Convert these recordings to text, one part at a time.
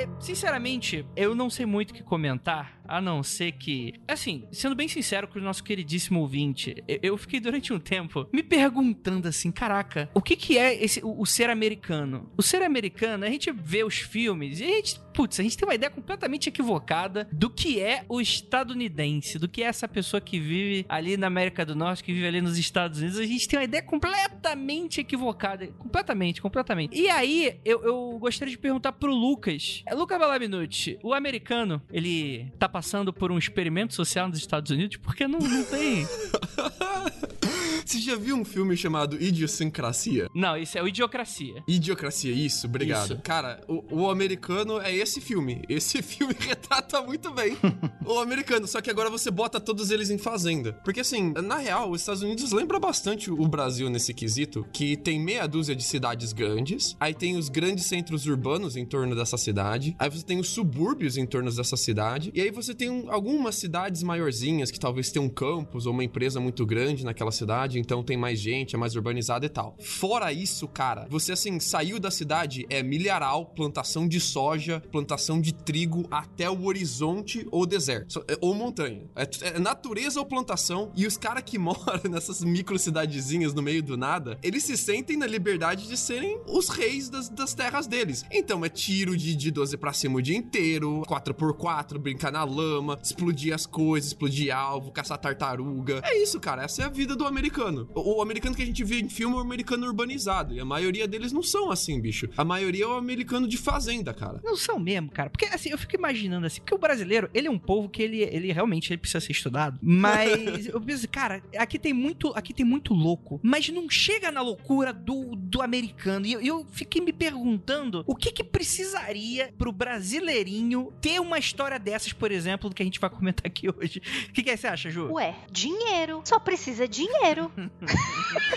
é, sinceramente, eu não sei muito o que comentar, a não ser que. Assim, sendo bem sincero com o nosso queridíssimo ouvinte, eu, fiquei durante um tempo me perguntando assim: caraca, o que, que é esse, o, o ser americano? O ser americano, a gente vê os filmes e a gente putz, a gente tem uma ideia completamente equivocada do que é o estadunidense, do que é essa pessoa que vive ali na América do Norte, que vive ali nos Estados Unidos. A gente tem uma ideia completamente equivocada. Completamente, completamente. E aí, eu, eu gostaria de perguntar pro Lucas. É, Lucas Balaminuti, o americano, ele tá passando por um experimento social nos Estados Unidos? Porque não, não tem. Você já viu um filme chamado Idiosincrasia? Não, isso é o Idiocracia. Idiocracia, isso, obrigado. Isso. Cara, o, o americano é esse filme. Esse filme retrata muito bem o americano, só que agora você bota todos eles em fazenda. Porque assim, na real, os Estados Unidos lembra bastante o Brasil nesse quesito, que tem meia dúzia de cidades grandes, aí tem os grandes centros urbanos em torno dessa cidade, aí você tem os subúrbios em torno dessa cidade, e aí você tem um- algumas cidades maiorzinhas que talvez tenham um campus ou uma empresa muito grande naquela cidade, então tem mais gente, é mais urbanizada e tal. Fora isso, cara, você assim, saiu da cidade, é milharal, plantação de soja, plantação de trigo até o horizonte ou deserto, é- ou montanha. É, é natureza ou plantação, e os caras que moram nessas micro cidadezinhas no meio do nada, eles se sentem na liberdade de serem os reis das, das terras deles. Então é tiro de, de 12 pra cima o dia inteiro, 4x4, brincar na lama, explodir as coisas, explodir alvo, caçar tartaruga. É isso, cara. Essa é a vida do americano. O, o americano que a gente vê em filme é o americano urbanizado. E a maioria deles não são assim, bicho. A maioria é o americano de fazenda, cara. Não são mesmo, cara. Porque assim, eu fico imaginando assim, porque o brasileiro, ele é um povo que ele, ele realmente ele precisa ser estudado. Mas eu penso, cara, aqui tem muito, aqui tem muito louco, mas não chega na loucura do, do americano. E eu, eu fiquei me perguntando o que que precisaria pro brasileirinho ter uma história dessas, por exemplo, do que a gente vai comentar aqui hoje. O que que você acha, Ju? Ué, dinheiro. Só precisa dinheiro,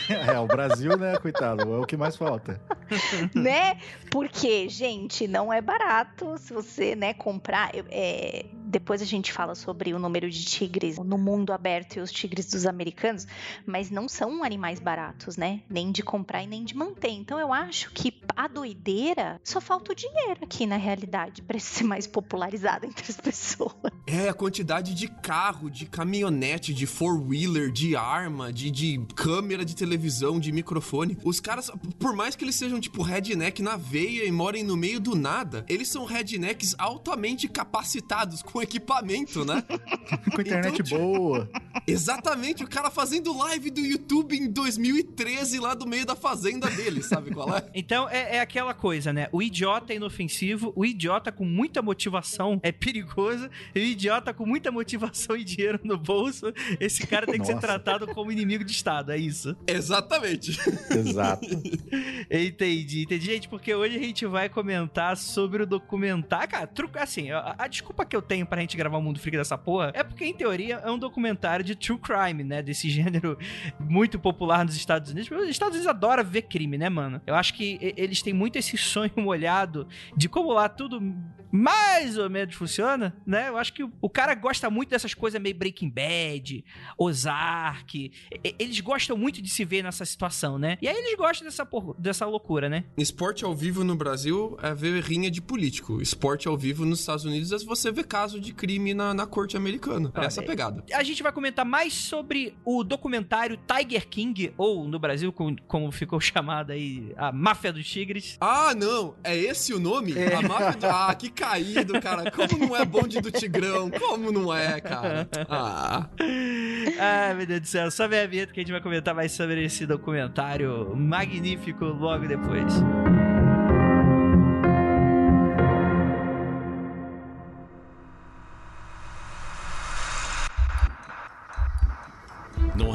É, o Brasil, né, coitado, é o que mais falta. né? Porque, gente, não é barato se você, né, comprar. é, depois a gente fala sobre o número de tigres no mundo aberto e os tigres dos americanos, mas não são animais baratos, né? Nem de comprar e nem de manter. Então eu acho que a doideira só falta o dinheiro aqui na realidade para ser mais popularizado entre as pessoas. É, a quantidade de carro, de caminhonete, de four-wheeler, de arma, de, de câmera de televisão, de microfone. Os caras, por mais que eles sejam tipo redneck na veia e morem no meio do nada, eles são rednecks altamente capacitados com equipamento, né? Com internet Então, tipo, boa. Exatamente, o cara fazendo live do YouTube em 2013 lá do meio da fazenda dele, sabe qual é? Então é, é aquela coisa, né? O idiota é inofensivo, o idiota com muita motivação é perigoso, e o idiota com muita motivação e dinheiro no bolso, esse cara tem que ser Nossa. tratado como inimigo de Estado, é isso. Exatamente. Exato. Entendi, entendi, gente, porque hoje a gente vai comentar sobre o documentário. Cara, truco, assim, a, a desculpa que eu tenho pra gente gravar o Mundo Freak dessa porra é porque, em teoria, é um documentário de true crime, né? Desse gênero muito popular nos Estados Unidos. Os Estados Unidos adoram ver crime, né, mano? Eu acho que eles têm muito esse sonho molhado de como lá tudo mais ou menos funciona, né? Eu acho que o, cara gosta muito dessas coisas meio Breaking Bad, Ozark. Eles gostam muito de se ver nessa situação, né? E aí eles gostam dessa, dessa loucura, né? Esporte ao vivo no Brasil é ver rinha de político. Esporte ao vivo nos Estados Unidos é você ver caso de crime na, na corte americana. É Olha essa a aí. pegada. A gente vai comentar mais sobre o documentário Tiger King, ou no Brasil, como, como ficou chamado aí, a Máfia dos Tigres. Ah, não! É esse o nome? A máfia do... Ah, que caído, cara. Como não é bonde do Tigrão? Como não é, cara? Ah. Ai, meu Deus do céu. Só vem a vinheta que a gente vai comentar mais sobre esse documentário magnífico logo depois.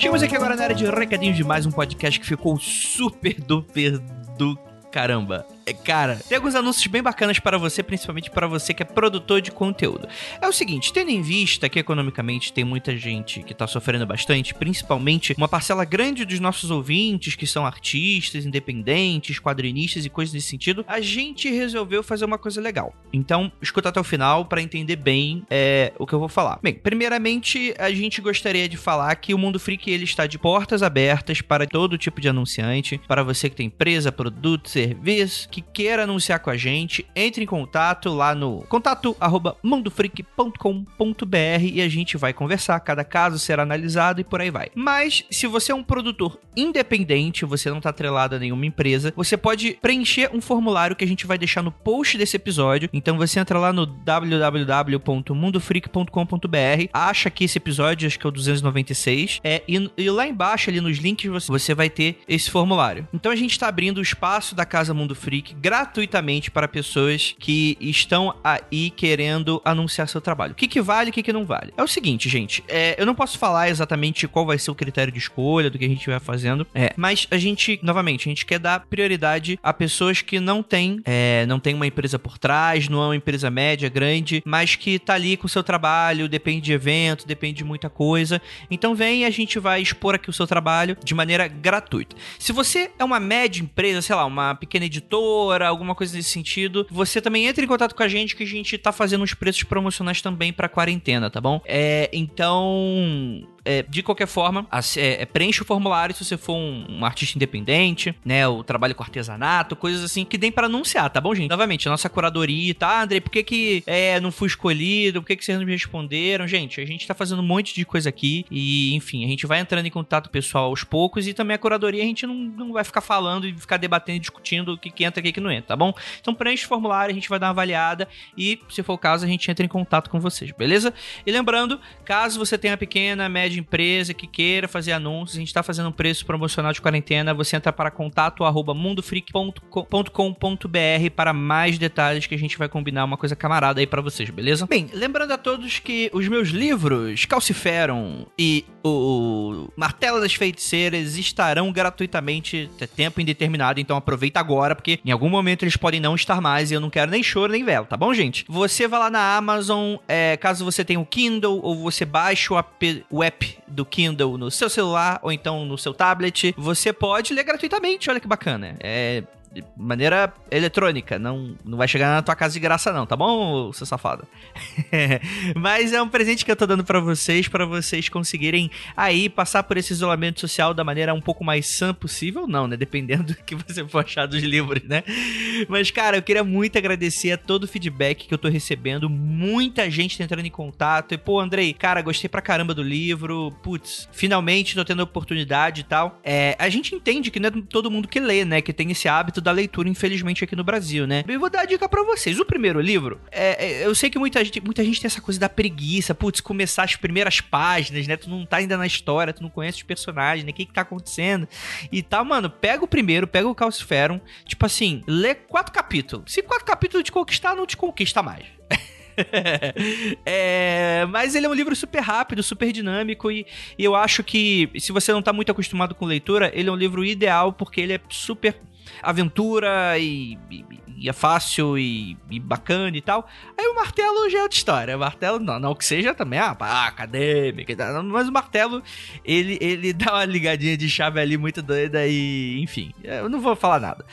Chegamos aqui agora na área de recadinhos de mais um podcast que ficou super duper do caramba. É, cara, tem alguns anúncios bem bacanas para você, principalmente para você que é produtor de conteúdo. É o seguinte, tendo em vista que economicamente tem muita gente que tá sofrendo bastante, principalmente uma parcela grande dos nossos ouvintes que são artistas, independentes, quadrinistas e coisas nesse sentido, a gente resolveu fazer uma coisa legal. Então, escuta até o final para entender bem é, o que eu vou falar. Bem, primeiramente, a gente gostaria de falar que o Mundo Freak ele está de portas abertas para todo tipo de anunciante, para você que tem empresa, produto, serviço, que queira anunciar com a gente, entre em contato lá no contato arroba e a gente vai conversar, cada caso será analisado e por aí vai. Mas se você é um produtor independente, você não está atrelado a nenhuma empresa, você pode preencher um formulário que a gente vai deixar no post desse episódio. Então você entra lá no www.mundofreak.com.br, acha que esse episódio, acho que é o 296, é, e, e lá embaixo ali nos links você, você vai ter esse formulário. Então a gente está abrindo o espaço da Casa Mundo Freak gratuitamente para pessoas que estão aí querendo anunciar seu trabalho. O que, que vale e o que, não vale? É o seguinte, gente, é, eu não posso falar exatamente qual vai ser o critério de escolha do que a gente vai fazendo, é, mas a gente, novamente, a gente quer dar prioridade a pessoas que não têm, é, não tem uma empresa por trás, não é uma empresa média, grande, mas que tá ali com o seu trabalho, depende de evento, depende de muita coisa. Então vem a gente vai expor aqui o seu trabalho de maneira gratuita. Se você é uma média empresa, sei lá, uma pequena editora, alguma coisa nesse sentido, você também entra em contato com a gente que a gente tá fazendo uns preços promocionais também pra quarentena, tá bom? É, então, é, de qualquer forma, é, é, preenche o formulário se você for um, um, artista independente, né? O trabalho com artesanato, coisas assim que deem para anunciar, tá bom, gente? Novamente, a nossa curadoria, tá, André? Por que, que é, não fui escolhido? Por que, que vocês não me responderam? Gente, a gente tá fazendo um monte de coisa aqui e, enfim, a gente vai entrando em contato pessoal aos poucos e também a curadoria a gente não, não vai ficar falando e ficar debatendo e discutindo o que, que entra e o que, que não entra, tá bom? Então preenche o formulário, a gente vai dar uma avaliada e, se for o caso, a gente entra em contato com vocês, beleza? E lembrando, caso você tenha pequena, média empresa que queira fazer anúncios, a gente está fazendo um preço promocional de quarentena, você entra para contato arroba mundofreak.com.br para mais detalhes que a gente vai combinar uma coisa camarada aí para vocês, beleza? Bem, lembrando a todos que os meus livros Calciferum e o Martelo das Feiticeiras estarão gratuitamente até tempo indeterminado, então aproveita agora, porque em algum momento eles podem não estar mais e eu não quero nem choro nem vela, tá bom, gente? Você vai lá na Amazon, é, caso você tenha o Kindle ou você app, o app do Kindle no seu celular ou então no seu tablet, você pode ler gratuitamente. Olha que bacana. É de maneira eletrônica, não, não vai chegar na tua casa de graça não, tá bom, seu safado? Mas é um presente que eu tô dando para vocês, para vocês conseguirem aí passar por esse isolamento social da maneira um pouco mais sã possível, não, né? Dependendo do que você for achar dos livros, né? Mas, cara, eu queria muito agradecer a todo o feedback que eu tô recebendo, muita gente tá entrando em contato, e pô, Andrei, cara, gostei pra caramba do livro, putz, finalmente tô tendo oportunidade e tal. É, a gente entende que não é todo mundo que lê, né, que tem esse hábito da leitura, infelizmente, aqui no Brasil, né? Eu vou dar a dica pra vocês. O primeiro livro, é, é, eu sei que muita gente, muita gente tem essa coisa da preguiça, putz, começar as primeiras páginas, né? Tu não tá ainda na história, tu não conhece os personagens, né? O que que tá acontecendo e tal, mano. Pega o primeiro, pega o Calciferum, tipo assim, lê quatro capítulos. Se quatro capítulos te conquistar, não te conquista mais. é, mas ele é um livro super rápido, super dinâmico e, e, eu acho que se você não tá muito acostumado com leitura, ele é um livro ideal porque ele é super aventura e, e, e é fácil e, e, bacana e tal. Aí o martelo já é outra história. O martelo, não, não que seja também, ah, acadêmica e tal. Mas o martelo, ele, ele dá uma ligadinha de chave ali muito doida e, enfim, eu não vou falar nada.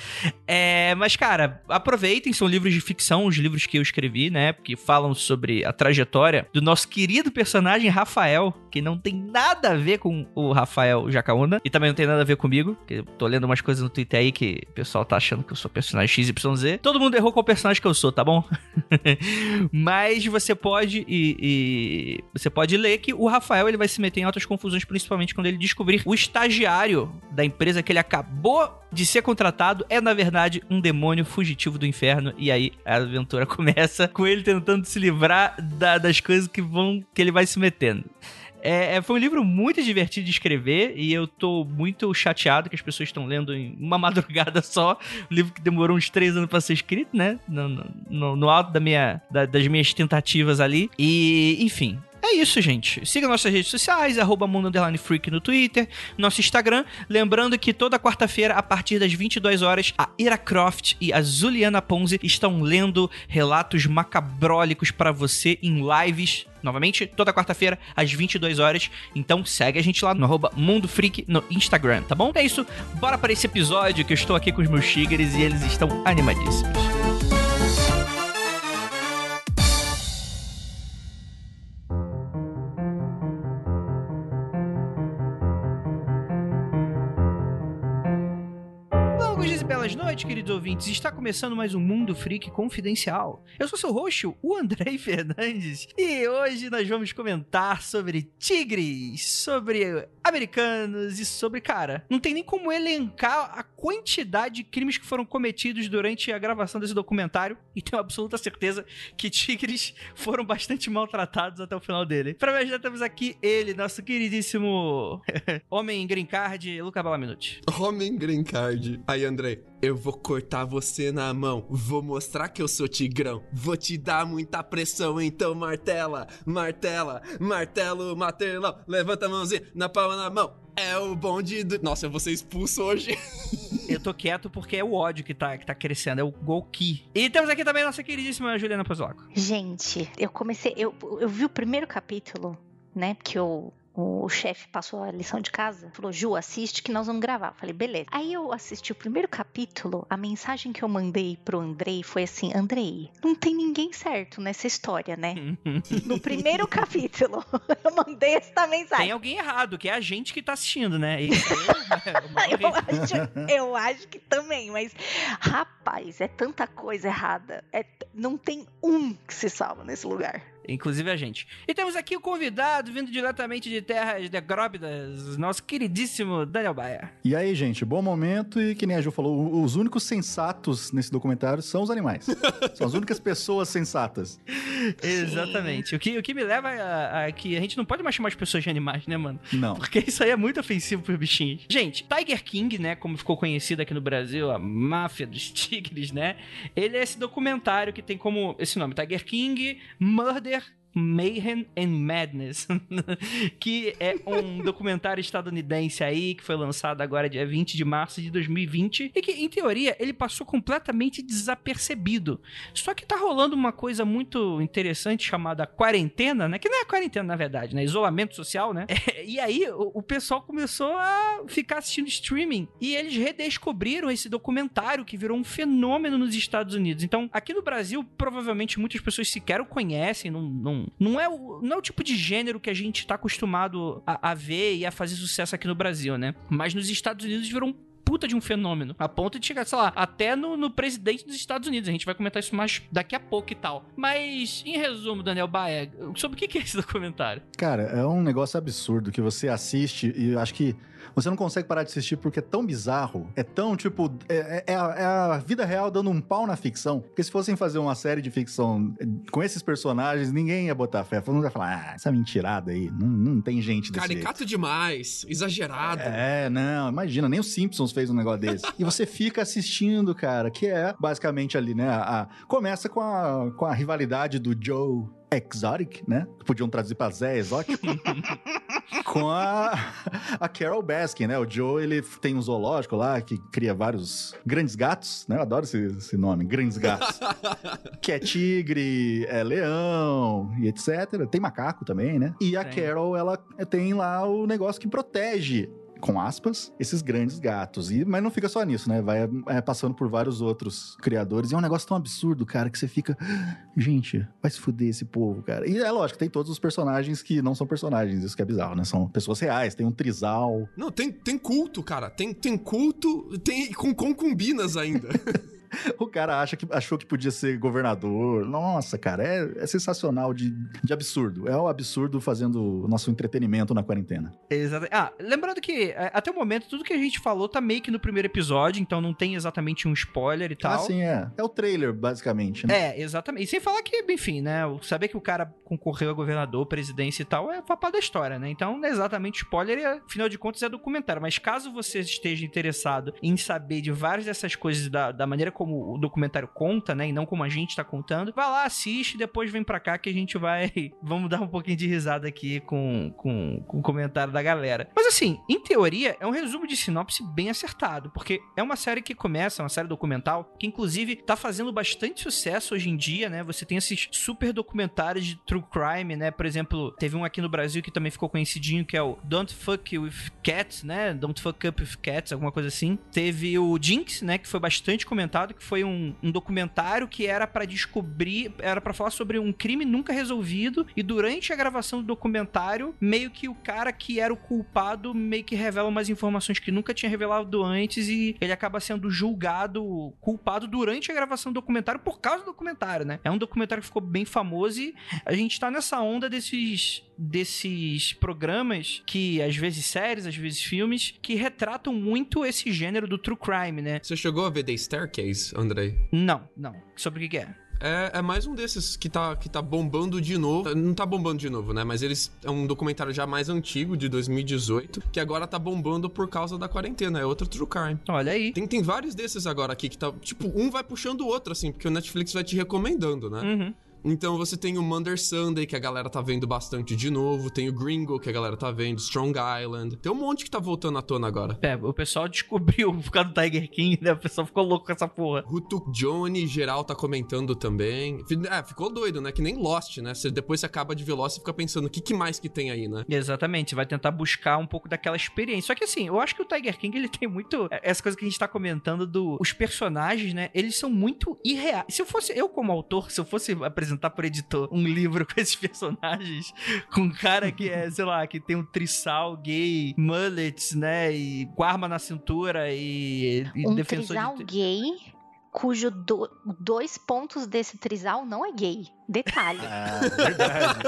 É, mas, cara, aproveitem, são livros de ficção, os livros que eu escrevi, né? Que falam sobre a trajetória do nosso querido personagem Rafael, que não tem nada a ver com o Rafael Jacaúna e também não tem nada a ver comigo, que eu tô lendo umas coisas no Twitter aí que o pessoal tá achando que eu sou personagem XYZ. Todo mundo errou qual personagem que eu sou, tá bom? Mas você pode e, e, você pode ler que o Rafael ele vai se meter em altas confusões, principalmente quando ele descobrir o estagiário da empresa que ele acabou de ser contratado é na verdade um demônio fugitivo do inferno e aí a aventura começa com ele tentando se livrar da, das coisas que vão que ele vai se metendo. É, é, foi um livro muito divertido de escrever e eu tô muito chateado que as pessoas estão lendo em uma madrugada só. Um livro que demorou uns três anos para ser escrito, né? No, no, no alto da minha, da, das minhas tentativas ali. E, enfim, é isso, gente. Siga nossas redes sociais, arroba Freak no Twitter, nosso Instagram. Lembrando que toda quarta-feira, a partir das 22 horas, a Ira Croft e a Juliana Ponzi estão lendo relatos macabrólicos para você em lives novamente, toda quarta-feira, às 22 horas. Então segue a gente lá no Mundo Freak no Instagram, tá bom? É isso, bora para esse episódio que eu estou aqui com os meus tigres e eles estão animadíssimos. Belas noites, queridos ouvintes. Está começando mais um Mundo Freak Confidencial. Eu sou seu host, o Andrei Fernandes, e hoje nós vamos comentar sobre tigres, sobre americanos e sobre, cara, não tem nem como elencar a quantidade de crimes que foram cometidos durante a gravação desse documentário, e tenho absoluta certeza que tigres foram bastante maltratados até o final dele. Para me ajudar, temos aqui ele, nosso queridíssimo homem green card, Luca Balaminuti. Homem Green Card. Aí, Andrei, eu vou cortar você na mão. Vou mostrar que eu sou tigrão. Vou te dar muita pressão, então martela, martela, martelo, martelão. Levanta a mãozinha na palma da mão. É o bonde do. Nossa, eu vou ser expulso hoje. Eu tô quieto porque é o ódio que tá, que tá crescendo, é o Golki. E temos aqui também a nossa queridíssima Juliana Pozolaco. Gente, eu comecei. Eu, eu vi o primeiro capítulo, né? Porque eu. O chefe passou a lição de casa, falou: Ju, assiste que nós vamos gravar. Eu falei, beleza. Aí eu assisti o primeiro capítulo, a mensagem que eu mandei pro Andrei foi assim: Andrei, não tem ninguém certo nessa história, né? No primeiro capítulo, eu mandei esta mensagem. Tem alguém errado, que é a gente que tá assistindo, né? É maior Eu erro. acho, eu acho que também, mas rapaz, é tanta coisa errada. É não tem um que se salva nesse lugar. Inclusive a gente. E temos aqui o convidado, vindo diretamente de terras negróbidas, nosso queridíssimo Daniel Baia. E aí, gente, bom momento e que nem a Ju falou, os únicos sensatos nesse documentário são os animais. são as únicas pessoas sensatas. Exatamente. O que, o que me leva a, a que a gente não pode mais chamar as pessoas de animais, né, mano? Não. Porque isso aí é muito ofensivo pros bichinhos. Gente, Tiger King, né, como ficou conhecido aqui no Brasil, a máfia dos tigres, né? Ele é esse documentário que tem como esse nome, Tiger King, Murder, Mayhem and Madness, que é um documentário estadunidense aí que foi lançado agora dia 20 de março de 2020 e que em teoria ele passou completamente desapercebido. Só que tá rolando uma coisa muito interessante chamada quarentena, né? Que não é quarentena na verdade, né? Isolamento social, né? e aí o, o pessoal começou a ficar assistindo streaming e eles redescobriram esse documentário que virou um fenômeno nos Estados Unidos. Então, aqui no Brasil, provavelmente muitas pessoas sequer o conhecem, não, não, não, é, o, não é o tipo de gênero que a gente tá acostumado a, a ver e a fazer sucesso aqui no Brasil, né? Mas nos Estados Unidos virou um puta de um fenômeno. A ponto de chegar, sei lá, até no, no presidente dos Estados Unidos. A gente vai comentar isso mais daqui a pouco e tal. Mas, em resumo, Daniel Baia, sobre o que é esse documentário? Cara, é um negócio absurdo que você assiste e acho que você não consegue parar de assistir porque é tão bizarro, é tão tipo. É, é a, é a vida real dando um pau na ficção. Porque se fossem fazer uma série de ficção eh, com esses personagens, ninguém ia botar fé. Todo mundo ia falar, ah, essa mentirada aí, não, não tem gente desse jeito. Caricato demais, exagerado. É, não, imagina, nem os Simpsons fez um negócio desse. e você fica assistindo, cara, que é basicamente ali, né? A, a- começa com a, com a rivalidade do Joe Exotic, né? Podiam traduzir pra Zé Exótico. com a, a Carol Baskin, né? O Joe, ele tem um zoológico lá que cria vários grandes gatos, né? Eu adoro esse, esse nome, grandes gatos. que é tigre, é leão e etc. Tem macaco também, né? E a. Carol, ela tem lá o negócio que protege com aspas, esses grandes gatos. E, mas não fica só nisso, né? Vai é, passando por vários outros criadores. E é um negócio tão absurdo, cara, que você fica. Gente, vai se fuder esse povo, cara. E é lógico, tem todos os personagens que não são personagens, isso que é bizarro, né? São pessoas reais, tem um trisal. Não, tem, tem culto, cara. Tem, tem culto, tem com concubinas ainda. O cara acha que, achou que podia ser governador. Nossa, cara, é, é sensacional de, de absurdo. É o absurdo fazendo o nosso entretenimento na quarentena. Exato. Ah, lembrando que é, até o momento tudo que a gente falou tá meio que no primeiro episódio, então não tem exatamente um spoiler e tal. Ah, sim, é. É o trailer, basicamente, né? É, exatamente. E sem falar que, enfim, né? Saber que o cara concorreu a governador, presidência e tal é papo da história, né? Então não é exatamente spoiler, e, afinal de contas é documentário. Mas caso você esteja interessado em saber de várias dessas coisas, da, da maneira como o documentário conta, né? E não como a gente tá contando. Vai lá, assiste, depois vem pra cá que a gente vai. Vamos dar um pouquinho de risada aqui com, com, com o comentário da galera. Mas assim, em teoria, é um resumo de sinopse bem acertado, porque é uma série que começa, uma série documental, que inclusive tá fazendo bastante sucesso hoje em dia, né? Você tem esses super documentários de true crime, né? Por exemplo, teve um aqui no Brasil que também ficou conhecidinho, que é o Don't Fuck With Cats, né? Don't Fuck Up With Cats, alguma coisa assim. Teve o Jinx, né? Que foi bastante comentado, que foi um, um documentário que era para descobrir, era para falar sobre um crime nunca resolvido e durante a gravação do documentário, meio que o cara que era o culpado meio que revela umas informações que nunca tinha revelado antes e ele acaba sendo julgado, culpado durante a gravação do documentário por causa do documentário, né? É um documentário que ficou bem famoso e a gente tá nessa onda desses desses programas que às vezes séries, às vezes filmes que retratam muito esse gênero do true crime, né? Você chegou a ver The Staircase, Andrei? Não, não. Sobre o que que é? É, é mais um desses que tá, que tá bombando de novo. Não tá bombando de novo, né? Mas eles é um documentário já mais antigo, de 2018, que agora tá bombando por causa da quarentena. É outro true crime. Olha aí. Tem, tem vários desses agora aqui que tá. Tipo, um vai puxando o outro, assim, porque o Netflix vai te recomendando, né? Uhum. Então você tem o Mother Sunday, que a galera tá vendo bastante de novo. Tem o Gringo, que a galera tá vendo. Strong Island. Tem um monte que tá voltando à tona agora. É, o pessoal descobriu por causa do Tiger King, né? O pessoal ficou louco com essa porra. Rutuk Johnny, geral tá comentando também. É, ficou doido, né? Que nem Lost, né? Você, depois você acaba de ver Lost e fica pensando o que, que mais que tem aí, né? Exatamente, vai tentar buscar um pouco daquela experiência. Só que assim, eu acho que o Tiger King ele tem muito. Essa coisa que a gente tá comentando do. Os personagens, né? Eles são muito irreais. Se eu fosse, eu como autor, se eu fosse apresentar por editor um livro com esses personagens, com um cara que é, sei lá, que tem um trissal gay, mullets, né? E com arma na cintura e, e Um defensor trisal de. gay cujo do- dois pontos desse trisal não é gay. Detalhe. Ah, verdade.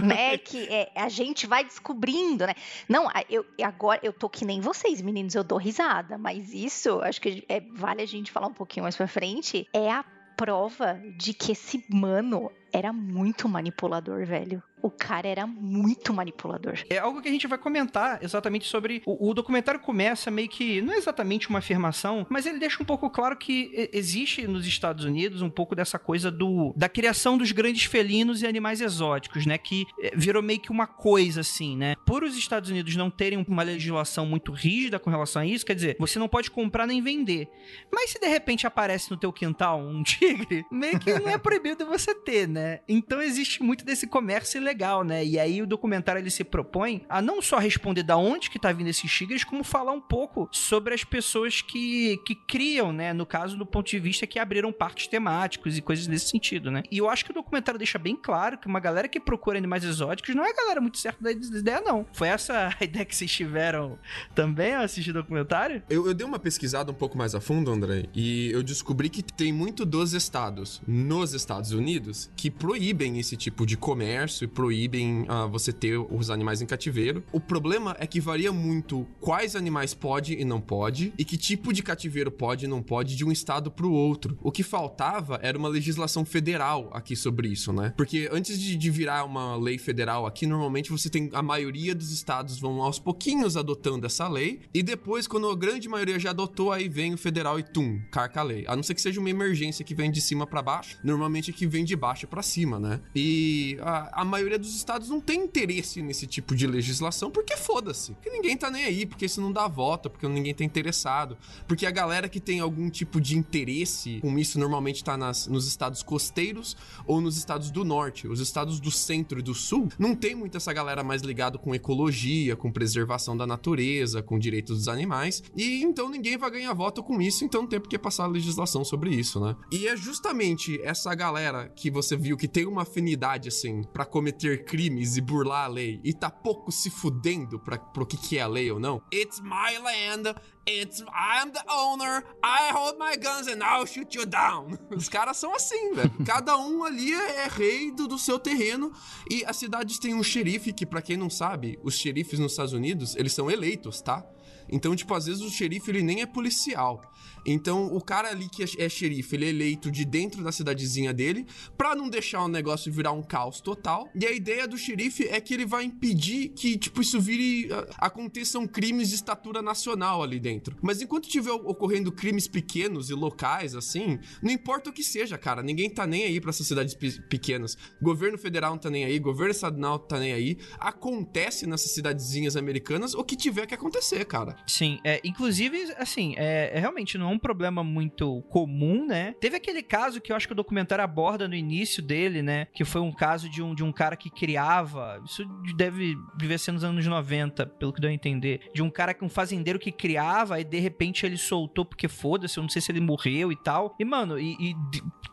né? Que é, a gente vai descobrindo, né? Não, eu agora eu tô que nem vocês, meninos, eu dou risada, mas isso acho que é, vale a gente falar um pouquinho mais pra frente. É a prova de que esse mano era muito manipulador, velho. O cara era muito manipulador. É algo que a gente vai comentar exatamente sobre. O, o documentário começa meio que. Não é exatamente uma afirmação, mas ele deixa um pouco claro que existe nos Estados Unidos um pouco dessa coisa do da criação dos grandes felinos e animais exóticos, né? Que eh, virou meio que uma coisa assim, né? Por os Estados Unidos não terem uma legislação muito rígida com relação a isso, quer dizer, você não pode comprar nem vender. Mas se de repente aparece no teu quintal um tigre, meio que não é proibido você ter, né? Então existe muito desse comércio ilegal, né? E aí o documentário ele se propõe a não só responder da onde que tá vindo esses tigres, como falar um pouco sobre as pessoas que, que criam, né? No caso, do ponto de vista que abriram parques temáticos e coisas nesse sentido, né? E eu acho que o documentário deixa bem claro que uma galera que procura animais exóticos não é a galera muito certa da ideia, não. Foi essa a ideia que vocês tiveram também ao assistir o documentário? Eu, eu dei uma pesquisada um pouco mais a fundo, André, e eu descobri que tem muito dos estados nos Estados Unidos que proíbem esse tipo de comércio e proíbem ah, você ter os animais em cativeiro. O problema é que varia muito quais animais pode e não pode, e que tipo de cativeiro pode e não pode de um estado pro outro. O que faltava era uma legislação federal aqui sobre isso, né? Porque antes de, de virar uma lei federal aqui, normalmente você tem a maioria dos estados vão aos pouquinhos adotando essa lei, e depois, quando a grande maioria já adotou, aí vem o federal e tum, carca a lei. A não ser que seja uma emergência que vem de cima pra baixo, normalmente é que vem de baixo pra cima, né? E a, a maioria dos estados não tem interesse nesse tipo de legislação, porque foda-se. Porque ninguém tá nem aí, porque isso não dá voto, porque ninguém tá interessado. Porque a galera que tem algum tipo de interesse com isso normalmente tá nas, nos estados costeiros ou nos estados do norte. Os estados do centro e do sul não tem muito essa galera mais ligado com ecologia, com preservação da natureza, com direitos dos animais. E então ninguém vai ganhar voto com isso, então não tem por que passar legislação sobre isso, né? E é justamente essa galera que você viu que tem uma afinidade assim pra cometer crimes e burlar a lei e tá pouco se fudendo pra, pro que, que é a lei ou não. It's my land, it's I'm the owner, I hold my guns and I'll shoot you down. Os caras são assim, velho. Cada um ali é, é rei do, do seu terreno e as cidades têm um xerife que, pra quem não sabe, os xerifes nos Estados Unidos, eles são eleitos, tá? Então, tipo, às vezes o xerife ele nem é policial. Então, o cara ali que é, é xerife, ele é eleito de dentro da cidadezinha dele, pra não deixar o negócio virar um caos total. E a ideia do xerife é que ele vai impedir que, tipo, isso vire. Aconteçam crimes de estatura nacional ali dentro. Mas enquanto tiver ocorrendo crimes pequenos e locais, assim, não importa o que seja, cara, ninguém tá nem aí pra essas cidades pequenas. Governo federal não tá nem aí, governo estadual não tá nem aí. Acontece nessas cidadezinhas americanas o que tiver que acontecer, cara. Sim, é, inclusive, assim, é, é realmente não um problema muito comum, né? Teve aquele caso que eu acho que o documentário aborda no início dele, né? Que foi um caso de um, de um cara que criava. Isso deve viver ser nos anos 90, pelo que deu a entender. De um cara, um fazendeiro que criava e de repente ele soltou porque foda-se, eu não sei se ele morreu e tal. E, mano, e, e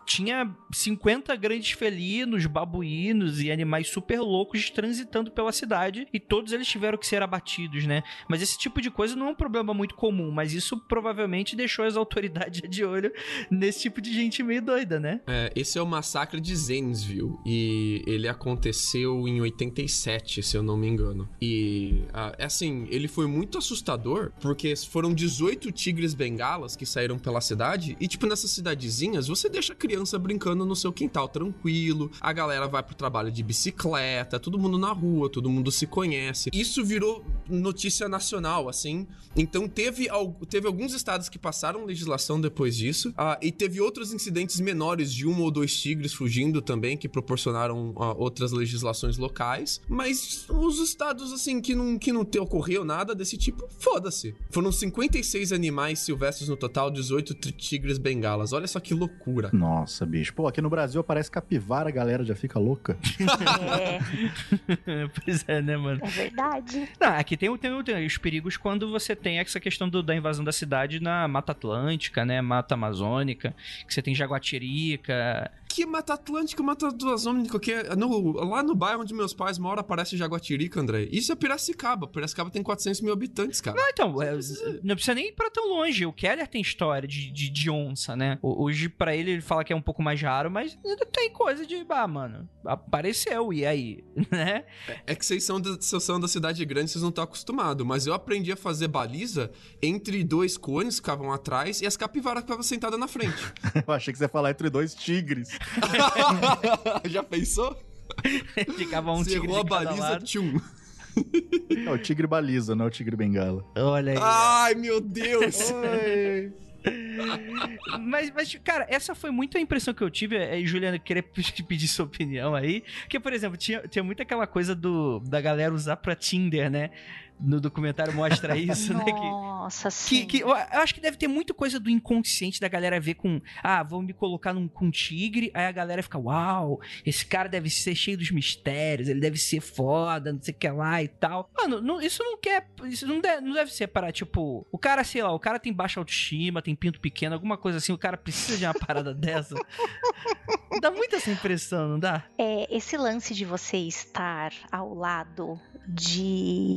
tinha 50 grandes felinos, babuínos e animais super loucos transitando pela cidade e todos eles tiveram que ser abatidos, né? Mas esse tipo de coisa não é um problema muito comum, mas isso provavelmente deixou as autoridades de olho nesse tipo de gente meio doida, né? É, esse é o massacre de Zanesville e ele aconteceu em 87, se eu não me engano. E, é assim, ele foi muito assustador porque foram 18 tigres bengalas que saíram pela cidade e, tipo, nessas cidadezinhas, você deixa a criança brincando no seu quintal tranquilo, a galera vai pro trabalho de bicicleta, todo mundo na rua, todo mundo se conhece. Isso virou notícia nacional, assim. Então teve, teve alguns estados que passaram legislação depois disso, uh, e teve outros incidentes menores de um ou dois tigres fugindo também, que proporcionaram uh, outras legislações locais. Mas os estados, assim, que não, que não te ocorreu nada desse tipo, foda-se. Foram 56 animais silvestres no total, 18 tigres bengalas. Olha só que loucura. Nossa, bicho. Pô, aqui no Brasil aparece capivara, a galera já fica louca. É. pois é, né, mano? É verdade. Não, aqui tem, tem, tem os perigos quando você tem essa questão do, da invasão da cidade na Mata Atlântica, né? Mata Amazônica, que você tem Jaguatirica, que Mata Atlântica, Mata Amazônica, que é no, lá no bairro onde meus pais moram aparece Jaguatirica, André. Isso é Piracicaba. Piracicaba tem 400 mil habitantes, cara. Não, então, é, não precisa nem ir pra tão longe. O Keller tem história de, de, de onça, né? Hoje, para ele, ele fala que é um pouco mais raro, mas tem coisa de, ah, mano, apareceu, e aí, né? É, é que vocês são, da, vocês são da cidade grande, vocês não estão acostumados, mas eu aprendi a fazer baliza entre dois cones que ficavam atrás e as capivaras que ficavam sentadas na frente. eu achei que você ia falar entre dois tigres. Já pensou? Ficava um tigre a baliza, tchum. É o tigre baliza, não é o tigre bengala. Olha aí. Ai, meu Deus! mas, mas, cara, essa foi muito a impressão que eu tive. É, Juliana, querer pedir sua opinião aí. Que, por exemplo, tinha, tinha muito aquela coisa do, da galera usar pra Tinder, né? No documentário mostra isso, né? Que, Nossa, sim. Que, que, eu acho que deve ter muita coisa do inconsciente da galera ver com, ah, vou me colocar num, com um tigre, aí a galera fica, uau, esse cara deve ser cheio dos mistérios, ele deve ser foda, não sei o que lá e tal. Mano, não, isso não quer, isso não deve, não deve ser para, tipo, o cara, sei lá, o cara tem baixa autoestima, tem pinto pequeno, alguma coisa assim, o cara precisa de uma parada dessa. Dá muita essa impressão, não dá? É, esse lance de você estar ao lado de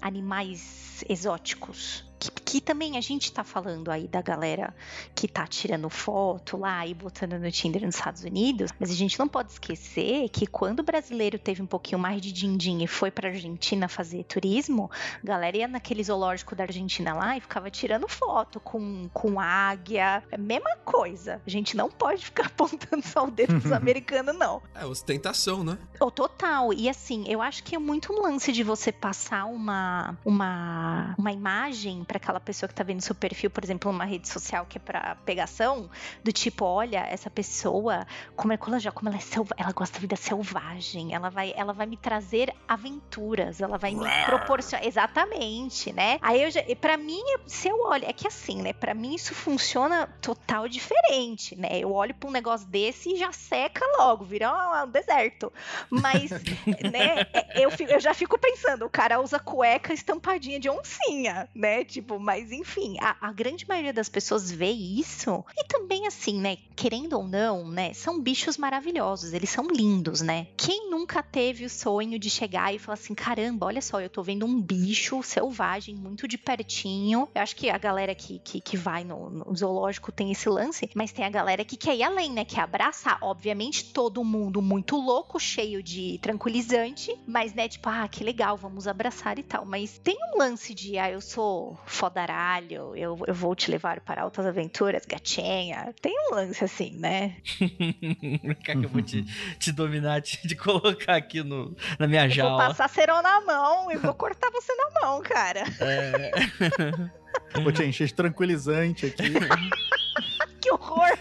animais exóticos que, que, também a gente tá falando aí da galera que tá tirando foto lá e botando no Tinder nos Estados Unidos, mas a gente não pode esquecer que quando o brasileiro teve um pouquinho mais de din-din e foi pra Argentina fazer turismo, a galera ia naquele zoológico da Argentina lá e ficava tirando foto com, com águia, é a mesma coisa. A gente não pode ficar apontando só o dedo dos americanos, não. É, ostentação, né? O total. E assim, eu acho que é muito um lance de você passar uma, uma, uma imagem para aquela pessoa que tá vendo seu perfil, por exemplo, numa rede social que é para pegação, do tipo, olha, essa pessoa, como é ela já, como ela é selva, ela gosta da vida selvagem, ela vai, ela vai me trazer aventuras, ela vai me proporcionar, exatamente, né? Aí eu já, para mim, se eu olho, é que assim, né? Para mim isso funciona total diferente, né? Eu olho para um negócio desse e já seca logo, vira um, um deserto. Mas, né? É, eu, eu já fico pensando, o cara usa cueca estampadinha de oncinha, né? Tipo, mas enfim, a, a, grande maioria das pessoas vê isso. E também, assim, né? Querendo ou não, né? São bichos maravilhosos, eles são lindos, né? Quem nunca teve o sonho de chegar e falar assim: caramba, olha só, eu tô vendo um bicho selvagem muito de pertinho. Eu acho que a galera que, que, que vai no, no zoológico tem esse lance, mas tem a galera que quer ir além, né? Quer abraçar. Obviamente, todo mundo muito louco, cheio de tranquilizante, mas, né, tipo, ah, que legal, vamos abraçar e tal. Mas tem um lance de, ah, eu sou fodaralho, eu, eu vou te levar para altas aventuras, gatinha. Tem um lance assim, né? Cara, eu vou te, te dominar, te, te, colocar aqui no, na minha eu jaula. Vou passar cerol na mão e vou cortar você na mão, cara. É. vou te encher de tranquilizante aqui. que horror!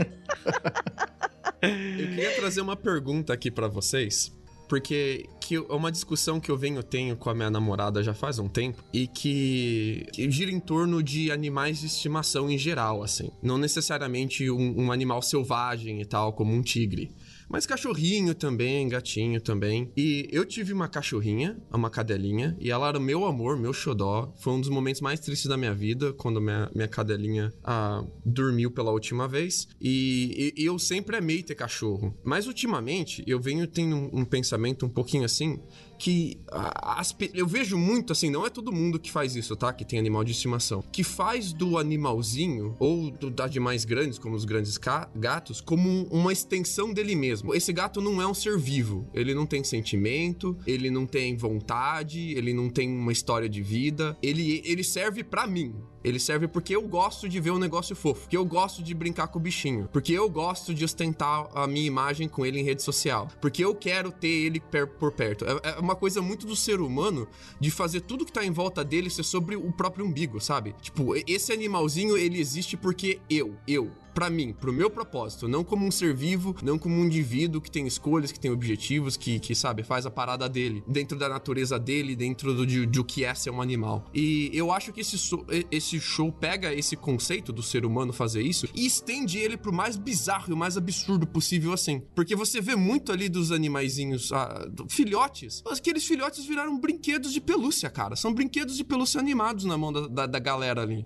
Eu queria trazer uma pergunta aqui para vocês. Porque que é uma discussão que eu venho tenho com a minha namorada já faz um tempo e que, que gira em torno de animais de estimação em geral, assim. Não necessariamente um, um animal selvagem e tal, como um tigre. Mas cachorrinho também, gatinho também. E eu tive uma cachorrinha, uma cadelinha, e ela era meu amor, meu xodó. Foi um dos momentos mais tristes da minha vida, quando minha, minha cadelinha ah, dormiu pela última vez. E, e, eu sempre amei ter cachorro. Mas ultimamente, eu venho tendo um, um pensamento um pouquinho assim, que as, eu vejo muito assim, não é todo mundo que faz isso, tá? Que tem animal de estimação. Que faz do animalzinho, ou do, de animais grandes, como os grandes gatos, como uma extensão dele mesmo. Esse gato não é um ser vivo. Ele não tem sentimento, ele não tem vontade, ele não tem uma história de vida. Ele, ele serve para mim. Ele serve porque eu gosto de ver um negócio fofo, porque eu gosto de brincar com o bichinho, porque eu gosto de ostentar a minha imagem com ele em rede social, porque eu quero ter ele per por perto. É, é, uma coisa muito do ser humano de fazer tudo que tá em volta dele ser sobre o próprio umbigo, sabe? Tipo, esse animalzinho ele existe porque eu, eu, para mim, pro meu propósito, não como um ser vivo, não como um indivíduo que tem escolhas, que tem objetivos, que, que sabe, faz a parada dele, dentro da natureza dele, dentro do, de, de o que é ser um animal. E eu acho que esse, esse show pega esse conceito do ser humano fazer isso e estende ele pro mais bizarro e o mais absurdo possível assim. Porque você vê muito ali dos animaizinhos, ah, filhotes, aqueles filhotes viraram brinquedos de pelúcia, cara. São brinquedos de pelúcia animados na mão da, da, da galera ali.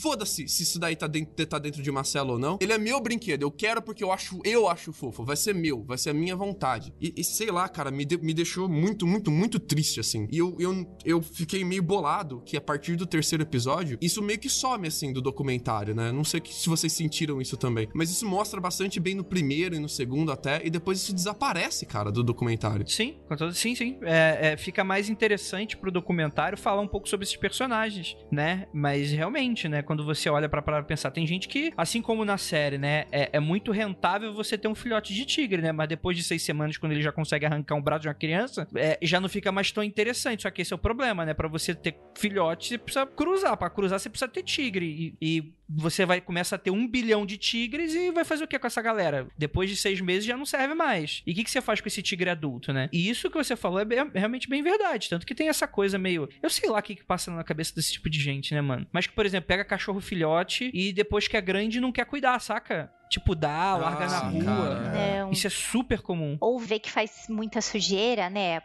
Foda-se se isso daí tá dentro, tá dentro de uma cela ou não não. Ele é meu brinquedo. Eu quero porque eu acho, eu acho fofo. Vai ser meu, vai ser a minha vontade. E, e sei lá, cara, me, de, me deixou muito, muito, muito triste, assim. E eu, eu, eu fiquei meio bolado que a partir do terceiro episódio, isso meio que some, assim, do documentário, né? Não sei se vocês sentiram isso também. Mas isso mostra bastante bem no primeiro e no segundo até. E depois isso desaparece, cara, do documentário. Sim, sim, sim. É, é, fica mais interessante pro documentário falar um pouco sobre esses personagens, né? Mas realmente, né? Quando você olha para pensar, tem gente que, assim como na série, né? É, é, muito rentável você ter um filhote de tigre, né? Mas depois de seis semanas, quando ele já consegue arrancar um braço de uma criança, é, já não fica mais tão interessante. Só que esse é o problema, né? Para você ter filhote, você precisa cruzar. Para cruzar, você precisa ter tigre. E, e você vai começa a ter um bilhão de tigres e vai fazer o que com essa galera? Depois de seis meses já não serve mais. E o que, que você faz com esse tigre adulto, né? E isso que você falou é, bem, é realmente bem verdade. Tanto que tem essa coisa meio. Eu sei lá o que, que passa na cabeça desse tipo de gente, né, mano? Mas que, por exemplo, pega cachorro filhote e depois que é grande não quer cuidar, saca? Tipo, dá, larga ah, na rua. Não. Isso é super comum. Ou vê que faz muita sujeira, né?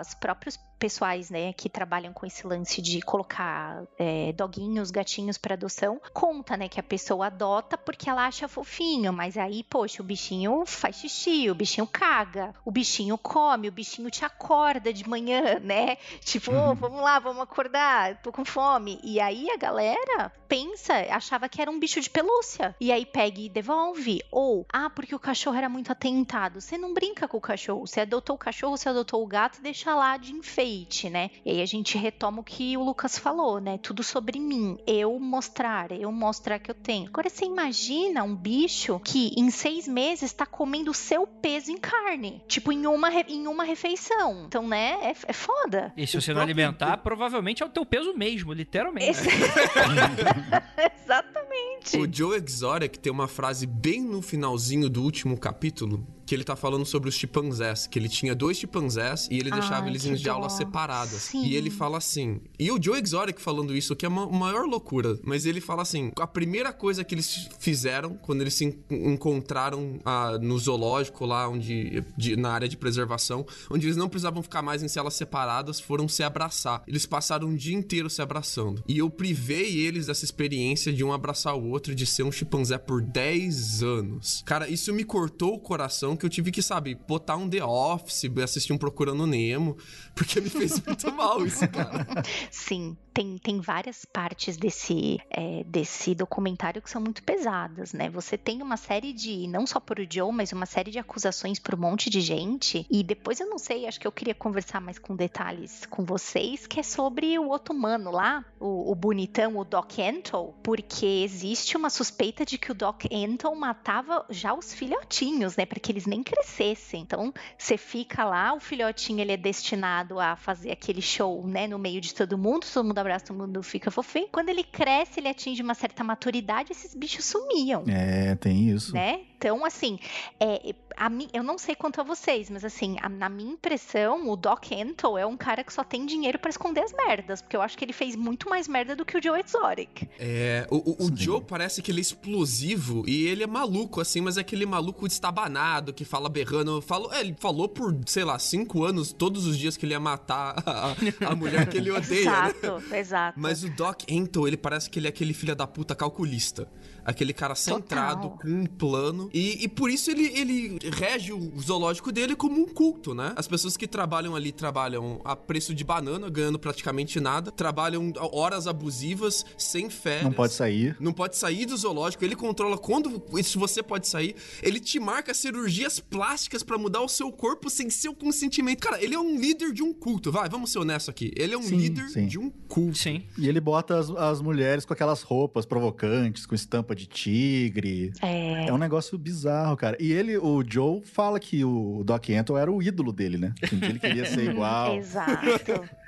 Os próprios pessoais, né, que trabalham com esse lance de colocar é, doguinhos, gatinhos para adoção, conta, né, que a pessoa adota porque ela acha fofinho, mas aí, poxa, o bichinho faz xixi, o bichinho caga, o bichinho come, o bichinho te acorda de manhã, né? Tipo, oh, vamos lá, vamos acordar, tô com fome. E aí a galera pensa, achava que era um bicho de pelúcia. E aí pega e devolve. Ou, ah, porque o cachorro era muito atentado. Você não brinca com o cachorro. Você adotou o cachorro, você adotou o gato e deixa lá de enfeite né? E aí a gente retoma o que o Lucas falou, né? Tudo sobre mim. Eu mostrar, eu mostrar que eu tenho. Agora você imagina um bicho que em seis meses está comendo o seu peso em carne. Tipo, em uma, em uma refeição. Então, né? É, é foda. E se você não alimentar, provavelmente é o teu peso mesmo, literalmente. Esse... Exatamente. O Joe Exotic tem uma frase bem no finalzinho do último capítulo que ele tá falando sobre os chimpanzés, que ele tinha dois chimpanzés e ele deixava eles em jaulas dó. separadas. Sim. E ele fala assim, e o Joe Exotic falando isso, que é uma maior loucura, mas ele fala assim, a primeira coisa que eles fizeram quando eles se en- encontraram ah, no zoológico lá onde de- na área de preservação, onde eles não precisavam ficar mais em celas separadas, foram se abraçar. Eles passaram um dia inteiro se abraçando. E eu privei eles dessa experiência de um abraçar o outro, de ser um chimpanzé por 10 anos. Cara, isso me cortou o coração que eu tive que, sabe, botar um The Office, assistir um Procurando Nemo, porque me fez muito mal isso, cara. Sim, tem, tem várias partes desse, é, desse documentário que são muito pesadas, né? Você tem uma série de, não só por o Joe, mas uma série de acusações por um monte de gente. E depois eu não sei, acho que eu queria conversar mais com detalhes com vocês, que é sobre o outro mano lá, o, o bonitão, o Doc Antle, porque existe uma suspeita de que o Doc Antle matava já os filhotinhos, né? Para que eles nem crescessem. Então, você fica lá, o filhotinho ele é destinado a fazer aquele show, né, no meio de todo mundo, todo mundo abraça, todo mundo fica fofinho. Quando ele cresce, ele atinge uma certa maturidade, esses bichos sumiam. É, tem isso. Né? Então, assim, é, a mim, eu não sei quanto a vocês, mas assim, a- na minha impressão, o Doc Antle é um cara que só tem dinheiro pra esconder as merdas, porque eu acho que ele fez muito mais merda do que o Joe Exotic. É, o, o- o. Joe parece que ele é explosivo e ele é maluco, assim, mas é aquele maluco estabanado que fala berrando. Falou, é, ele falou por, sei lá, cinco anos, todos os dias que ele ia matar a, a mulher que ele odeia, né? Exato, exato. Mas o Doc Antle, ele parece que ele é aquele filho da puta calculista. Aquele cara centrado, Total. com um plano. E, e por isso ele, ele rege o zoológico dele como um culto, né? As pessoas que trabalham ali trabalham a preço de banana, ganhando praticamente nada. Trabalham horas abusivas, sem férias. Não pode sair. Não pode sair do zoológico, ele controla quando se você pode sair. Ele te marca cirurgias plásticas pra mudar o seu corpo sem seu consentimento. Cara, ele é um líder de um culto. Vai, vamos ser honestos aqui. Ele é um Sim, líder sim. de um culto. Sim. E ele bota as, as mulheres com aquelas roupas provocantes, com estampa de tigre. É, É um negócio bizarro, cara. E ele, o Joe, fala que o Doc Antle era o ídolo dele, né? Que um dia ele queria ser igual. Exato,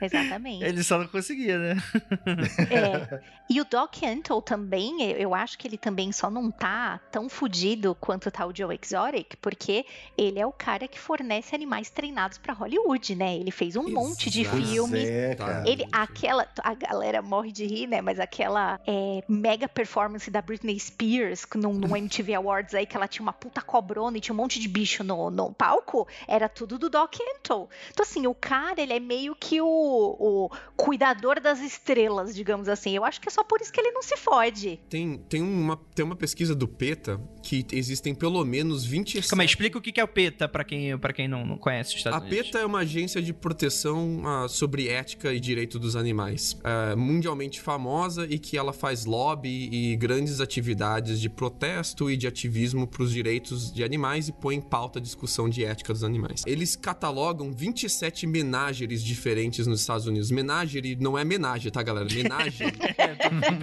exatamente. Ele só não conseguia, né? É. E o Doc Antle também, eu- acho que ele também só não tá tão fudido quanto tá o Joe Exotic, porque ele é o cara que fornece animais treinados pra Hollywood, né? Ele fez um monte de Exato. filme. É, cara. Ele, aquela, a galera morre de rir, né? Mas aquela é, mega performance da Britney Spears num, num MTV Awards aí, que ela tinha uma puta cobrona e tinha um monte de bicho no, no palco, era tudo do Doc Antle. Então, assim, o cara, ele é meio que o, o cuidador das estrelas, digamos assim. Eu acho que é só por isso que ele não se fode. Tem, tem, uma, tem uma pesquisa do PETA que existem pelo menos 27... Calma aí, explica o que é o PETA pra quem, pra quem não, não conhece os Estados A Unidos. PETA é uma agência de proteção ah, sobre ética e direito dos animais, ah, mundialmente famosa e que ela faz lobby e grandes atividades de protesto e de ativismo para os direitos de animais e põe em pauta a discussão de ética dos animais. Eles catalogam 27 menageries diferentes nos Estados Unidos. Menagerie não é menagem, tá, galera? Menagerie.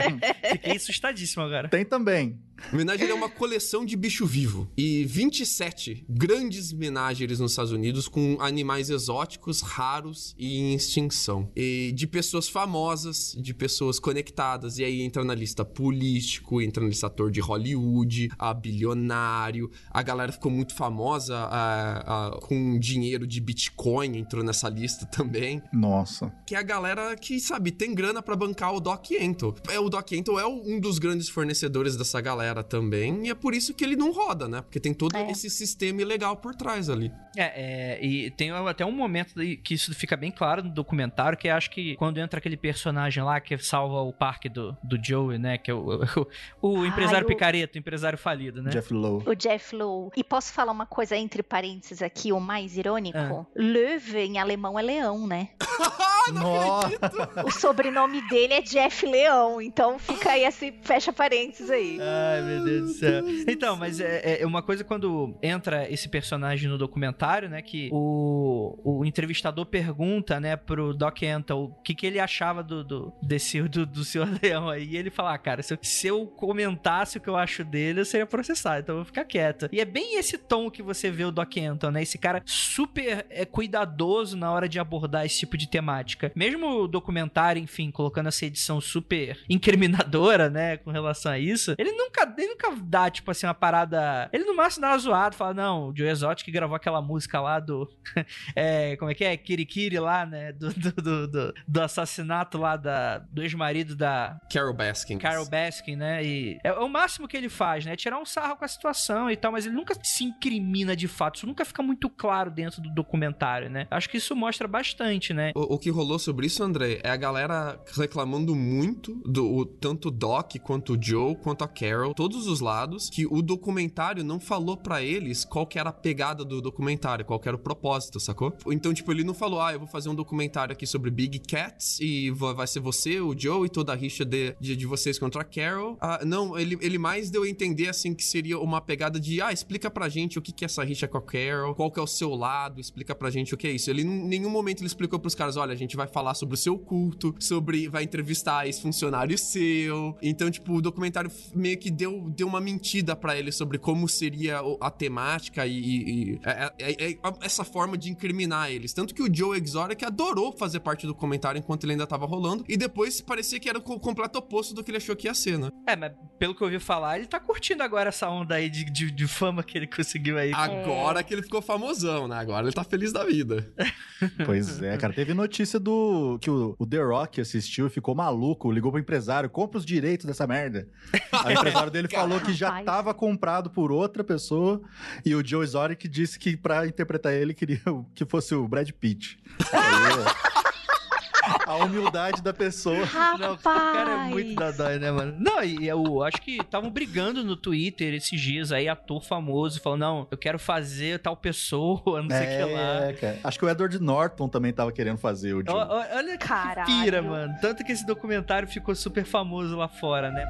Fiquei assustadíssimo agora. Tem também. Menagerie é uma coleção de bicho vivo. E 27 grandes menageries nos Estados Unidos com animais exóticos, raros e em extinção. E de pessoas famosas, de pessoas conectadas. E aí entra na lista político, entra na lista ator de Hollywood, a bilionário. A galera ficou muito famosa a- a- com dinheiro de Bitcoin, entrou nessa lista também Nossa. que é a galera que, sabe, tem grana pra bancar o Doc Antle. É, o Doc Antle é um dos grandes fornecedores dessa galera também, e é por isso que ele não roda, né? Porque tem todo É. esse sistema ilegal por trás ali. É, é, e tem até um momento que isso fica bem claro no documentário, que acho que quando entra aquele personagem lá que salva o parque do, do Joey, né? Que é o, o, o Ai, empresário o- picareta, o empresário falido, né? Jeff Lowe. O Jeff Lowe. E posso falar uma coisa entre parênteses aqui, o mais irônico? Ah. Löwe em alemão é leão, né? Nossa. O sobrenome dele é Jeff Leão, então fica aí esse fecha parênteses aí. Ai, meu Deus do céu. Então, mas é, é uma coisa quando entra esse personagem no documentário, né? Que o, o entrevistador pergunta, né, pro Doc Antle o que, que ele achava do, do, desse, do, do Senhor Leão aí. E ele fala, ah, cara, se eu, se eu comentasse o que eu acho dele, eu seria processado, então eu vou ficar quieto. E é bem esse tom que você vê o Doc Antle, né? Esse cara super é, cuidadoso na hora de abordar esse tipo de temática. temática. Mesmo o documentário, enfim, colocando essa edição super incriminadora, né, com relação a isso, ele nunca, ele nunca dá, tipo assim, uma parada. Ele no máximo dá uma zoada, fala, não, o Joe Exotic gravou aquela música lá do. é, como é que é? Kirikiri lá, né? Do, do, do, do, do assassinato lá da, do ex-marido da. Carol Baskin. Carol Baskin, né? E é, é o máximo que ele faz, né? Tirar um sarro com a situação e tal, mas ele nunca se incrimina de fato. Isso nunca fica muito claro dentro do documentário, né? Acho que isso mostra bastante, né? O, o que rolou sobre isso, André, é a galera reclamando muito do o, tanto o Doc quanto o Joe, quanto a Carol, todos os lados, que o documentário não falou para eles qual que era a pegada do documentário, qual que era o propósito, sacou? Então, tipo, ele não falou, ah, eu vou fazer um documentário aqui sobre Big Cats e vai ser você, o Joe e toda a rixa de, de, de vocês contra a Carol. Ah, não, ele, ele mais deu a entender, assim, que seria uma pegada de, ah, explica pra gente o que, que é essa rixa com a Carol, qual que é o seu lado, explica pra gente o que é isso. Ele, em nenhum momento, ele explicou pros caras, olha, a gente vai falar sobre o seu culto, sobre, vai entrevistar ex-funcionário seu. Então, tipo, o documentário meio que deu, deu uma mentida para ele sobre como seria a temática e, e, e é, é, é, essa forma de incriminar eles. Tanto que o Joe Exotic adorou fazer parte do comentário enquanto ele ainda tava rolando, e depois parecia que era o completo oposto do que ele achou que ia ser, né? É, mas pelo que eu ouvi falar, ele tá curtindo agora essa onda aí de, de, de fama que ele conseguiu aí. Agora é. que ele ficou famosão, né? Agora ele tá feliz da vida. pois é, cara. Teve notícia do que o, o The Rock assistiu e ficou maluco, ligou pro empresário, compra os direitos dessa merda. Aí o empresário dele falou que já tava comprado por outra pessoa e o Joe Exotic disse que pra interpretar ele queria que fosse o Brad Pitt. A humildade da pessoa. Rapaz. Não, o cara é muito dadói, né, mano? Não, e eu acho que estavam brigando no Twitter esses dias aí, ator famoso, falou, não, eu quero fazer tal pessoa, não sei o é, que lá. É, cara. Acho que o Edward Norton também tava querendo fazer o Joe. Olha que Caralho. pira, mano. Tanto que esse documentário ficou super famoso lá fora, né?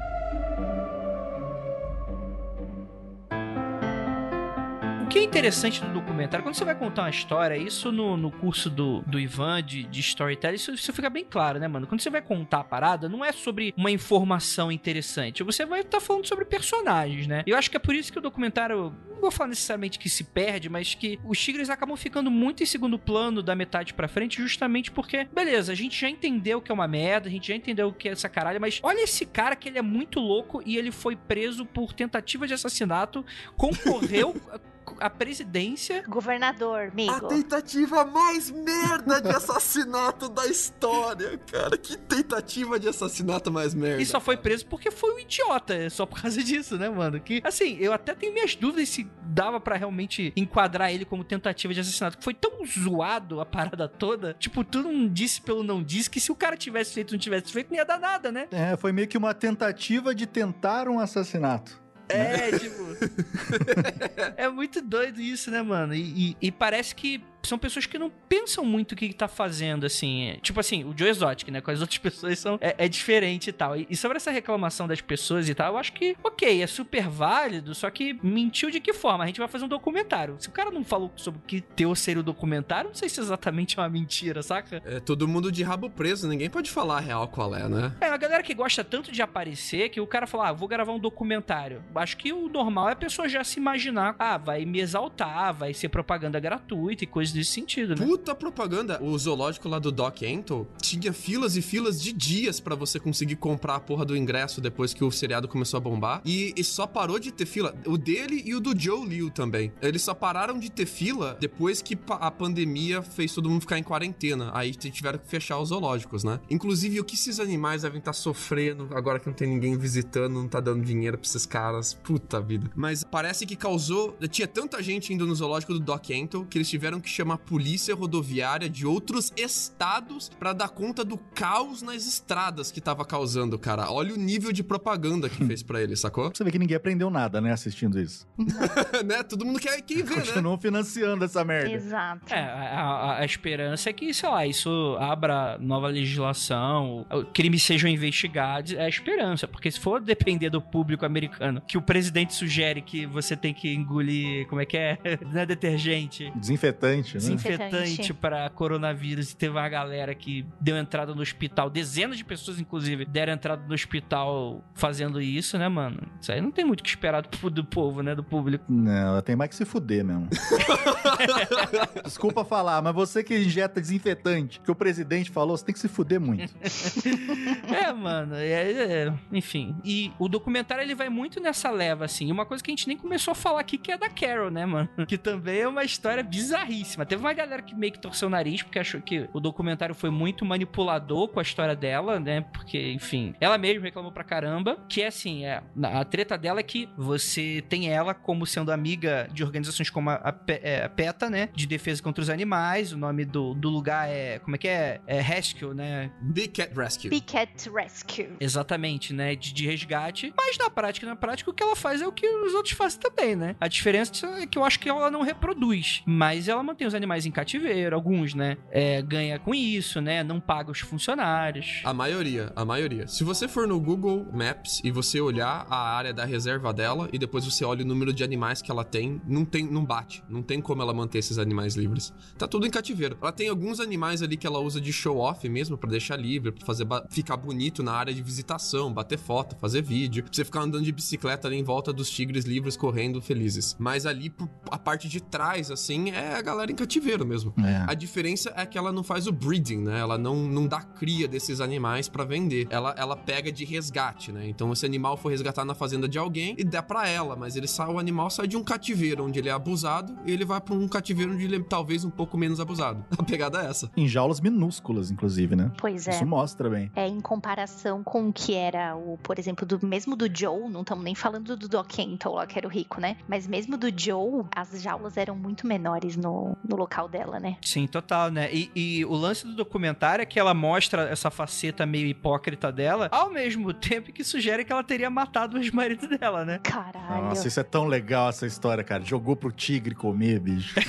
Que é interessante do documentário, quando você vai contar uma história, isso no, no curso do, do Ivan de, de storytelling, isso, isso fica bem claro, né, mano? Quando você vai contar a parada, não é sobre uma informação interessante, você vai estar tá falando sobre personagens, né? Eu acho que é por isso que o documentário, não vou falar necessariamente que se perde, mas que os tigres acabam ficando muito em segundo plano da metade para frente, justamente porque, beleza, a gente já entendeu que é uma merda, a gente já entendeu o que é essa caralho, mas olha esse cara que ele é muito louco e ele foi preso por tentativa de assassinato, concorreu a presidência. Governador, amigo. A tentativa mais merda de assassinato da história, cara. Que tentativa de assassinato mais merda. E só foi preso porque foi um idiota, é só por causa disso, né, mano? Que, assim, eu até tenho minhas dúvidas se dava para realmente enquadrar ele como tentativa de assassinato. Foi tão zoado a parada toda. Tipo, tu não disse pelo não disse que se o cara tivesse feito ou não tivesse feito, não ia dar nada, né? É, foi meio que uma tentativa de tentar um assassinato. É, tipo. é muito doido isso, né, mano? E, e, e, parece que são pessoas que não pensam muito o que, que tá fazendo, assim. Tipo assim, o Joe Exotic, né? Com as outras pessoas são, é, é diferente e tal. E, e, sobre essa reclamação das pessoas e tal, eu acho que, ok, é super válido, só que mentiu de que forma? A gente vai fazer um documentário. Se o cara não falou sobre o que teu ser o documentário, não sei se exatamente é uma mentira, saca? É todo mundo de rabo preso, ninguém pode falar a real qual é, né? É, a galera que gosta tanto de aparecer que o cara fala, ah, vou gravar um documentário. Acho que o normal é a pessoa já se imaginar, ah, vai me exaltar, vai ser propaganda gratuita e coisas nesse sentido, né? Puta propaganda. O zoológico lá do Doc Antle tinha filas e filas de dias para você conseguir comprar a porra do ingresso depois que o seriado começou a bombar. E, e, só parou de ter fila. O dele e o do Joe Liu também. Eles só pararam de ter fila depois que a pandemia fez todo mundo ficar em quarentena. Aí tiveram que fechar os zoológicos, né? Inclusive, o que esses animais devem estar tá sofrendo agora que não tem ninguém visitando, não tá dando dinheiro pra esses caras. Puta vida. Mas parece que causou. Tinha tanta gente indo no zoológico do Doc Antle que eles tiveram que chamar polícia rodoviária de outros estados para dar conta do caos nas estradas que tava causando, cara. Olha o nível de propaganda que fez para ele, sacou? Você vê que ninguém aprendeu nada, né, assistindo isso. né? Todo mundo quer, quer ver, Continuam né? financiando essa merda. Exato. É, a, a, esperança é que, sei lá, isso abra nova legislação, crimes sejam investigados, é a esperança, porque se for depender do público americano, que o presidente sugere que você tem que engolir, como é que é? Não é detergente. Desinfetante. Desinfetante, né? desinfetante pra coronavírus e teve uma galera que deu entrada no hospital, dezenas de pessoas, inclusive, deram entrada no hospital fazendo isso, né, mano? Isso aí não tem muito o que esperar do, do povo, né? Do público. Não, ela tem mais que se fuder mesmo. Desculpa falar, mas você que injeta desinfetante, que o presidente falou, você tem que se fuder muito. É, mano, é, é, enfim. E o documentário ele vai muito nessa leva, assim. E Uma coisa que a gente nem começou a falar aqui, que é da Carol, né, mano? Que também é uma história bizarríssima. Teve uma galera que meio que torceu o nariz, porque achou que o documentário foi muito manipulador com a história dela, né? Porque, enfim, ela mesma reclamou pra caramba. Que é assim, é, a treta dela é que você tem ela como sendo amiga de organizações como a, a é, a PETA, né? De defesa contra os animais. O nome do, do lugar é. Como é que é? É Rescue, né? Big Cat Rescue. Big Cat Rescue. Exatamente, né? De, de resgate. Mas na prática, na prática, o que ela faz é o que os outros fazem também, né? A diferença é que eu acho que ela não reproduz. Mas ela mantém os animais em cativeiro, alguns, né? É, ganha com isso, né? Não paga os funcionários. A maioria, a maioria. Se você for no Google Maps e você olhar a área da reserva dela e depois você olha o número de animais que ela tem, não tem, não bate. Não tem como ela manter esses animais livres. Tá tudo em cativeiro. Ela tem alguns animais ali que ela usa de show off mesmo pra deixar livre, pra fazer ficar bonito na área de visitação, bater foto, fazer vídeo, pra você ficar andando de bicicleta ali em volta dos tigres livres correndo felizes. Mas ali a parte de trás assim é a galera em cativeiro mesmo. É. A diferença é que ela não faz o breeding, né? Ela não, não dá cria desses animais pra vender. Ela, ela pega de resgate, né? Então esse animal foi resgatado na fazenda de alguém e dá pra ela, mas ele sai, o animal sai de um cativeiro onde ele é abusado e ele vai pra um cativeiro onde ele é talvez um pouco menos abusado. A pegada é essa. Em jaulas minúsculas, inclusive, né? Pois é. Isso mostra bem. É, em comparação com o que era o, por exemplo, do mesmo do Joe, não estamos nem falando do Doc Kenton lá, que era o rico, né? Mas mesmo do Joe, as jaulas eram muito menores no, no local dela, né? Sim, total, né? E, e o lance do documentário é que ela mostra essa faceta meio hipócrita dela, ao mesmo tempo que sugere que ela teria matado o ex-marido dela, né? Caralho. Nossa, isso é tão legal essa história, cara. Jogou pro tigre comer, bicho.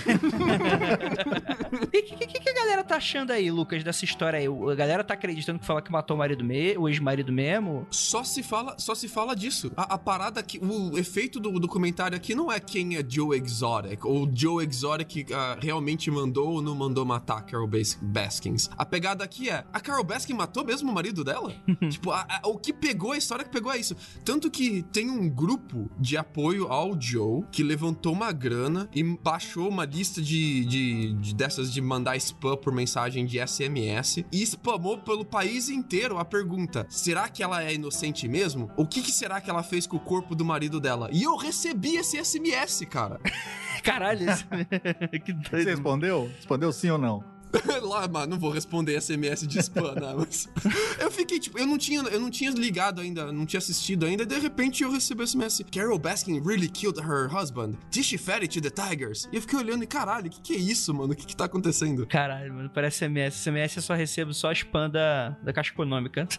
E o que, que, que a galera tá achando aí, Lucas, dessa história aí? O- A galera tá acreditando que fala que matou o marido me o ex-marido mesmo? Só se fala, só se fala disso. A, a parada que o efeito do documentário aqui não é quem é Joe Exotic ou Joe Exotic ah, realmente mandou ou não mandou matar a Carol Bas- Baskins. A pegada aqui é a Carol Baskin matou mesmo o marido dela? tipo, a- a- o que pegou a história que pegou é isso. Tanto que tem um grupo de apoio ao Joe que levantou uma grana e baixou uma lista de, de, de dessas de mandar spam por mensagem de SMS e spamou pelo país inteiro a pergunta: será que ela é inocente mesmo? O que, que será que ela fez com o corpo do marido dela? E eu recebi esse SMS, cara. Caralho, isso... que Você doido. respondeu? Respondeu sim ou não? Lá, mano, não vou responder SMS de spam, né? Mas eu fiquei, tipo, eu não tinha, eu não tinha ligado ainda, não tinha assistido ainda, e de repente eu recebi o SMS. Carol Baskin really killed her husband. Did she fed it to the tigers? E eu fiquei olhando e, caralho, o que, que é isso, mano? O que, que tá acontecendo? Caralho, mano, parece SMS. SMS eu só recebo só spam da, da Caixa Econômica.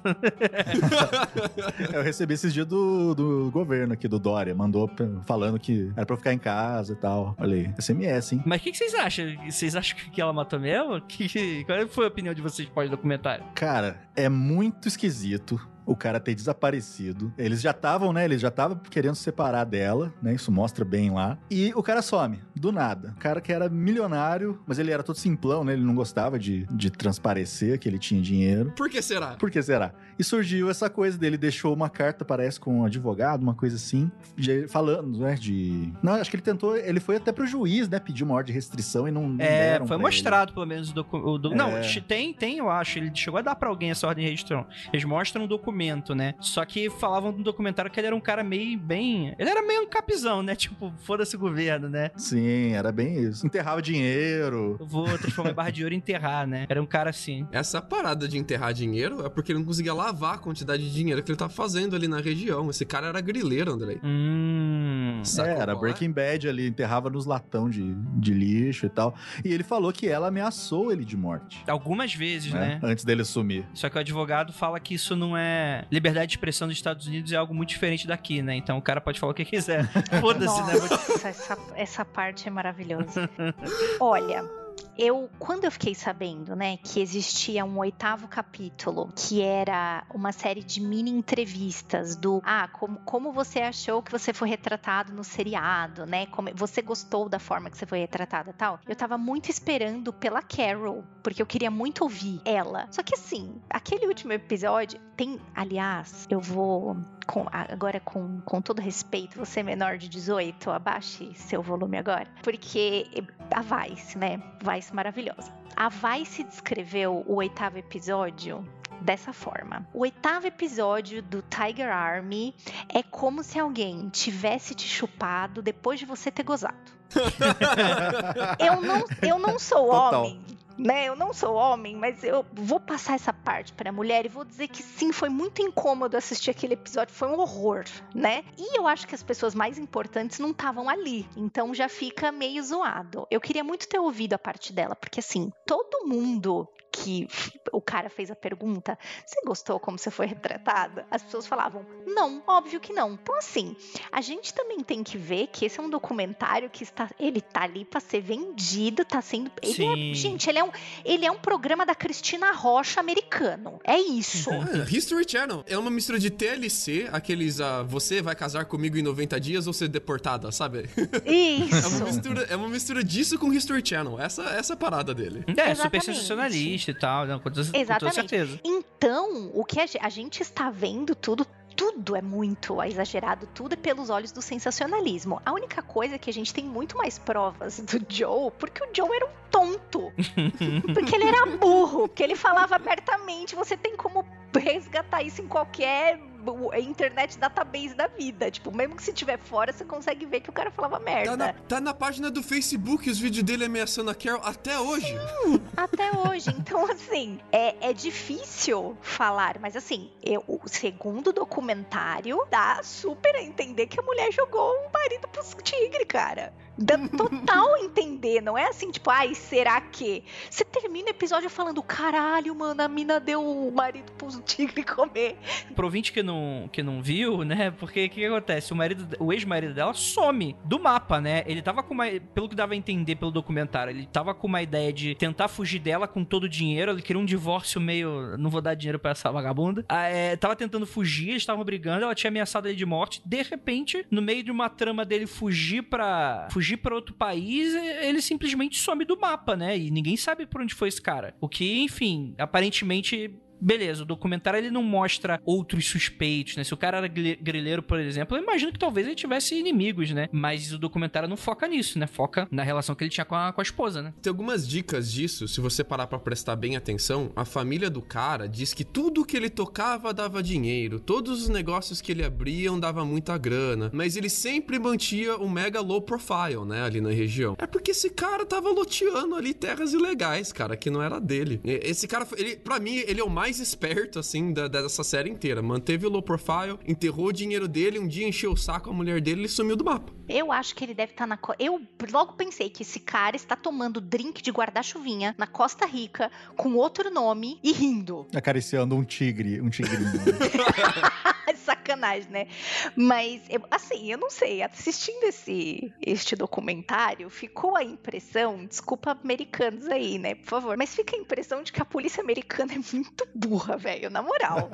Eu recebi esses dias do, do governo aqui, do Dória. Mandou falando que era pra eu ficar em casa e tal. Olha aí, SMS, hein? Mas o que, que vocês acham? Vocês acham que ela matou mesmo? Que, qual foi a opinião de vocês pós-documentário? Cara, é muito esquisito o cara ter desaparecido. Eles já estavam, né? Eles já estavam querendo se separar dela, né? Isso mostra bem lá. E o cara some, do nada. O cara que era milionário, mas ele era todo simplão, né? Ele não gostava de, de transparecer que ele tinha dinheiro. Por que será? Por que será? E surgiu essa coisa dele, deixou uma carta, parece, com um advogado, uma coisa assim, de- falando, né, de... Não, acho que ele tentou, ele foi até pro juiz, né, pedir uma ordem de restrição e não, não É, deram foi pra mostrado pelo menos o documento. É. Não, tem, tem, eu acho. Ele chegou a dar pra alguém essa ordem de registrão. Eles mostram um documento, né? Só que falavam no documentário que ele era um cara meio bem. Ele era meio um capizão, né? Tipo, foda-se o governo, né? Sim, era bem isso. Enterrava dinheiro. Eu vou transformar em barra de ouro e enterrar, né? Era um cara assim. Essa parada de enterrar dinheiro é porque ele não conseguia lavar a quantidade de dinheiro que ele tava fazendo ali na região. Esse cara era grileiro, André. Hum. Sacou é, era é? Breaking Bad ali, enterrava nos latão de, de lixo e tal. E ele falou que ela ameaçou ele de morte. Algumas vezes, Né? né? Antes dele sumir. Só que o advogado fala que isso não é. Liberdade de expressão dos Estados Unidos é algo muito diferente daqui, né? Então o cara pode falar o que quiser. Foda-se, né? Essa, essa parte é maravilhosa. Olha, eu quando eu fiquei sabendo, né, que existia um oitavo capítulo, que era uma série de mini entrevistas do ah, como, como você achou que você foi retratado no seriado, né? Como você gostou da forma que você foi retratada, tal. Eu tava muito esperando pela Carol, porque eu queria muito ouvir ela. Só que assim, aquele último episódio tem, aliás, eu vou com, agora com, com todo respeito, você é menor de 18, abaixe seu volume agora, porque a Vice, né? Vice maravilhosa. A Vice descreveu o oitavo episódio dessa forma. O oitavo episódio do Tiger Army é como se alguém tivesse te chupado depois de você ter gozado. Eu, não, eu não sou Total. homem né? Eu não sou homem, mas eu vou passar essa parte para a mulher e vou dizer que sim, foi muito incômodo assistir aquele episódio, foi um horror, né? E eu acho que as pessoas mais importantes não estavam ali, então já fica meio zoado. Eu queria muito ter ouvido a parte dela, porque assim, todo mundo que o cara fez a pergunta: Você gostou como você foi retratada? As pessoas falavam: Não, óbvio que não. Então, assim, a gente também tem que ver que esse é um documentário que está, ele tá ali para ser vendido, tá sendo. Ele é, gente, ele é, um, ele é um programa da Cristina Rocha americano. É isso. É, History Channel é uma mistura de TLC, aqueles uh, Você vai casar comigo em 90 dias ou ser deportada, sabe? Isso. é, uma mistura, é uma mistura disso com History Channel. Essa, essa é a parada dele. É, Exatamente. super sensacionalista e tal, não, com, Exatamente. com toda certeza. Então, o que a, a gente está vendo tudo tudo é muito exagerado, tudo é pelos olhos do sensacionalismo. A única coisa é que a gente tem muito mais provas do Joe, porque o Joe era um tonto. porque ele era burro, que ele falava abertamente. Você tem como resgatar isso em qualquer internet database da vida. Tipo, mesmo que se tiver fora, você consegue ver que o cara falava merda. Tá na, tá na página do Facebook os vídeos dele ameaçando a Carol até hoje. Sim, até hoje. Então, assim, é, é difícil falar, mas assim, eu, o segundo documentário dá super a entender que a mulher jogou o marido pro tigre, cara. Dá total entender, não é assim, tipo, ai, será que? Você termina o episódio falando, caralho, mano, a mina deu o marido pro tigre comer. Pro ouvinte que não, que não viu, né? Porque o que, que, acontece? O marido, o ex-marido dela some do mapa, né? Ele tava com uma. Pelo que dava a entender pelo documentário, ele tava com uma ideia de tentar fugir dela com todo o dinheiro. Ele queria um divórcio meio. Não vou dar dinheiro pra essa vagabunda. Ah, é, tava tentando fugir, eles estavam brigando, ela tinha ameaçado ele de morte. De repente, no meio de uma trama dele fugir pra. fugir para outro país, ele simplesmente some do mapa, né? E ninguém sabe por onde foi esse cara. O que, enfim, aparentemente beleza, o documentário ele não mostra outros suspeitos, né? Se o cara era grileiro, por exemplo, eu imagino que talvez ele tivesse inimigos, né? Mas o documentário não foca nisso, né? Foca na relação que ele tinha com a, com a esposa, né? Tem algumas dicas disso, se você parar para prestar bem atenção. A família do cara diz que tudo que ele tocava dava dinheiro, todos os negócios que ele abriam dava muita grana, mas ele sempre mantinha um mega low profile, né? Ali na região. É porque esse cara tava loteando ali terras ilegais, cara, que não era dele. Esse cara, ele, para mim, ele é o mais mais esperto, assim, da, dessa série inteira. Manteve o low profile, enterrou o dinheiro dele, um dia encheu o saco a mulher dele e sumiu do mapa. Eu acho que ele deve estar tá na. Eu logo pensei que esse cara está tomando drink de guarda-chuvinha na Costa Rica com outro nome e rindo. Acariciando um tigre, um tigrinho. Sacanagem, né? Mas, assim, eu não sei. Assistindo esse, este documentário, ficou a impressão, desculpa americanos aí, né? Por favor, mas fica a impressão de que a polícia americana é muito burra, velho, na moral.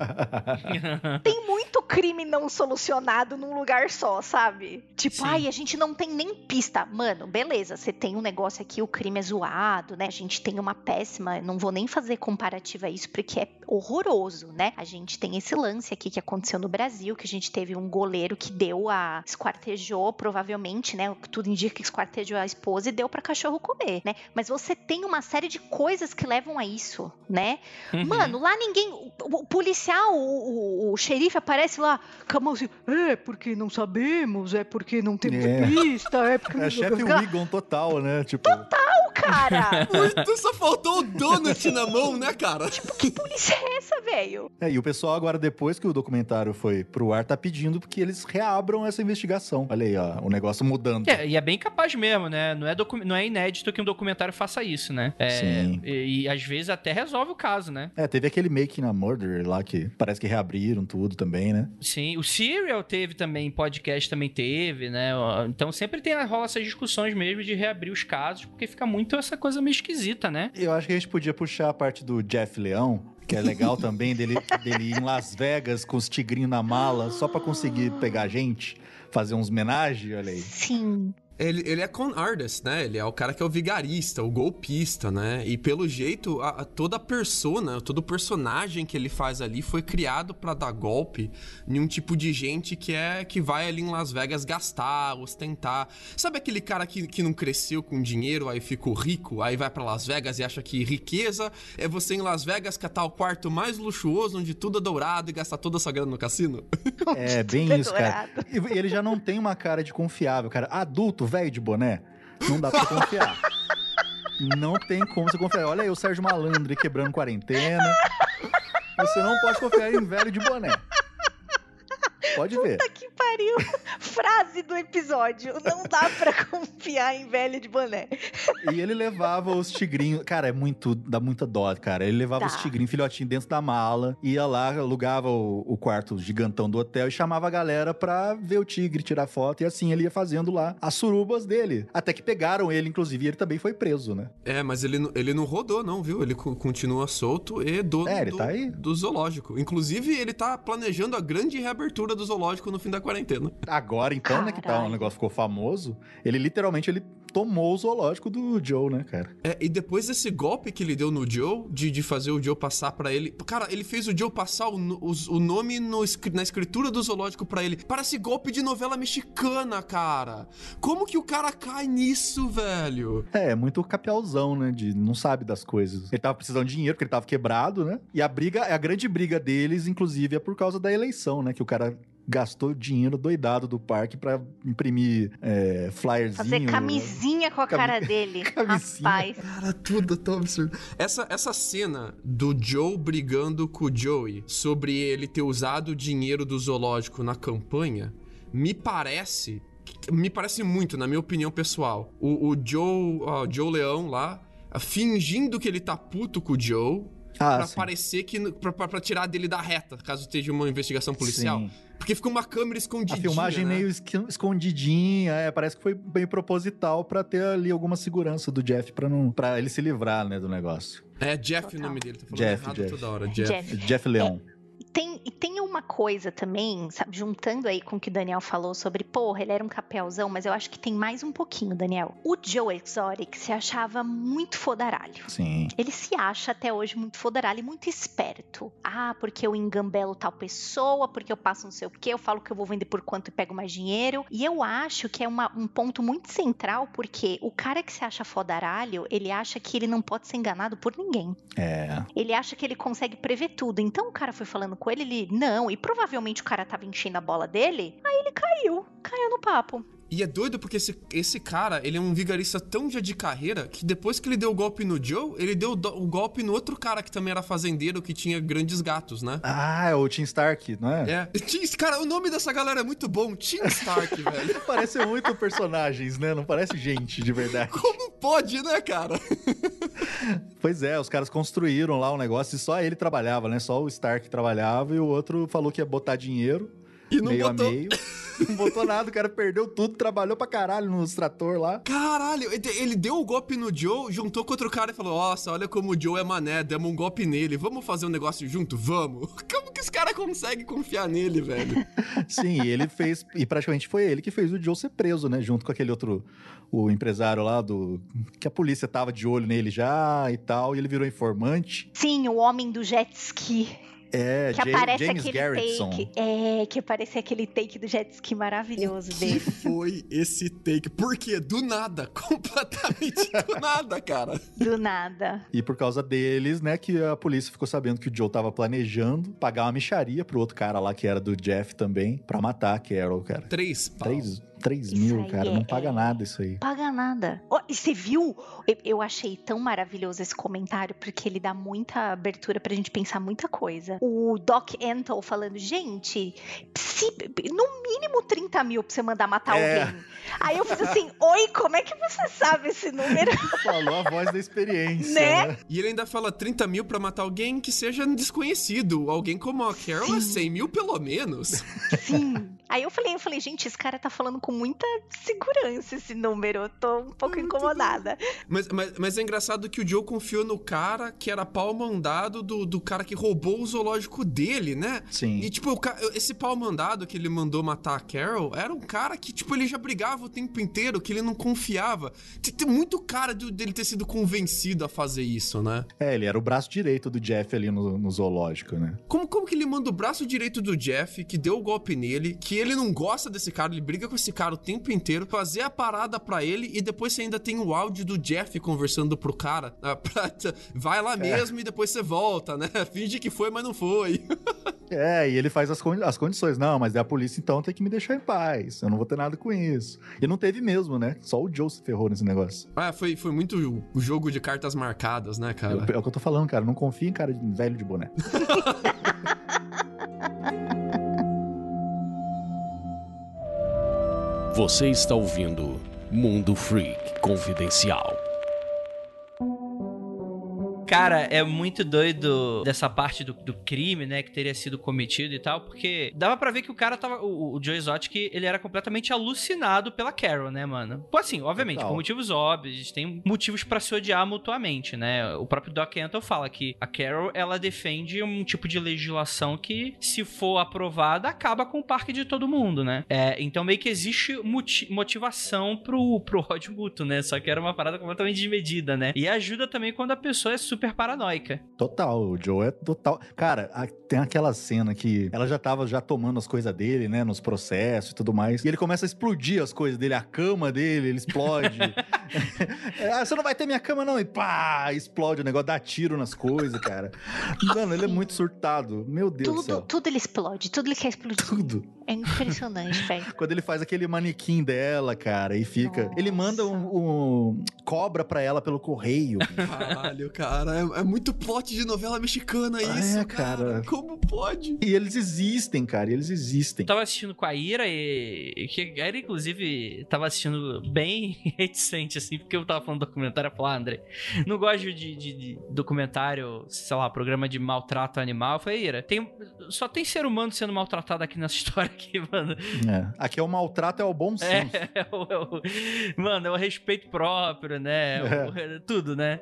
tem muito crime não solucionado num lugar só, sabe? Tipo, Sim. ai, a gente não tem nem pista. Mano, beleza, você tem um negócio aqui, o crime é zoado, né? A gente tem uma péssima, não vou nem fazer comparativa a isso porque é horroroso, né? A gente tem esse lance aqui que aconteceu no Brasil, que a gente teve um goleiro que deu a esquartejou, provavelmente, né? Tudo indica que esquartejou a esposa e deu para cachorro comer, né? Mas você tem uma série de coisas que levam a isso, né? Uhum. Mano, lá ninguém. O, o policial, o, o, o, xerife aparece lá, com a mão assim, é porque não sabemos, é porque não temos é. pista, é porque. É chefe Wigon total, né? Tipo... Total, cara! Muito só faltou o donut na mão, né, cara? Tipo, que polícia é? E-mail. É, e o pessoal agora, depois que o documentário foi pro ar, tá pedindo que eles reabram essa investigação. Olha aí, ó, o negócio mudando. É, e é bem capaz mesmo, né? Não é, docu- não é inédito que um documentário faça isso, né? É, Sim. E, e às vezes até resolve o caso, né? É, teve aquele Making a Murder lá que parece que reabriram tudo também, né? Sim, o Serial teve também, podcast também teve, né? Então sempre tem, rola essas discussões mesmo de reabrir os casos, porque fica muito essa coisa meio esquisita, né? Eu acho que a gente podia puxar a parte do Jeff Leão, que é legal também, dele, dele ir em Las Vegas com os tigrinhos na mala, só pra conseguir pegar gente, fazer uns homenagem, olha aí. Sim. Ele, ele é con artist, né? Ele é o cara que é o vigarista, o golpista, né? E pelo jeito, a- a- toda a persona, todo o personagem que ele faz ali foi criado pra dar golpe em um tipo de gente que é que vai ali em Las Vegas gastar, ostentar. Sabe aquele cara que, que não cresceu com dinheiro, aí ficou rico, aí vai pra Las Vegas e acha que riqueza é você em Las Vegas catar o quarto mais luxuoso, onde tudo é dourado e gastar toda a sua grana no cassino? É, bem Tudo isso, cara. E ele já não tem uma cara de confiável, cara. Adulto, velho de boné, não dá pra confiar. Não tem como você confiar. Olha aí o Sérgio Malandro quebrando quarentena. Você não pode confiar em velho de boné. Pode ver. Puta que pariu. Frase do episódio. Não dá pra confiar em velho de boné. E ele levava os tigrinhos. Cara, é muito. dá muita dó, cara. Ele levava Dá. os tigrinhos filhotinhos dentro da mala, ia lá, alugava o, o quarto gigantão do hotel e chamava a galera pra ver o tigre, tirar foto. E assim ele ia fazendo lá as surubas dele. Até que pegaram ele, inclusive, e ele também foi preso, né? É, mas ele, não- ele não rodou, não, viu? Ele co- continua solto e dono É, ele do, tá aí. do zoológico. Inclusive, ele tá planejando a grande reabertura do zoológico no fim da quarentena. Agora, então, né, que tá, o negócio ficou famoso, ele literalmente ele tomou o zoológico do Joe, né, cara? É, e depois desse golpe que ele deu no Joe, de, de fazer o Joe passar pra ele. Cara, ele fez o Joe passar o, os- o nome no na escritura do zoológico pra ele. Parece golpe de novela mexicana, cara. Como que o cara cai nisso, velho? É, é muito capialzão, né, de não sabe das coisas. Ele tava precisando de dinheiro porque ele tava quebrado, né? E a briga, a grande briga deles, inclusive, é por causa da eleição, né, que o cara gastou dinheiro doidado do parque pra imprimir é, flyerzinho. Fazer camisinha com a Cami- cara dele. Camisinha. Rapaz. Cara, tudo tão absurdo. Essa, essa cena do Joe brigando com o Joey sobre ele ter usado o dinheiro do zoológico na campanha, me parece. Me parece muito, na minha opinião pessoal. O, o Joe, ó, Joe Leão lá, fingindo que ele tá puto com o Joe. Ah, pra sim. parecer que. Pra tirar dele da reta, caso esteja uma investigação policial. Sim. Porque fica uma câmera A escondidinha. filmagem né? meio escondidinha, é, parece que foi bem proposital pra ter ali alguma segurança do Jeff pra não para ele se livrar, né, do negócio. É Jeff Total. o nome dele, tá falando Jeff, errado Jeff. toda hora. Jeff. Jeff. Jeff Leon. Tem, e tem uma coisa também, sabe, juntando aí com o que o Daniel falou sobre, porra, ele era um capelzão, mas eu acho que tem mais um pouquinho, Daniel. O Joe Exotic se achava muito fodaralho. Sim. Ele se acha até hoje muito fodaralho e muito esperto. Ah, porque eu engambelo tal pessoa, porque eu passo não sei o quê, eu falo que eu vou vender por quanto e pego mais dinheiro. E eu acho que é uma- um ponto muito central, porque o cara que se acha fodaralho, ele acha que ele não pode ser enganado por ninguém. É. Ele acha que ele consegue prever tudo. Então o cara foi falando com ele, ele não, e provavelmente o cara tava enchendo a bola dele, aí ele caiu, caiu no papo. E é doido porque esse, esse cara, ele é um vigarista tão já de carreira que depois que ele deu o golpe no Joe, ele deu o, golpe no outro cara que também era fazendeiro, que tinha grandes gatos, né? Ah, é o Tim Stark, não é? É. Tim- Cara, o nome dessa galera é muito bom. Tim Stark, velho. Parece muito personagens, né? Não parece gente de verdade. Como pode, né, cara? Pois é, os caras construíram lá um negócio e só ele trabalhava, né? Só o Stark trabalhava e o outro falou que ia botar dinheiro. E não meio botou. a meio. Não botou nada, o cara perdeu tudo, trabalhou pra caralho no extrator lá. Caralho, ele- deu o golpe no Joe, juntou com outro cara e falou: Nossa, olha como o Joe é mané, demos um golpe nele. Vamos fazer um negócio junto? Vamos. Como que os caras conseguem confiar nele, velho? Sim, e ele fez, e praticamente foi ele que fez o Joe ser preso, né? Junto com aquele outro, o empresário lá do. que a polícia tava de olho nele já e tal, e ele virou informante. Sim, o homem do jet ski. É, Que Ja- aparece James aquele take. É, que aparece aquele take do jet ski maravilhoso que dele. foi esse take? Por quê? Do nada. Completamente do nada, cara. Do nada. E por causa deles, né, que a polícia ficou sabendo que o Joe tava planejando pagar uma micharia pro outro cara lá, que era do Jeff também, pra matar a Carol, cara. Três pau. Três, 3 Isso mil, cara, é- não paga é- nada isso aí. Paga nada. Ó, e você viu? Eu, eu achei tão maravilhoso esse comentário, porque ele dá muita abertura pra gente pensar muita coisa. O Doc Antle falando, gente, se- no mínimo 30 mil pra você mandar matar É. alguém. Aí eu fiz assim, oi, como é que você sabe esse número? Falou a voz da experiência, Né? né? E ele ainda fala 30 mil pra matar alguém que seja desconhecido. Alguém como a Carol é Sim. 100 mil pelo menos. Sim. Aí eu falei, eu falei, gente, esse cara tá falando com muita segurança esse número. Eu tô um pouco incomodada. Mas, mas, mas é engraçado que o Joe confiou no cara que era pau mandado do, do cara que roubou o zoológico dele, né? Sim. E, tipo, o ca- esse pau mandado que ele mandou matar a Carol era um cara que, tipo, ele já brigava o tempo inteiro, que ele não confiava. Tem, tem muito cara do- dele ter sido convencido a fazer isso, né? É, ele era o braço direito do Jeff ali no, no zoológico, né? Como, como que ele manda o braço direito do Jeff, que deu o golpe nele, que ele não gosta desse cara, ele briga com esse cara o tempo inteiro, fazer a parada pra ele e depois você ainda tem o áudio do Jeff conversando pro cara. pra- vai lá mesmo e depois você volta, né? Finge que foi, mas não foi. É, e ele faz as, condi- as condições. Não, mas é a polícia então tem que me deixar em paz. Eu não vou ter nada com isso. E não teve mesmo, né? Só o Joe se ferrou nesse negócio. Ah, foi, foi muito o jogo de cartas marcadas, né, cara? É, o que eu tô falando, cara. Não confia em cara de velho de boné. Você está ouvindo Mundo Freak Confidencial. Cara, é muito doido dessa parte do, do crime, né, que teria sido cometido e tal, porque dava pra ver que o cara tava. O, o Joe Exotic, ele era completamente alucinado pela Carol, né, mano? Pô, assim, obviamente, Total. por motivos óbvios, têm motivos pra se odiar mutuamente, né? O próprio Doc Antle fala que a Carol, ela defende um tipo de legislação que, se for aprovada, acaba com o parque de todo mundo, né? É, então meio que existe moti- motivação pro, pro ódio mútuo, né? Só que era uma parada completamente desmedida, né? E ajuda também quando a pessoa é super paranoica. Total, o Joe é total. Cara, a- tem aquela cena que ela já tava já tomando as coisas dele, né? Nos processos e tudo mais. E ele começa a explodir as coisas dele, a cama dele, ele explode. É, ah, você não vai ter minha cama, não. E pá, explode o negócio, dá tiro nas coisas, cara. Mano, ele é muito surtado. Meu Deus do Tudo, céu. tudo ele explode, tudo ele quer explodir. Tudo. É impressionante, velho. Quando ele faz aquele manequim dela, cara, e fica. Ele manda um, um- cobra pra ela pelo correio. Caralho, cara, é, é muito plot de novela mexicana É, isso, cara. cara. Como pode? e eles existem, cara, eles existem. Eu tava assistindo com a Ira e. Que a Ira, inclusive, tava assistindo bem reticente, assim, porque eu tava falando do documentário. Eu falei, ah, André, não gosto de, de- de documentário, sei lá, programa de maltrato animal. Eu falei, Ira, tem, só tem ser humano sendo maltratado aqui nessa história aqui, mano. É. Aqui é o maltrato, é o bom senso. É, é o- é o- mano, é o respeito próprio, né? É o- é tudo, né?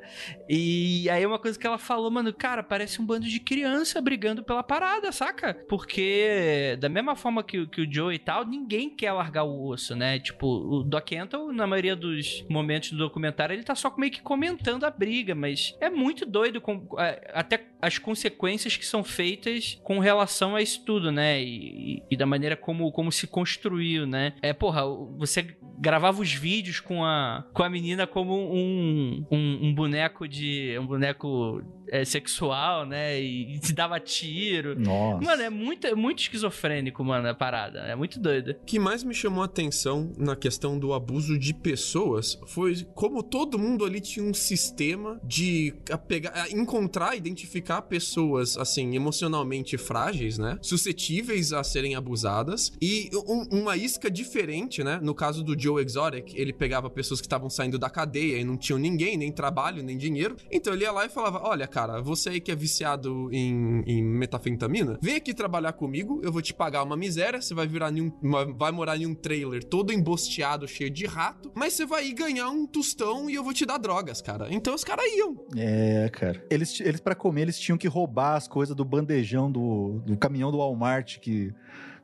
E aí uma coisa que ela falou, mano, cara, parece um bando de criança brigando pela parada, saca? Porque da mesma forma que, o- que o Joe e tal, ninguém quer largar o osso, né? Tipo, o Doc Antle, na maioria dos momentos do documentário, ele tá só meio que comentando a briga, mas é muito doido com, é, até as consequências que são feitas com relação a isso tudo, né? E, e- e da maneira como, como se construiu, né? É, porra, você gravava os vídeos com a, com a menina como um, um, um boneco de. um boneco é, sexual, né? E, e te dava tiro. Nossa. Mano, é muito, é muito esquizofrênico, mano, a parada. É muito doido. O que mais me chamou a atenção na questão do abuso de pessoas foi como todo mundo ali tinha um sistema de a pegar, a encontrar, identificar pessoas assim emocionalmente frágeis, né, suscetíveis a serem abusadas e um- uma isca diferente, né? No caso do Joe Exotic, ele pegava pessoas que estavam saindo da cadeia e não tinham ninguém, nem trabalho, nem dinheiro. Então ele ia lá e falava: Olha, cara, você aí que é viciado em, em metafentamina, vem aqui trabalhar comigo, eu vou te pagar uma miséria, você vai virar um, uma- vai morar em um trailer todo embosteado, cheio de rato, mas você vai ganhar um tostão e eu vou te dar drogas, cara. Então os caras iam. É, cara. Eles, eles para comer, eles tinham que roubar as coisas do bandejão do, do caminhão do Walmart que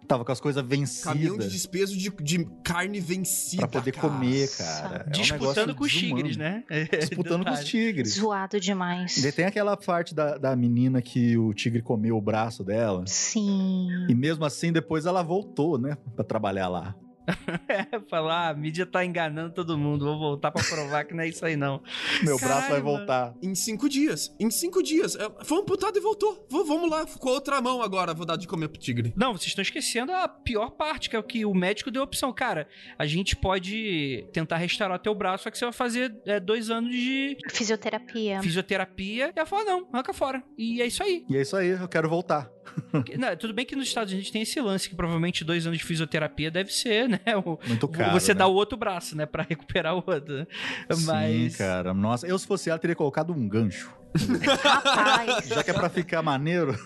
tava com as coisas Caminhão de vencidas despeso de, de carne vencida. pra poder cara. comer, cara. É um Disputando negócio com os desumano. tigres, né? Disputando com os tigres. Zoado demais. E tem aquela parte da, da menina que o tigre comeu o braço dela. Sim. E mesmo assim, depois ela voltou, né? Pra trabalhar lá. É, falar, ah, a mídia tá enganando todo mundo, vou voltar pra provar que não é isso aí não. Meu Caralho, braço vai mano. voltar. Em cinco dias. Em cinco dias. É, Foi amputado e voltou. V- vamos lá, com a outra mão agora. Vou dar de comer pro tigre. Não, vocês estão esquecendo a pior parte, que é o que o médico deu a opção. Cara, a gente pode tentar restaurar teu braço, só que você vai fazer é, dois anos de Fisioterapia. fisioterapia. E ela falou, não, arranca fora. E é isso aí. E é isso aí, eu quero voltar. Não, tudo bem que nos Estados Unidos tem esse lance, que provavelmente dois anos de fisioterapia deve ser, né? O, Muito caro. você né? dá o outro braço, né? Pra recuperar o outro. Mas... Sim, cara. Nossa, eu se fosse ela, teria colocado um gancho. Rapaz. Já que é pra ficar maneiro.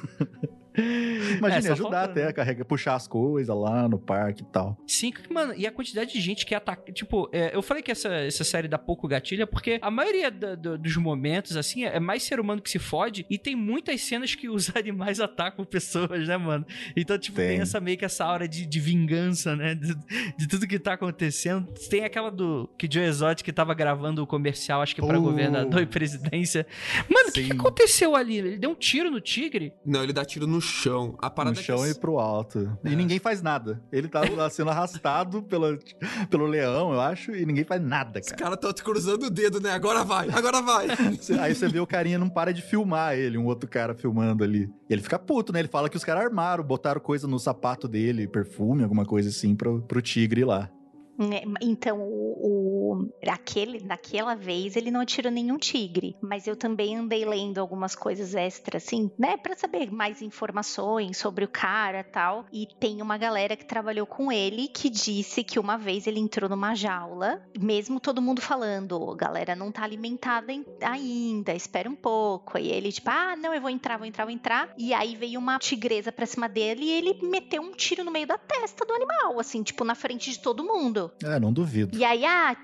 Imagina, É, ajudar falta, até né? a carregar, puxar as coisas lá no parque e tal. Sim, mano, e a quantidade de gente que ataca. Tipo, é, eu falei que essa, essa série dá pouco gatilho, porque a maioria da- do- dos momentos, assim, é mais ser humano que se fode, e tem muitas cenas que os animais atacam pessoas, né, mano? Então, tipo, tem, Tem. essa meio que essa aura de, de vingança, né? De, de tudo que tá acontecendo. Tem aquela do que Joe Exotic tava gravando o comercial, acho que pra Oh. governador e presidência. Mano, o que, que aconteceu ali? Ele deu um tiro no tigre? Não, ele dá tiro no chão. A parada no é chão as- e pro alto. É. E ninguém faz nada. Ele tá lá sendo arrastado pela, pelo leão, eu acho, e ninguém faz nada, Os cara. caras estão cruzando o dedo, né? Agora vai, agora vai. Aí você vê o carinha não para de filmar ele, um outro cara filmando ali. E ele fica puto, né? Ele fala que os caras armaram, botaram coisa no sapato dele, perfume, alguma coisa assim, pro, pro tigre lá. Né, Então, o, o- aquele, naquela vez ele não atirou nenhum tigre, mas eu também andei lendo algumas coisas extras, assim, né, Pra saber mais informações sobre o cara tal. E tem uma galera que trabalhou com ele que disse que uma vez ele entrou numa jaula, mesmo todo mundo falando, "Ô, galera não tá alimentada ainda, espera um pouco. E ele, tipo, ah, não, eu vou entrar, vou entrar, vou entrar. E aí veio uma tigresa pra cima dele e ele meteu um tiro no meio da testa do animal, assim, tipo, na frente de todo mundo. É, não duvido. E aí, ah,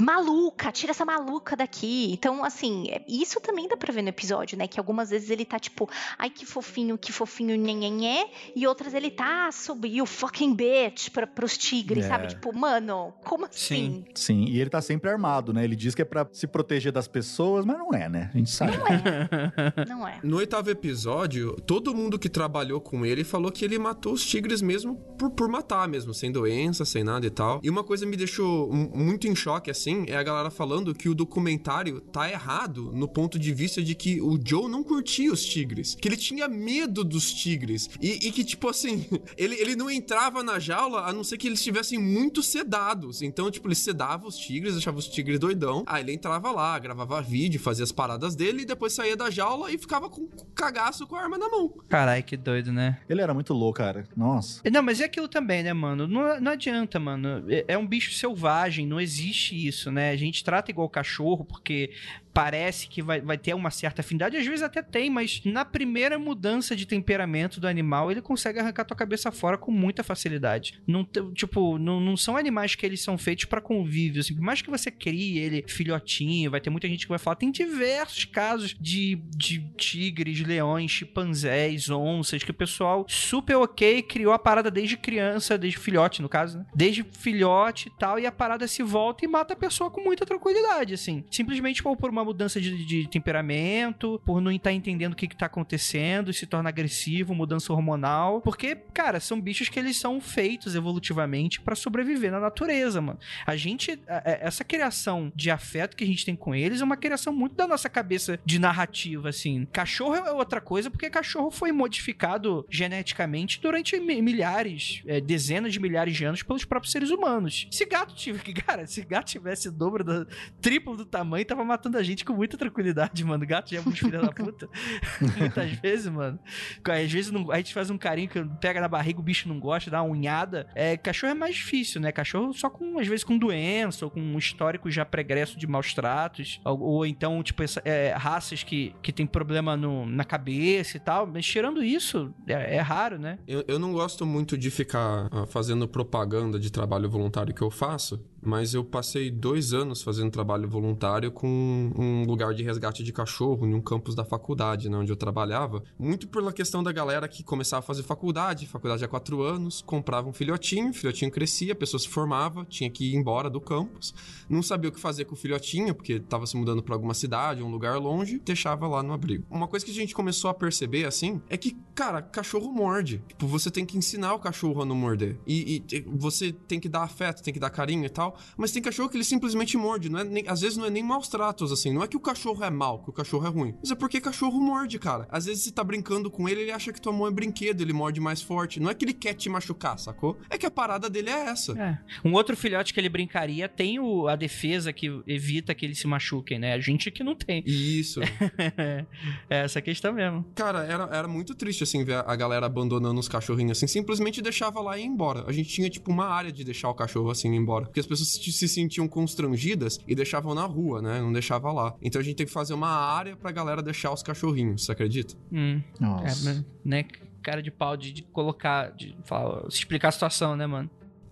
maluca, tira essa maluca daqui. Então, assim, é- isso também dá pra ver no episódio, né? Que algumas vezes ele tá tipo, ai que fofinho, que fofinho, nhenhenhé. E outras ele tá, subiu, fucking bitch, pra, pros tigres, É. sabe? Tipo, mano, como assim? Sim, e ele tá sempre armado, né? Ele diz que é pra se proteger das pessoas, mas não é, né? A gente sabe. Não é, não é. No oitavo episódio, todo mundo que trabalhou com ele falou que ele matou os tigres mesmo por, por matar mesmo, sem doença, sem nada e tal. E uma coisa me deixou mu- muito em choque, assim, é a galera falando que o documentário tá errado no ponto de vista de que o Joe não curtia os tigres, que ele tinha medo dos tigres. E, e que, tipo assim, ele, ele não entrava na jaula a não ser que eles estivessem muito sedados. Então, tipo, ele sedava os tigres, deixava os tigres doidão. Aí ele entrava lá, gravava vídeo, fazia as paradas dele e depois saía da jaula e ficava com com cagaço com a arma na mão. Caralho, que doido, né? Ele era muito louco, cara. Nossa. Não, mas é aquilo também, né, mano? Não, não adianta, mano. É, um bicho selvagem, não existe isso, né? A gente trata igual cachorro porque parece que vai, vai ter uma certa afinidade, às vezes até tem, mas na primeira mudança de temperamento do animal, ele consegue arrancar tua cabeça fora com muita facilidade. Não, tipo, não, não são animais que eles são feitos pra convívio, assim, por mais que você crie ele filhotinho, vai ter muita gente que vai falar, tem diversos casos de, de tigres, leões, chimpanzés, onças, que o pessoal super ok criou a parada desde criança, desde filhote, no caso, né? Desde filhote e tal, e a parada se volta e mata a pessoa com muita tranquilidade, assim. Simplesmente por uma mudança de, de temperamento, por não estar entendendo o que, que tá acontecendo, se torna agressivo, mudança hormonal. Porque, cara, são bichos que eles são feitos evolutivamente pra sobreviver na natureza, mano. A gente, essa criação de afeto que a gente tem com eles é uma criação muito da nossa cabeça de narrativa, assim. Cachorro é outra coisa, porque cachorro foi modificado geneticamente durante mi- milhares, é, dezenas de milhares de anos pelos próprios seres humanos. Se gato tivesse, cara, se gato tivesse dobro, do, triplo do tamanho, tava matando a gente com muita tranquilidade, mano. Gato já é muito filho da puta. Muitas vezes, mano. Às vezes não- a gente faz um carinho que pega na barriga, o bicho não gosta, dá uma unhada. É, cachorro é mais difícil, né? Cachorro só com, às vezes, com doença ou com um histórico já pregresso de maus tratos. Ou, ou então, tipo, essa- é, raças que, que tem problema no- na cabeça e tal. Mas tirando isso, é, é raro, né? Eu, eu não gosto muito de ficar ah, fazendo propaganda de trabalho voluntário que eu faço, mas eu passei dois anos fazendo trabalho voluntário com um lugar de resgate de cachorro em um campus da faculdade, né, onde eu trabalhava. Muito pela questão da galera que começava a fazer faculdade, faculdade há quatro anos, comprava um filhotinho, o filhotinho crescia, a pessoa se formava, tinha que ir embora do campus, não sabia o que fazer com o filhotinho, porque estava se mudando para alguma cidade, um lugar longe, deixava lá no abrigo. Uma coisa que a gente começou a perceber, assim, é que, cara, cachorro morde. Tipo, você tem que ensinar o cachorro a não morder. E, e você tem que dar afeto, tem que dar carinho e tal, mas tem cachorro que ele simplesmente morde, não é nem, às vezes não é nem maus tratos, assim, não é que o cachorro é mal, que o cachorro é ruim, mas é porque cachorro morde, cara. Às vezes você tá brincando com ele, ele acha que tua mão é brinquedo, ele morde mais forte. Não é que ele quer te machucar, sacou? É que a parada dele é essa. É. Um outro filhote que ele brincaria tem o, a defesa que evita que eles se machuquem, né? A gente que não tem. Isso. é essa questão mesmo. Cara, era, era muito triste, assim, ver a galera abandonando os cachorrinhos, assim, simplesmente deixava lá e ia embora. A gente tinha, tipo, uma área de deixar o cachorro, assim, ir embora. Porque as pessoas se, se sentiam constrangidas e deixavam na rua, né? Não deixava lá. Então a gente tem que fazer uma área pra galera deixar os cachorrinhos, você acredita? Hum. Nossa. É, né? Cara de pau de, de colocar, de falar, explicar a situação, né, mano?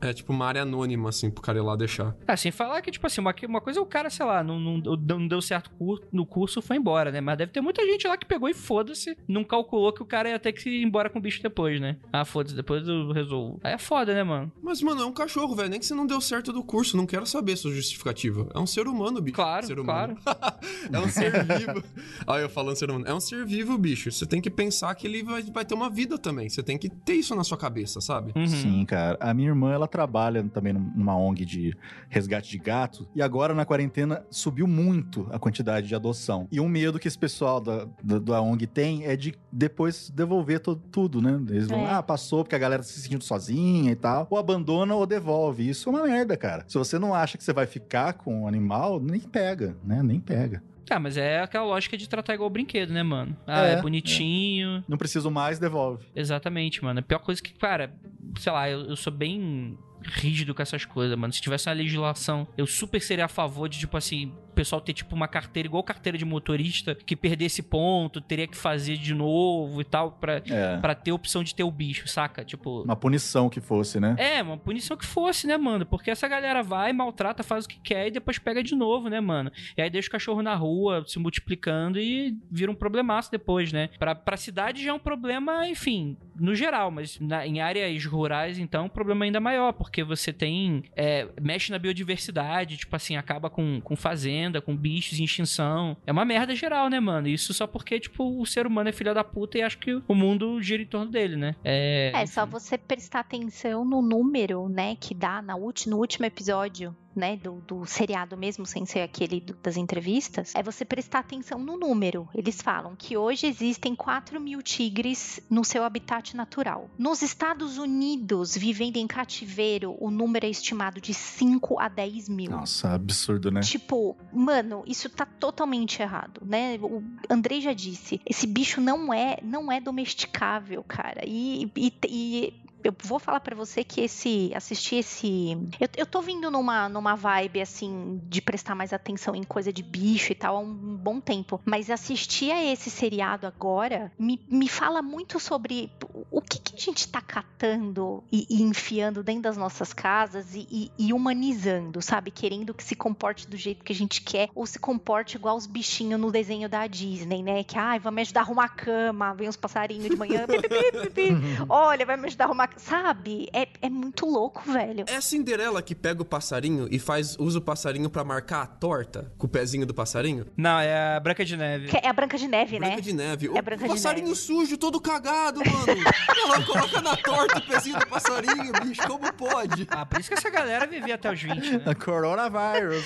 É tipo uma área anônima, assim, pro cara ir lá deixar. Ah, sem falar que, tipo assim, uma, uma coisa é o cara, sei lá, não, não, não deu certo no curso foi embora, né? Mas deve ter muita gente lá que pegou e foda-se, não calculou que o cara ia ter que ir embora com o bicho depois, né? Ah, foda-se, depois eu resolvo. Aí é foda, né, mano? Mas, mano, é um cachorro, velho. Nem que você não deu certo do curso, não quero saber sua justificativa. É um ser humano, bicho. Claro, ser claro. é um ser vivo. Olha, eu falando ser humano. É um ser vivo, bicho. Você tem que pensar que ele vai, vai ter uma vida também. Você tem que ter isso na sua cabeça, sabe? Uhum. Sim, cara. A minha irmã, ela trabalha também numa ONG de resgate de gato. E agora, na quarentena, subiu muito a quantidade de adoção. E um medo que esse pessoal da, da, da ONG tem é de depois devolver to, tudo, né? Eles vão, É. ah, passou porque a galera tá se sentindo sozinha e tal. Ou abandona ou devolve. Isso é uma merda, cara. Se você não acha que você vai ficar com o animal, nem pega, né? Nem pega. Ah, mas é aquela lógica de tratar igual brinquedo, né, mano? Ah, é, É, bonitinho. Não preciso mais, devolve. Exatamente, mano. A pior coisa que, cara, sei lá, eu, eu sou bem rígido com essas coisas, mano. Se tivesse uma legislação, eu super seria a favor de, tipo assim, pessoal ter, tipo, uma carteira igual carteira de motorista, que perdesse ponto, teria que fazer de novo e tal, pra, É. pra ter opção de ter o bicho, saca? Tipo. Uma punição que fosse, né? É, uma punição que fosse, né, mano? Porque essa galera vai, maltrata, faz o que quer e depois pega de novo, né, mano? E aí deixa o cachorro na rua se multiplicando e vira um problemaço depois, né? Pra, pra cidade já é um problema, enfim, no geral, mas na- em áreas rurais, então, é um problema ainda maior, porque você tem. é, mexe na biodiversidade, tipo assim, acaba com, com fazenda, com bichos em extinção. É uma merda geral, né, mano? Isso só porque, tipo, o ser humano é filho da puta e acha que o mundo gira em torno dele, né? É, É, só você prestar atenção no número, né, que dá na ulti- no último episódio, né, do, do seriado mesmo, sem ser aquele do- das entrevistas, é você prestar atenção no número. Eles falam que hoje existem 4 mil tigres no seu habitat natural. Nos Estados Unidos, vivendo em cativeiro, o número é estimado de 5 a 10 mil. Nossa, absurdo, né? Tipo, mano, isso tá totalmente errado, né? O Andrei já disse, esse bicho não é, não é domesticável, cara. E, e, e eu vou falar pra você que esse assistir esse, eu, eu tô vindo numa numa vibe assim de prestar mais atenção em coisa de bicho e tal há um bom tempo, mas assistir a esse seriado agora me, me fala muito sobre o que, que a gente tá catando e, e enfiando dentro das nossas casas e, e- e humanizando, sabe? Querendo que se comporte do jeito que a gente quer ou se comporte igual os bichinhos no desenho da Disney, né? Que, ai, vai me ajudar a arrumar a cama, vem uns passarinhos de manhã, pi, pi, pi, pi, pi. olha, vai me ajudar a arrumar, sabe? É, é muito louco, velho. É a Cinderela que pega o passarinho e faz usa o passarinho pra marcar a torta com o pezinho do passarinho? Não, é a Branca de Neve. Que é a Branca de Neve, Branca né? de Neve. É o Branca de passarinho Neve. sujo, todo cagado, mano. Ela coloca na torta o pezinho do passarinho, bicho. Como pode? Ah, por isso que essa galera vivia até os 20, né? Coronavirus.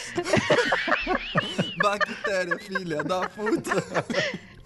Bactéria, filha da puta.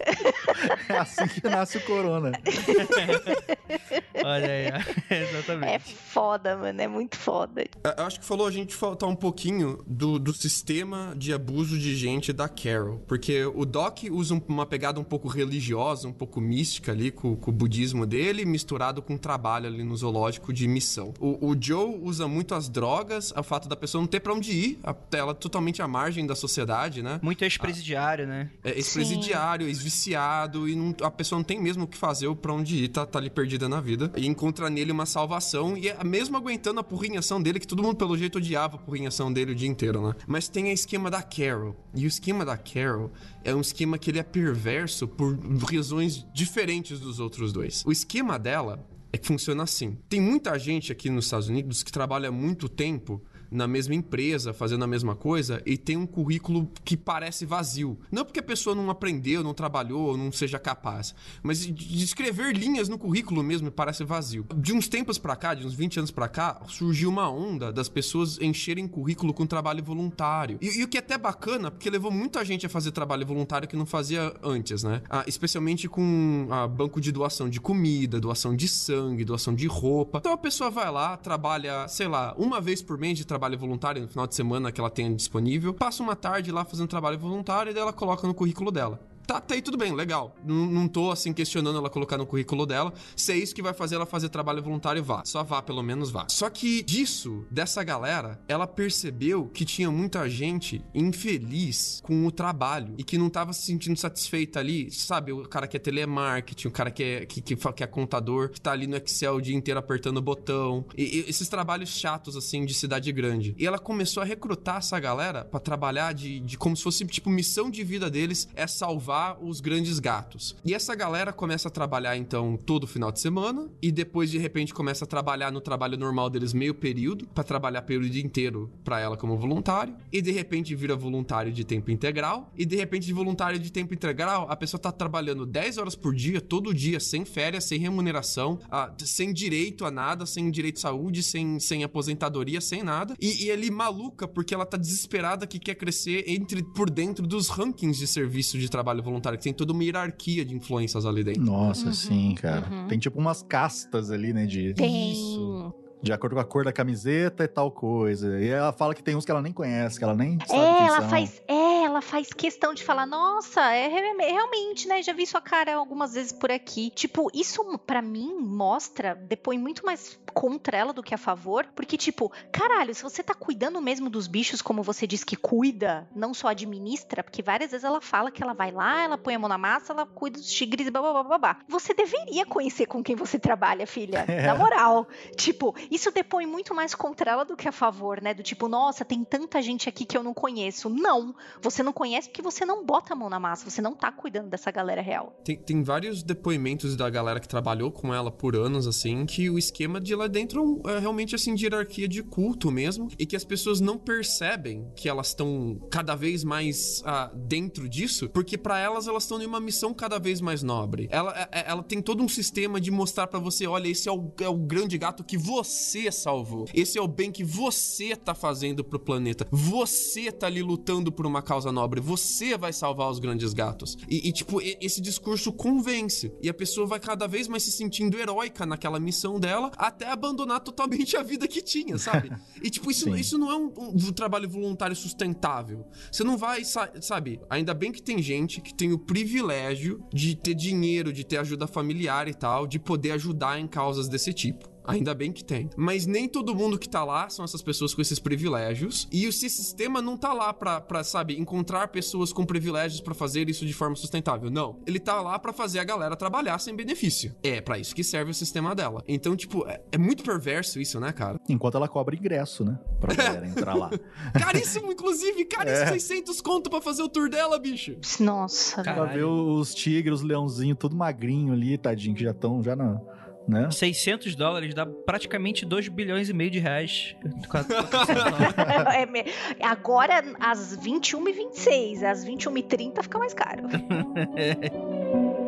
É assim que nasce o corona. Olha aí, ó. É exatamente. foda, mano. É muito foda. Eu acho que falou a gente faltar um pouquinho do, do sistema de abuso de gente da Carol. Porque o Doc usa um- uma pegada um pouco religiosa, um pouco mística ali com, com o budismo dele, misturado com o trabalho ali no zoológico de missão. O, o Joe usa muito as drogas, o fato da pessoa não ter pra onde ir, a- ela totalmente à margem da sociedade, né? Muito ex-presidiário, né? É ex-presidiário, ex-viciado, e não- a pessoa não tem mesmo o que fazer ou pra onde ir, tá, tá ali perdida na vida. e encontra nele uma salvação e é mesmo aguentando a porrinhação dele, que todo mundo pelo jeito odiava a porrinhação dele o dia inteiro, né? Mas tem a esquema da Carol. E o esquema da Carol é um esquema que ele é perverso por razões diferentes dos outros dois. O esquema dela é que funciona assim. Tem muita gente aqui nos Estados Unidos que trabalha muito tempo na mesma empresa, fazendo a mesma coisa, e tem um currículo que parece vazio. Não porque a pessoa não aprendeu, não trabalhou, não seja capaz, mas de escrever linhas no currículo mesmo parece vazio. De uns tempos para cá, de uns 20 anos para cá, surgiu uma onda das pessoas encherem currículo com trabalho voluntário. E, e, o que é até bacana, porque levou muita gente a fazer trabalho voluntário que não fazia antes, né? Ah, especialmente com ah, banco de doação de comida, doação de sangue, doação de roupa. Então a pessoa vai lá, trabalha, sei lá, uma vez por mês de trabalho trabalho voluntário no final de semana que ela tenha disponível, passa uma tarde lá fazendo trabalho voluntário e daí ela coloca no currículo dela. Tá, tá aí tudo bem, legal. Não, não tô assim questionando ela colocar no currículo dela. Se é isso que vai fazer ela fazer trabalho voluntário, vá. Só vá, pelo menos vá. Só que disso, dessa galera, ela percebeu que tinha muita gente infeliz com o trabalho e que não tava se sentindo satisfeita ali. Sabe, o cara que é telemarketing, o cara que é, que, que, que é contador, que tá ali no Excel o dia inteiro apertando o botão. E, e esses trabalhos chatos, assim, de cidade grande. E ela começou a recrutar essa galera para trabalhar de, de como se fosse, tipo, missão de vida deles é salvar salvar os grandes gatos. E essa galera começa a trabalhar então todo final de semana e depois de repente começa a trabalhar no trabalho normal deles meio período para trabalhar período inteiro para ela como voluntário e de repente vira voluntário de tempo integral e de repente de voluntário de tempo integral a pessoa tá trabalhando 10 horas por dia todo dia sem férias, sem remuneração, ah, sem direito a nada, sem direito de saúde, sem, sem aposentadoria, sem nada e, e ali maluca porque ela tá desesperada que quer crescer entre por dentro dos rankings de serviço de trabalho voluntário, que tem toda uma hierarquia de influências ali dentro. Nossa, uhum, sim, cara. Uhum. Tem tipo umas castas ali, né? De... Tem. Isso de acordo com a cor da camiseta e tal coisa. E ela fala que tem uns que ela nem conhece, que ela nem sabe É, ela são. faz, é, ela faz questão de falar, nossa, é, é, realmente, né? Já vi sua cara algumas vezes por aqui. Tipo, isso para mim mostra, depõe muito mais contra ela do que a favor, porque tipo, caralho, se você tá cuidando mesmo dos bichos como você diz que cuida, não só administra, porque várias vezes ela fala que ela vai lá, ela põe a mão na massa, ela cuida dos tigres e blá blá Você deveria conhecer com quem você trabalha, filha. É. Na moral. Tipo, isso depõe muito mais contra ela do que a favor, né? Do tipo, nossa, tem tanta gente aqui que eu não conheço. Não, você não conhece porque você não bota a mão na massa, você não tá cuidando dessa galera real. Tem, tem vários depoimentos da galera que trabalhou com ela por anos, assim, que o esquema de lá dentro é realmente, assim, de hierarquia de culto mesmo, e que as pessoas não percebem que elas estão cada vez mais ah, dentro disso, porque para elas, elas estão em uma missão cada vez mais nobre. Ela, é, é, ela tem todo um sistema de mostrar para você, olha, esse é o, é o grande gato que você você salvou. Esse é o bem que você tá fazendo pro planeta. Você tá ali lutando por uma causa nobre. Você vai salvar os grandes gatos. E, e tipo, esse discurso convence. E a pessoa vai cada vez mais se sentindo heróica naquela missão dela, até abandonar totalmente a vida que tinha, sabe? E tipo, isso, isso não é um, um trabalho voluntário sustentável. Você não vai, sabe? Ainda bem que tem gente que tem o privilégio de ter dinheiro, de ter ajuda familiar e tal, de poder ajudar em causas desse tipo. Ainda bem que tem. Mas nem todo mundo que tá lá são essas pessoas com esses privilégios. E esse sistema não tá lá pra, pra sabe, encontrar pessoas com privilégios para fazer isso de forma sustentável. Não. Ele tá lá para fazer a galera trabalhar sem benefício. É para isso que serve o sistema dela. Então, tipo, é, é, muito perverso isso, né, cara? Enquanto ela cobra ingresso, né? Pra galera entrar lá. Caríssimo, inclusive. Caríssimo, é. 600 conto pra fazer o tour dela, bicho. Nossa, Pra ver os tigres, os leãozinhos, tudo magrinho ali, tadinho, que já estão já na né? 600 dólares dá praticamente 2 bilhões e meio de reais. é, agora, às 21h26, às 21h30 fica mais caro.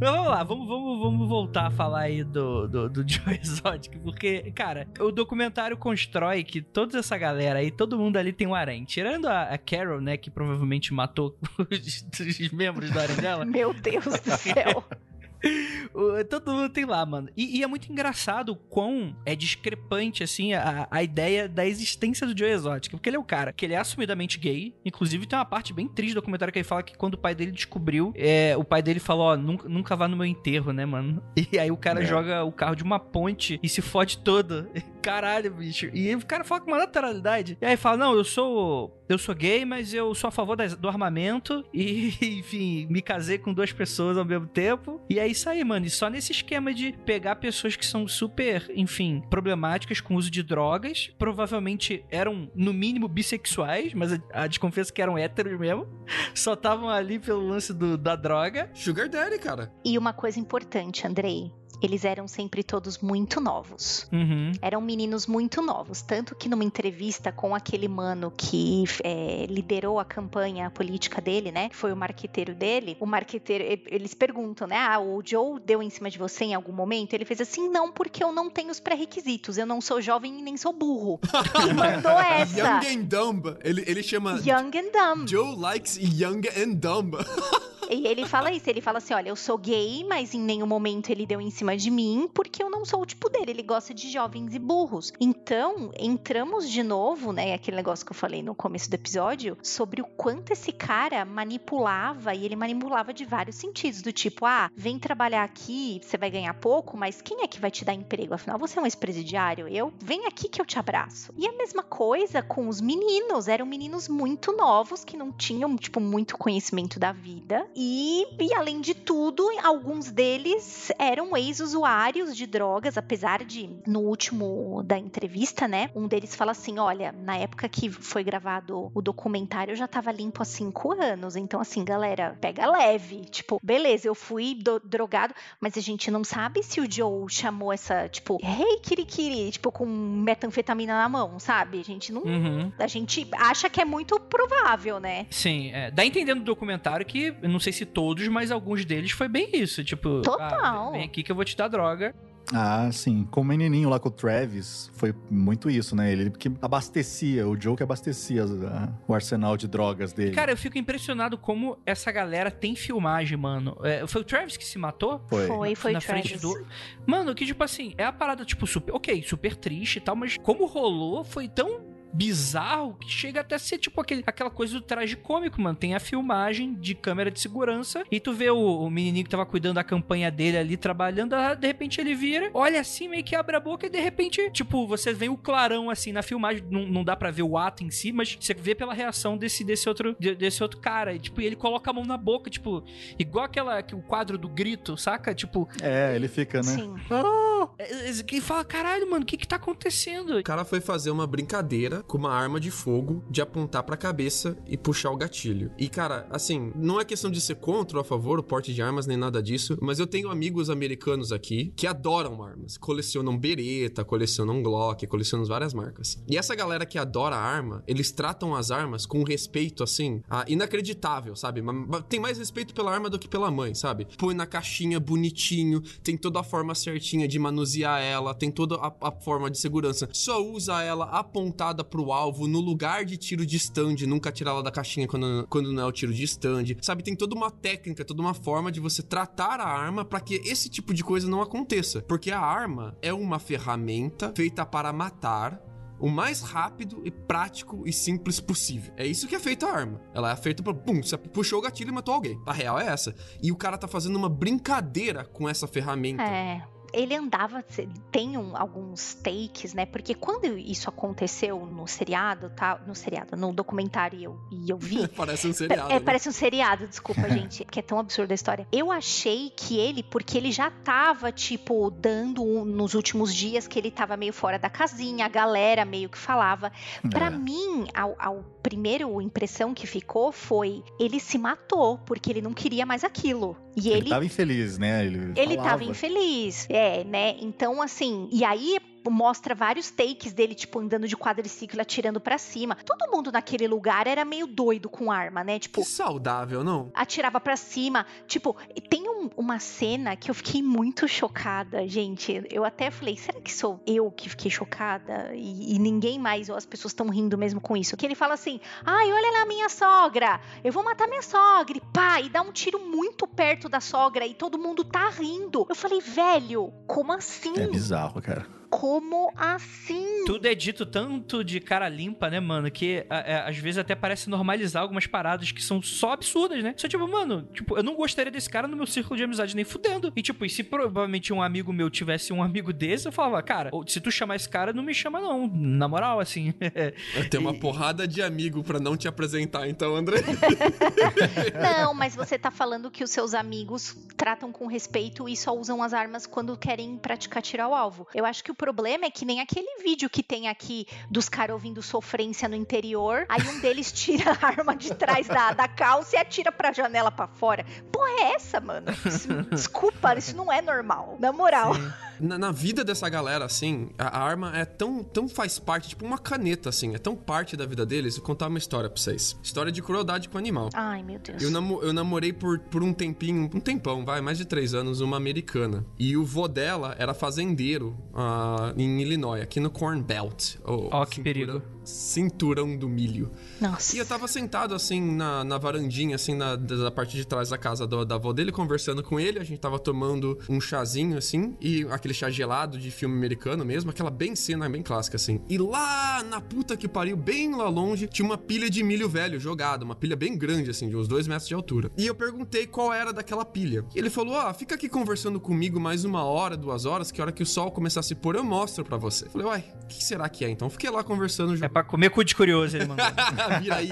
Mas vamos lá, vamos, vamos, vamos voltar a falar aí do, do, do Joe Exotic, porque, cara, o documentário constrói que toda essa galera aí, todo mundo ali tem um harém. Tirando a, a Carol, né, que provavelmente matou os, os membros do harém dela. Meu Deus do céu. Todo mundo tem lá, mano. E, e, é muito engraçado o quão é discrepante, assim, a, a ideia da existência do Joe Exotic. Porque ele é o cara que ele é assumidamente gay. Inclusive, tem uma parte bem triste do documentário que ele fala que quando o pai dele descobriu, é, o pai dele falou: Ó, nunca, nunca vá no meu enterro, né, mano? E aí o cara é. joga o carro de uma ponte e se fode todo. Caralho, bicho. E o cara fala com uma naturalidade. E aí fala: Não, eu sou eu sou gay, mas eu sou a favor das- do armamento e, enfim, me casei com duas pessoas ao mesmo tempo. E é isso aí, mano. E só nesse esquema de pegar pessoas que são super, enfim, problemáticas com o uso de drogas, provavelmente eram, no mínimo, bissexuais, mas a, a desconfiança que eram héteros mesmo, só estavam ali pelo lance do- da droga. Sugar Daddy, cara. E uma coisa importante, Andrei. Eles eram sempre todos muito novos. Uhum. Eram meninos muito novos. Tanto que numa entrevista com aquele mano que é, liderou a campanha política dele, né? Que foi o marqueteiro dele. O marqueteiro, e- eles perguntam, né? Ah, o Joe deu em cima de você em algum momento? Ele fez assim: não, porque eu não tenho os pré-requisitos. Eu não sou jovem e nem sou burro. E mandou essa. Young and Dumb. Ele, ele chama Young and dumb. Joe Likes Young and Dumb. E ele fala isso, ele fala assim, olha, eu sou gay, mas em nenhum momento ele deu em cima de mim, porque eu não sou o tipo dele, ele gosta de jovens e burros. Então, entramos de novo, né, aquele negócio que eu falei no começo do episódio, sobre o quanto esse cara manipulava, e ele manipulava de vários sentidos, do tipo, ah, vem trabalhar aqui, você vai ganhar pouco, mas quem é que vai te dar emprego? Afinal, você é um ex-presidiário, eu, vem aqui que eu te abraço. E a mesma coisa com os meninos, eram meninos muito novos, que não tinham, tipo, muito conhecimento da vida, e, e além de tudo, alguns deles eram ex-usuários de drogas, apesar de, no último da entrevista, né, um deles fala assim, olha, na época que foi gravado o documentário, eu já tava limpo há cinco anos, então assim, galera, pega leve, tipo, beleza, eu fui do- drogado, mas a gente não sabe se o Joe chamou essa, tipo, hey, kirikiri, tipo, com metanfetamina na mão, sabe? A gente não... Uhum. A gente acha que é muito provável, né? Sim, é, dá a entender no documentário que, não sei se todos, mas alguns deles foi bem isso. Tipo, Total. ah, vem aqui que eu vou te dar droga. Ah, sim. Com o menininho lá com o Travis, foi muito isso, né? Ele que abastecia, o Joe que abastecia a- o arsenal de drogas dele. Cara, eu fico impressionado como essa galera tem filmagem, mano. É, foi o Travis que se matou? foi. Foi, foi na Travis. frente do. Mano, que tipo assim, é a parada, tipo, super. Ok, super triste e tal, mas como rolou foi tão bizarro que chega até a ser tipo aquele, aquela coisa do traje cômico, mano. Tem a filmagem de câmera de segurança e tu vê o, o menininho que tava cuidando da campanha dele ali trabalhando, ah, de repente ele vira, olha assim, meio que abre a boca e de repente, tipo, você vê o clarão assim na filmagem, não, não dá pra ver o ato em si, mas você vê pela reação desse, desse, outro, de- desse outro cara. E, tipo, ele coloca a mão na boca, tipo, igual aquela, o quadro do grito, saca? Tipo, É, ele fica, né? Sim. é, é, que fala, caralho, mano, o que que tá acontecendo? O cara foi fazer uma brincadeira com uma arma de fogo, de apontar pra cabeça e puxar o gatilho. E, cara, assim, não é questão de ser contra ou a favor o porte de armas nem nada disso, mas eu tenho amigos americanos aqui que adoram armas. Colecionam Beretta, colecionam Glock, colecionam várias marcas. E essa galera que adora arma, eles tratam as armas com respeito, assim, inacreditável, sabe? Tem mais respeito pela arma do que pela mãe, sabe? Põe na caixinha bonitinho, tem toda a forma certinha de manusear ela, tem toda a, a forma de segurança. Só usa ela apontada pro alvo, no lugar de tiro de stand, nunca tirar ela da caixinha quando, quando não é o tiro de stand. Sabe, tem toda uma técnica, toda uma forma de você tratar a arma para que esse tipo de coisa não aconteça. Porque a arma é uma ferramenta feita para matar o mais rápido e prático e simples possível. É isso que é feita a arma. Ela é feita pra, pum, você puxou o gatilho e matou alguém. A real é essa. E o cara tá fazendo uma brincadeira com essa ferramenta. É. Ele andava, tem um- alguns takes, né? Porque quando isso aconteceu no seriado, tá? No seriado, no documentário e eu, e eu vi, Parece um seriado. É, né? parece um seriado, desculpa, gente, porque é tão absurda a história. Eu achei que ele, porque ele já tava, tipo, dando um- nos últimos dias que ele tava meio fora da casinha, a galera meio que falava. Pra É. mim, a, a primeira impressão que ficou foi ele se matou, porque ele não queria mais aquilo. E Ele, ele. tava infeliz, né? Ele, Ele falava. tava infeliz, é, né? Então, assim, e aí mostra vários takes dele, tipo, andando de quadriciclo, atirando pra cima. Todo mundo naquele lugar era meio doido com arma, né? Tipo, Que saudável, não? atirava pra cima. Tipo, tem um- uma cena que eu fiquei muito chocada, gente. Eu até falei, será que sou eu que fiquei chocada? E, e ninguém mais, ou as pessoas estão rindo mesmo com isso. Que ele fala assim: ai, olha lá a minha sogra, eu vou matar minha sogra. E pá, e dá um tiro muito perto da sogra e todo mundo tá rindo. Eu falei, velho, como assim? É bizarro, cara. Como assim? Tudo é dito tanto de cara limpa, né, mano? Que é, às vezes até parece normalizar algumas paradas que são só absurdas, né? Só tipo, mano, tipo, eu não gostaria desse cara no meu círculo de amizade nem fudendo. E tipo, e se provavelmente um amigo meu tivesse um amigo desse, eu falava, cara, se tu chamar esse cara, não me chama não. Na moral, assim. Tem uma porrada de amigo para não te apresentar, então, André. não, mas você tá falando que os seus amigos tratam com respeito e só usam as armas quando querem praticar tirar o alvo. Eu acho que o problema é que nem aquele vídeo que tem aqui dos caras ouvindo sofrência no interior, aí um deles tira a arma de trás da, da calça e atira pra janela para fora. Porra, é essa, mano? Isso, desculpa, isso não é normal. Na moral. Na, na, vida dessa galera, assim, a, a, arma é tão, tão faz parte, tipo uma caneta, assim, é tão parte da vida deles. Vou contar uma história pra vocês. História de crueldade com animal. Ai, meu Deus. Eu, namo, eu namorei por, por um tempinho, um tempão, vai, mais de três anos, uma americana. E o vô dela era fazendeiro uh, em Illinois, aqui no Corn Belt. Ó, oh, que perigo cinturão do milho. Nossa. E eu tava sentado assim na, na varandinha, assim, na, da parte de trás da casa do, da avó dele, conversando com ele. A gente tava tomando um chazinho, assim, e aquele chá gelado de filme americano mesmo, aquela bem cena, bem clássica, assim. E lá na puta que pariu, bem lá longe, tinha uma pilha de milho velho jogada, uma pilha bem grande, assim, de uns dois metros de altura. E eu perguntei qual era daquela pilha. E ele falou: Ah, fica aqui conversando comigo mais uma hora, duas horas, que a hora que o sol começar a se pôr, eu mostro para você. Eu falei, uai, o que será que é? Então fiquei lá conversando. É pra comer cu de curioso, ele mandou. Vira aí.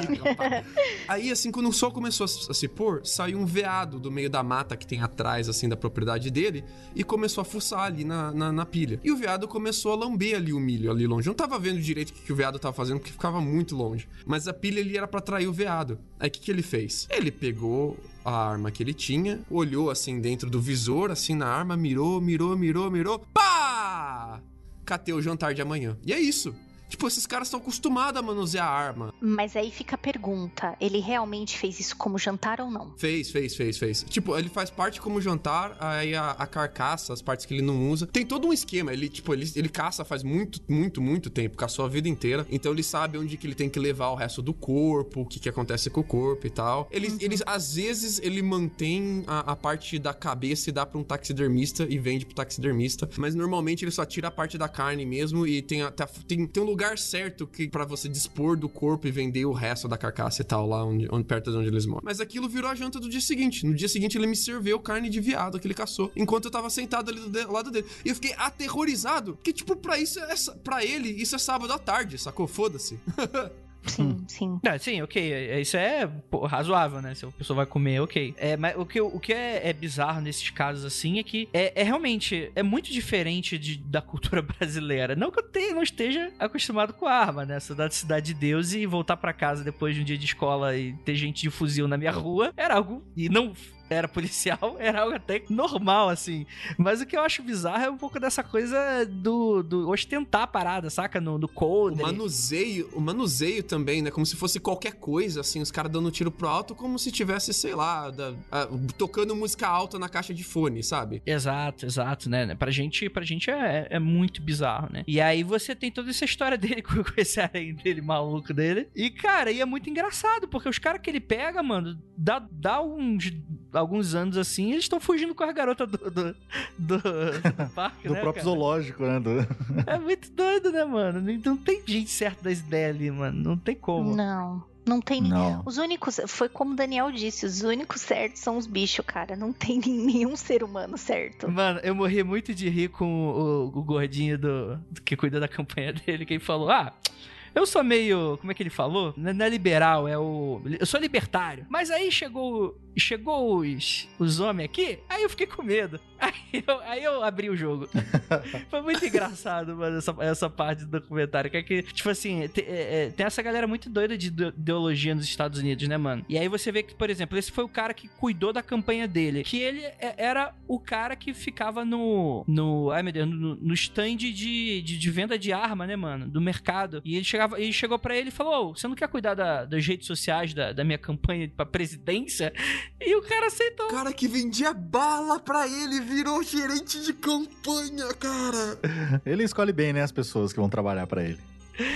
Aí, assim, quando o sol começou a se pôr, saiu um veado do meio da mata que tem atrás, assim, da propriedade dele e começou a fuçar ali na, na, na pilha. E o veado começou a lamber ali o milho, ali longe. Eu não tava vendo direito o que, que o veado tava fazendo, porque ficava muito longe. Mas a pilha ali era para atrair o veado. Aí, o que, que ele fez? Ele pegou a arma que ele tinha, olhou assim dentro do visor, assim na arma, mirou, mirou, mirou, mirou, pá! Catei o jantar de amanhã. E é isso. Tipo, esses caras estão acostumados a manusear a arma. Mas aí fica a pergunta: ele realmente fez isso como jantar ou não? Fez, fez, fez, fez. Tipo, ele faz parte como jantar, aí a, a carcaça, as partes que ele não usa. Tem todo um esquema. Ele, tipo, ele, ele caça faz muito, muito, muito tempo, caçou a vida inteira. Então ele sabe onde que ele tem que levar o resto do corpo, o que que acontece com o corpo e tal. Ele, uhum. eles, às vezes, ele mantém a, a parte da cabeça e dá pra um taxidermista e vende pro taxidermista. Mas normalmente ele só tira a parte da carne mesmo e tem, tem, tem um lugar lugar certo que para você dispor do corpo e vender o resto da carcaça e tal, lá onde, onde, perto de onde eles moram. Mas aquilo virou a janta do dia seguinte. No dia seguinte ele me serviu carne de viado que ele caçou, enquanto eu tava sentado ali do, lado dele. E eu fiquei aterrorizado, que tipo, pra isso, é, pra ele, isso é sábado à tarde, sacou? Foda-se. Sim, hum. sim. Sim, ok. É, isso é pô, razoável, né? Se a pessoa vai comer, ok. É, mas o que, o que é, é bizarro nesses casos, assim, é que é, é realmente é muito diferente de, da cultura brasileira. Não que eu tenha, não esteja acostumado com arma, né? Cidade cidade de Deus e voltar para casa depois de um dia de escola e ter gente de fuzil na minha rua era algo. E não era policial, era algo até normal, assim. Mas o que eu acho bizarro é um pouco dessa coisa do, do ostentar a parada, saca? No, no code. O manuseio, o manuseio também, né? Como se fosse qualquer coisa, assim, os caras dando tiro pro alto, como se tivesse, sei lá, da, a, tocando música alta na caixa de fone, sabe? Exato, exato, né? Pra gente, pra gente é, é muito bizarro, né? E aí você tem toda essa história dele com esse aranha dele maluco dele. E, cara, e é muito engraçado, porque os caras que ele pega, mano, dá, dá uns alguns anos assim, eles estão fugindo com a garota do, do, do, do parque, do né, próprio cara? zoológico, né? Do... É muito doido, né, mano? Não tem gente certa das ideias ali, mano. Não tem como. Não. Não tem não. Os únicos, foi como o Daniel disse, os únicos certos são os bichos, cara. Não tem nenhum ser humano certo. Mano, eu morri muito de rir com o, o gordinho do, do, que cuida da campanha dele, que ele falou: Ah, eu sou meio. Como é que ele falou? Não é liberal, é o. Eu sou libertário. Mas aí chegou chegou os, os homens aqui, aí eu fiquei com medo. Aí eu, aí eu abri o jogo. Foi muito engraçado, mano, essa, essa parte do documentário. Que é que, tipo assim, tem, é, é, tem essa galera muito doida de ideologia nos Estados Unidos, né, mano? E aí você vê que, por exemplo, esse foi o cara que cuidou da campanha dele. Que ele é, era o cara que ficava no. no ai meu Deus, no, no stand de, de, de, venda de arma, né, mano? Do mercado. E ele chegava, ele chegou para ele e falou: oh, você não quer cuidar da, das redes sociais da, da minha campanha pra presidência? E o cara aceitou. O cara que vendia bala pra ele virou gerente de campanha, cara. Ele escolhe bem, né, as pessoas que vão trabalhar para ele.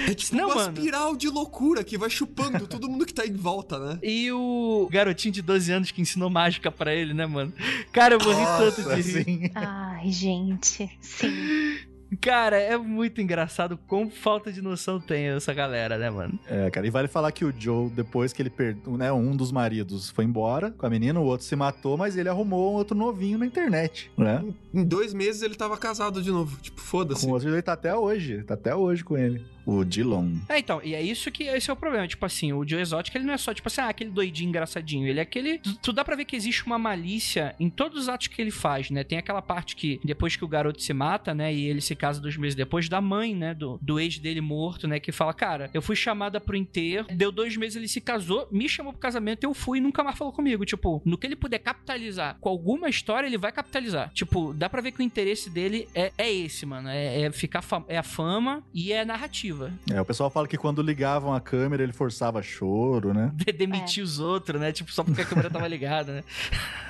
É tipo Não, uma mano. espiral de loucura que vai chupando todo mundo que tá em volta, né? E o garotinho de 12 anos que ensinou mágica para ele, né, mano? Cara, eu morri Nossa, tanto de rir. Ai, gente, sim. Cara, é muito engraçado quão falta de noção tem essa galera, né, mano? É, cara, e vale falar que o Joe, depois que ele perdeu, né, um dos maridos foi embora com a menina, o outro se matou, mas ele arrumou um outro novinho na internet, né? Em dois meses ele tava casado de novo. Tipo, foda-se. Com o outro, ele tá até hoje, tá até hoje com ele. O Dillon. É, então, e é isso que esse é o problema. Tipo assim, o Joe Exotic, ele não é só, tipo assim, ah, aquele doidinho engraçadinho. Ele é aquele. Tu, tu dá pra ver que existe uma malícia em todos os atos que ele faz, né? Tem aquela parte que, depois que o garoto se mata, né? E ele se casa dois meses depois, da mãe, né? Do, do ex dele morto, né? Que fala, cara, eu fui chamada pro enterro, deu dois meses, ele se casou, me chamou pro casamento, eu fui e nunca mais falou comigo. Tipo, no que ele puder capitalizar com alguma história, ele vai capitalizar. Tipo, dá pra ver que o interesse dele é, é esse, mano. É, é ficar é a fama e é a narrativa. É, o pessoal fala que quando ligavam a câmera ele forçava choro, né? De demitir os outros, né? Tipo, só porque a câmera tava ligada, né?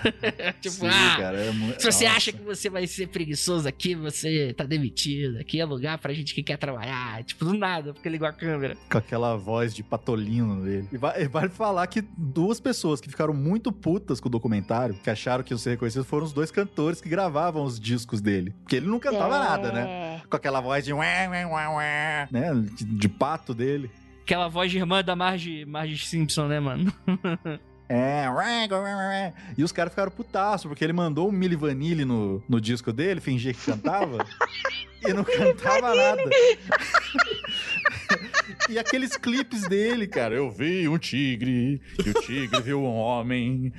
tipo, Sim, ah, cara, é mu- se você Nossa. acha que você vai ser preguiçoso aqui, você tá demitido. Aqui é lugar pra gente que quer trabalhar. Tipo, do nada, porque ligou a câmera. Com aquela voz de patolino dele. E va- e vale falar que duas pessoas que ficaram muito putas com o documentário, que acharam que iam ser reconhecidos, foram os dois cantores que gravavam os discos dele. Porque ele não cantava nada, né? né? Com aquela voz de... ué, ué, ué, ué, Né? De, de pato dele. Aquela voz de irmã da Marge, Marge Simpson, né, mano? É, e os caras ficaram putaço, porque ele mandou um Milli Vanilli no, no disco dele, fingia que cantava, e não cantava nada. e aqueles clipes dele, cara, eu vi um tigre, e o tigre viu um homem.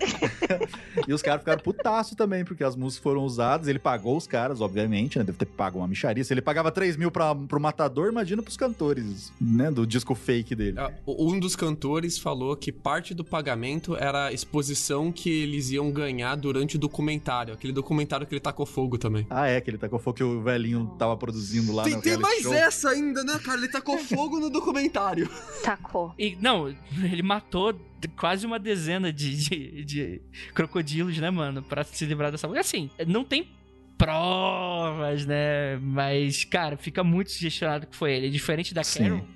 e os caras ficaram putaço também, porque as músicas foram usadas, ele pagou os caras, obviamente, né, deve ter pago uma micharia. Se ele pagava 3 mil pra, pro matador, imagina pros cantores, né, do disco fake dele. Ah, Um dos cantores falou que parte do pagamento era a exposição que eles iam ganhar durante o documentário. Aquele documentário que ele tacou fogo também. Ah, é, que ele tacou fogo que o velhinho tava produzindo lá Tem, no tem mais show. essa ainda, né, cara? Ele tacou fogo no documentário. Tacou. E, não, ele matou quase uma dezena de, de, de crocodilos, né, mano? Pra se livrar dessa. Assim, não tem provas, né? Mas, cara, fica muito sugestionado que foi ele. Diferente da Sim. Carol,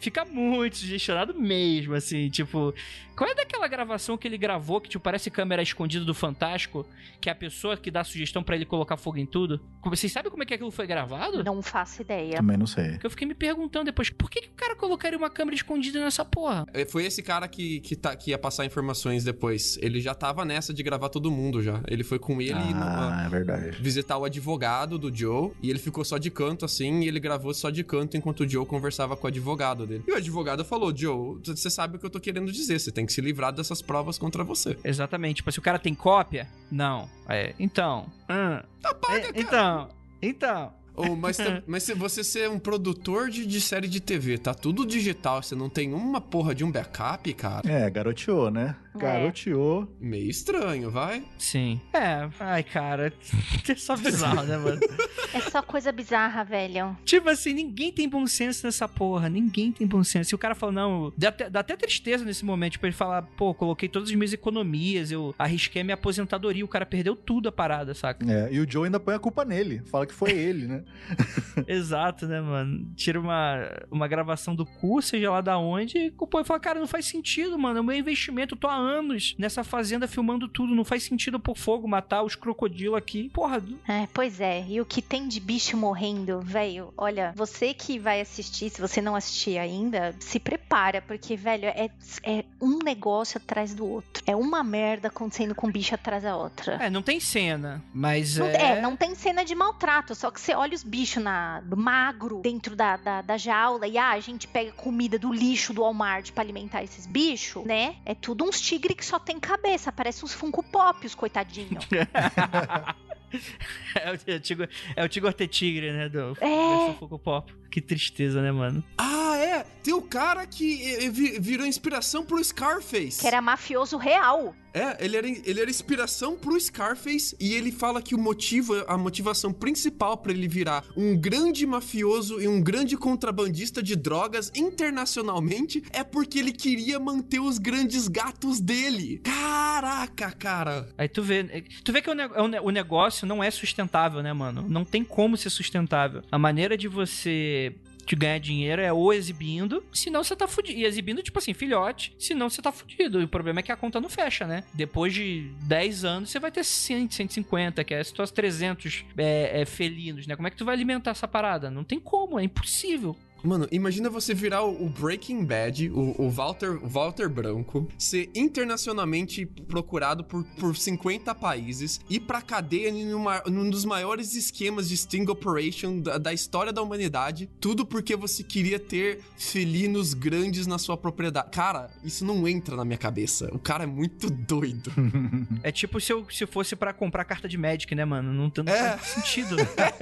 fica muito sugestionado mesmo, assim, tipo. Qual é daquela gravação que ele gravou que, tipo, parece câmera escondida do Fantástico? Que é a pessoa que dá a sugestão pra ele colocar fogo em tudo? Vocês sabem como é que aquilo foi gravado? Não faço ideia. Também não sei. Porque eu fiquei me perguntando depois, por que, que o cara colocaria uma câmera escondida nessa porra? É, Foi esse cara que, que, tá, que ia passar informações depois. Ele já tava nessa de gravar todo mundo já. Ele foi com ele numa- Ah, é verdade. visitar o advogado do Joe e ele ficou só de canto assim e ele gravou só de canto enquanto o Joe conversava com o advogado dele. E o advogado falou: Joe, você sabe o que eu tô querendo dizer, você tem que se livrar dessas provas contra você. Exatamente. Tipo, se o cara tem cópia, não. É, então. hum, Tá paga, é, cara. então. Então. Ou, mas, mas se você ser um produtor de, de série de TV, tá tudo digital, você não tem uma porra de um backup, cara. É, garoteou, né? É. Garoteou. Meio estranho, vai? Sim. É, ai, cara. É só bizarro, né, mano? É só coisa bizarra, velho. tipo assim, ninguém tem bom senso nessa porra. Ninguém tem bom senso. E o cara fala, não. Dá até, dá até tristeza nesse momento. Tipo, ele falar, pô, coloquei todas as minhas economias, eu arrisquei a minha aposentadoria. O cara perdeu tudo a parada, saca? É, e o Joe ainda põe a culpa nele. Fala que foi ele, né? Exato, né, mano? Tira uma, uma gravação do cu, seja lá da onde, e culpou e fala, cara, não faz sentido, mano. É o meu investimento, eu tô há anos nessa fazenda filmando tudo. Não faz sentido por fogo matar os crocodilos aqui. Porra, É, pois é. E o que tem de bicho morrendo, velho? Olha, você que vai assistir, se você não assistir ainda, se prepara, porque, velho, é, é um negócio atrás do outro. É uma merda acontecendo com um bicho atrás da outra. é, não tem cena, mas Não, é... é, não tem cena de maltrato, só que você olha os bichos na, magro dentro da, da, da jaula e ah, a gente pega comida do lixo do Walmart pra alimentar esses bichos, né? É tudo uns tigre que só tem cabeça, parece uns Funko Pop, os coitadinhos. é o é o Tigre, é o Tigre ter tigre, né? Do É. Funko Pop. Que tristeza, né, mano? Ah, é! Tem o cara que eh, vi- virou inspiração pro Scarface. que era mafioso real. É, ele era, ele era inspiração pro Scarface e ele fala que o motivo, a motivação principal pra ele virar um grande mafioso e um grande contrabandista de drogas internacionalmente é porque ele queria manter os grandes gatos dele. Caraca, cara. Aí tu vê, tu vê que o, é o negócio não é sustentável, né, mano? Não tem como ser sustentável. A maneira de você de ganhar dinheiro é ou exibindo, senão você tá fudido. E exibindo, tipo assim, filhote, senão você tá fudido. E o problema é que a conta não fecha, né? Depois de 10 anos, você vai ter 100, 150, que é as tuas 300 é, é, felinos, né? Como é que tu vai alimentar essa parada? Não tem como, é impossível. Mano, imagina você virar o Breaking Bad, o, o Walter, Walter Branco, ser internacionalmente procurado por, por 50 países, ir pra cadeia numa, num dos maiores esquemas de Sting Operation da, da, história da humanidade, tudo porque você queria ter felinos grandes na sua propriedade. Cara, isso não entra na minha cabeça. O cara é muito doido. é tipo se eu se fosse para comprar carta de Magic, né, mano? Não, não é. faz sentido.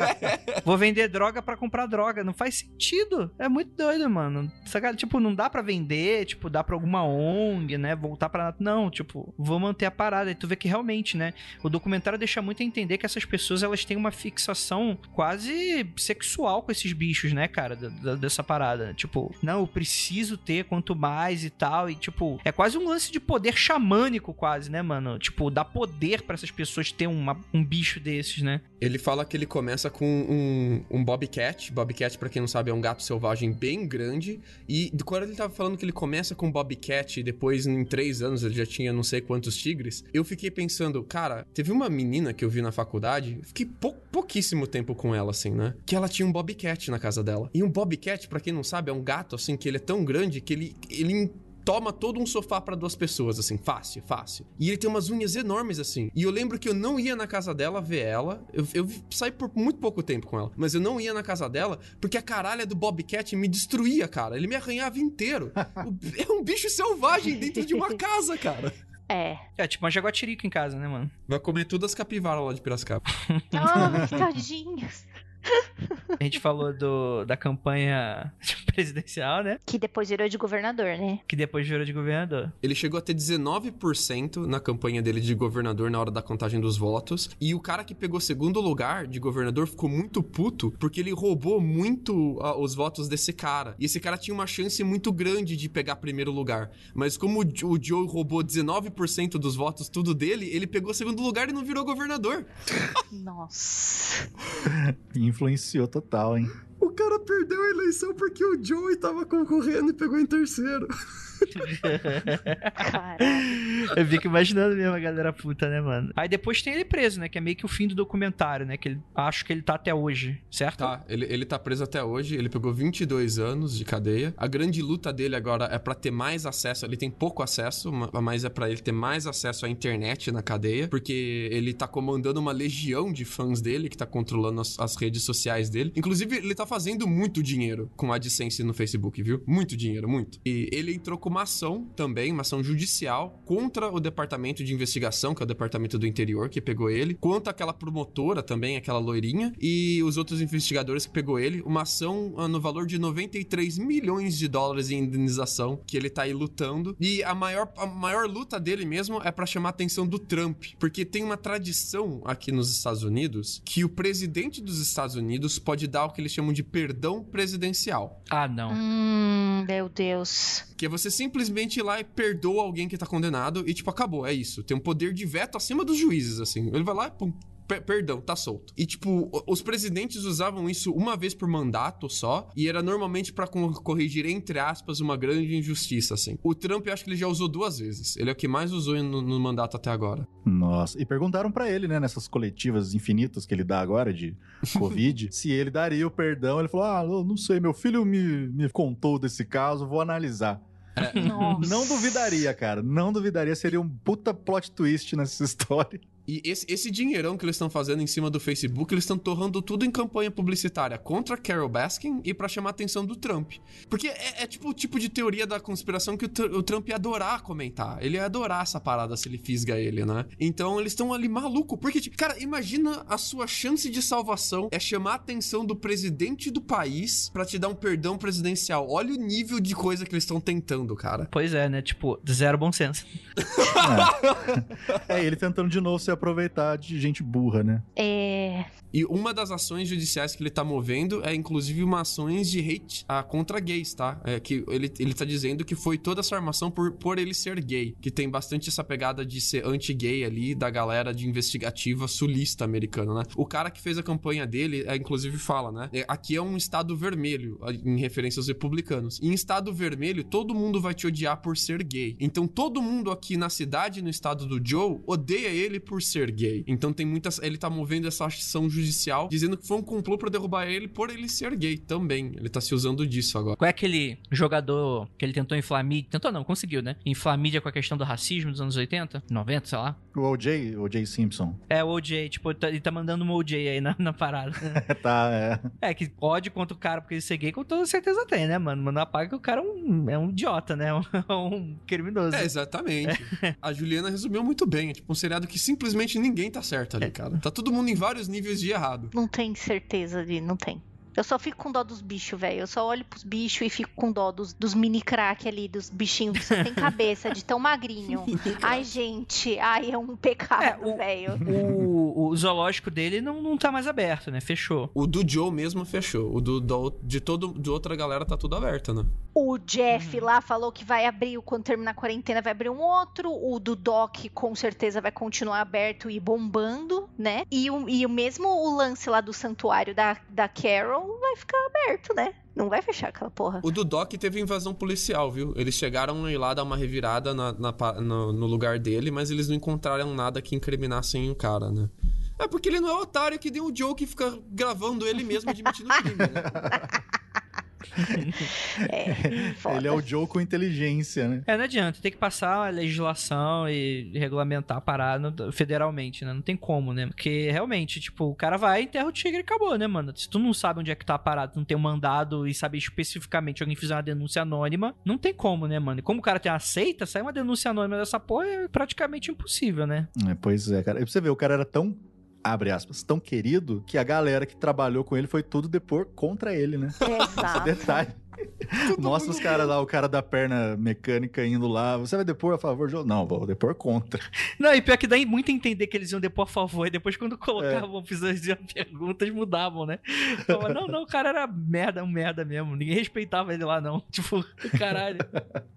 Vou vender droga para comprar droga. Não faz sentido. É muito doido, mano. Saca? Tipo, não dá para vender, tipo, dá pra alguma ONG, né? Voltar pra. Não, tipo, vou manter a parada. E tu vê que realmente, né? O documentário deixa muito a entender que essas pessoas elas têm uma fixação quase sexual com esses bichos, né, cara? dessa parada. Tipo, não, eu preciso ter quanto mais e tal. E, tipo, é quase um lance de poder xamânico, quase, né, mano? Tipo, dá poder para essas pessoas ter uma, um bicho desses, né? Ele fala que ele começa com um, um Bobcat. Bobcat, pra quem não sabe, é um gato selvagem bem grande. E quando ele tava falando que ele começa com Bobcat e depois, em três anos, ele já tinha não sei quantos tigres, eu fiquei pensando, cara, teve uma menina que eu vi na faculdade, fiquei pou, pouquíssimo tempo com ela, assim, né? Que ela tinha um Bobcat na casa dela. E um Bobcat, para quem não sabe, é um gato, assim, que ele é tão grande que ele, ele toma todo um sofá para duas pessoas, assim, fácil, fácil. E ele tem umas unhas enormes, assim. E eu lembro que eu não ia na casa dela ver ela. Eu, eu saí por muito pouco tempo com ela. Mas eu não ia na casa dela porque a caralha do Bobcat me destruía, cara. Ele me arranhava inteiro. é um bicho selvagem dentro de uma casa, cara. É. É tipo uma jaguatirica em casa, né, mano? Vai comer todas as capivaras lá de Piracicaba. oh, tadinhos. A gente falou do, da campanha presidencial, né? Que depois virou de governador, né? Que depois virou de governador. Ele chegou a ter 19% na campanha dele de governador na hora da contagem dos votos. E o cara que pegou segundo lugar de governador ficou muito puto porque ele roubou muito uh, os votos desse cara. E esse cara tinha uma chance muito grande de pegar primeiro lugar. Mas como o, o Joe roubou 19% dos votos, tudo dele, ele pegou segundo lugar e não virou governador. Nossa influenciou total, hein? O cara perdeu a eleição porque o Joey tava concorrendo e pegou em terceiro. Eu fico imaginando mesmo a galera puta, né, mano? Aí depois tem ele preso, né? Que é meio que o fim do documentário, né? Que ele acho que ele tá até hoje, certo? Tá, ele, ele tá preso até hoje. Ele pegou 22 anos de cadeia. A grande luta dele agora é para ter mais acesso. Ele tem pouco acesso, mas é para ele ter mais acesso à internet na cadeia, porque ele tá comandando uma legião de fãs dele que tá controlando as, as redes sociais dele. Inclusive, ele tá fazendo muito dinheiro com a AdSense no Facebook, viu? Muito dinheiro, muito. E ele entrou com uma ação também, uma ação judicial contra o departamento de investigação, que é o departamento do interior que pegou ele, quanto aquela promotora também, aquela loirinha, e os outros investigadores que pegou ele, uma ação ah, no valor de 93 milhões de dólares em indenização que ele tá aí lutando. E a maior, a maior luta dele mesmo é para chamar a atenção do Trump, porque tem uma tradição aqui nos Estados Unidos que o presidente dos Estados Unidos pode dar o que eles chamam de perdão presidencial. Ah, não. Hum, meu Deus. Que é você simplesmente ir lá e perdoa alguém que tá condenado e, tipo, acabou, é isso. Tem um poder de veto acima dos juízes, assim. Ele vai lá e, pum, perdão, tá solto. E, tipo, os presidentes usavam isso uma vez por mandato só, e era normalmente para corrigir, entre aspas, uma grande injustiça, assim. O Trump, eu acho que ele já usou duas vezes. Ele é o que mais usou no, no mandato até agora. Nossa, e perguntaram para ele, né, nessas coletivas infinitas que ele dá agora de Covid, se ele daria o perdão. Ele falou: Ah, não sei, meu filho me, me contou desse caso, vou analisar. É. Não duvidaria, cara. Não duvidaria. Seria um puta plot twist nessa história. E esse, esse dinheirão que eles estão fazendo em cima do Facebook, eles estão torrando tudo em campanha publicitária contra Carol Baskin e para chamar a atenção do Trump. Porque é, é, tipo o tipo de teoria da conspiração que o, o, Trump ia adorar comentar. Ele ia adorar essa parada se ele fisga ele, né? Então eles estão ali maluco. Porque, tipo, cara, imagina a sua chance de salvação é chamar a atenção do presidente do país para te dar um perdão presidencial. Olha o nível de coisa que eles estão tentando, cara. Pois é, né? Tipo, zero bom senso. é. é, ele tentando de novo ser aproveitar de gente burra, né? É. E uma das ações judiciais que ele tá movendo é, inclusive, uma ações de hate ah, contra gays, tá? É, que ele, ele tá dizendo que foi toda essa armação por, por ele ser gay. Que tem bastante essa pegada de ser anti-gay ali, da galera de investigativa sulista americana, né? O cara que fez a campanha dele, é, inclusive, fala, né? É, aqui é um estado vermelho, em referência aos republicanos. Em estado vermelho, todo mundo vai te odiar por ser gay. Então, todo mundo aqui na cidade, no estado do Joe, odeia ele por ser gay. Então, tem muitas... Ele tá movendo essa ação judicial, dizendo que foi um complô pra derrubar ele por ele ser gay também. Ele tá se usando disso agora. Qual é aquele jogador que ele tentou inflar mídia? Tentou não, conseguiu, né? Inflar mídia com a questão do racismo dos anos 80, 90, sei lá. O OJ, O.J. Simpson. É, o OJ, tipo, ele tá, ele tá mandando um OJ aí na, na parada. tá, é. é, que pode contra o cara porque ele ser gay, com toda certeza tem, né, mano? Mas não apaga que o cara é um, é um idiota, né? Um, um criminoso. É, exatamente. A Juliana resumiu muito bem. É tipo um seriado que simplesmente ninguém tá certo ali, cara. Tá todo mundo em vários níveis de errado. Não tem certeza de. Não tem. Eu só fico com dó dos bichos, velho. Eu só olho pros bichos e fico com dó dos, dos mini crack ali, dos bichinhos que só tem cabeça, de tão magrinho. ai, gente, ai, é um pecado, É, velho. O, o zoológico dele não, não tá mais aberto, né? Fechou. O do Joe mesmo fechou. O do, do- de todo de outra galera tá tudo aberto, né? O Jeff lá falou que vai abrir, quando terminar a quarentena, vai abrir um outro. O do Doc, com certeza, vai continuar aberto e bombando, né? E o, e o mesmo o lance lá do santuário da, da Carol vai ficar aberto, né? Não vai fechar aquela porra. O do Doc teve invasão policial, viu? Eles chegaram ir lá dar uma revirada na- na no, no lugar dele, mas eles não encontraram nada que incriminassem o cara, né? É porque ele não é o otário que deu o Joe que fica gravando ele mesmo admitindo o crime, né? É, foda. Ele é o Joe com inteligência, né? É, não adianta, tem que passar a legislação e regulamentar a parada federalmente, né? Não tem como, né? Porque realmente, tipo, o cara vai, enterra o tigre e acabou, né, mano? Se tu não sabe onde é que tá a parada, tu não tem um mandado e saber especificamente alguém fizer uma denúncia anônima, não tem como, né, mano? E como o cara tem uma seita, sair uma denúncia anônima dessa porra é praticamente impossível, né? É, pois é, cara. E pra você ver, o cara era tão, abre aspas, tão querido que a galera que trabalhou com ele foi tudo depor contra ele, né? Esse Exato. detalhe. Mostra os caras lá, o cara da perna mecânica indo lá. Você vai depor a favor, Joe? Não, vou depor contra. Não, e pior que dá muito a entender que eles iam depor a favor, e depois quando colocavam, faziam perguntas, mudavam, né? Falava, não, não, o cara era merda, um merda mesmo. Ninguém respeitava ele lá, não. Tipo, caralho.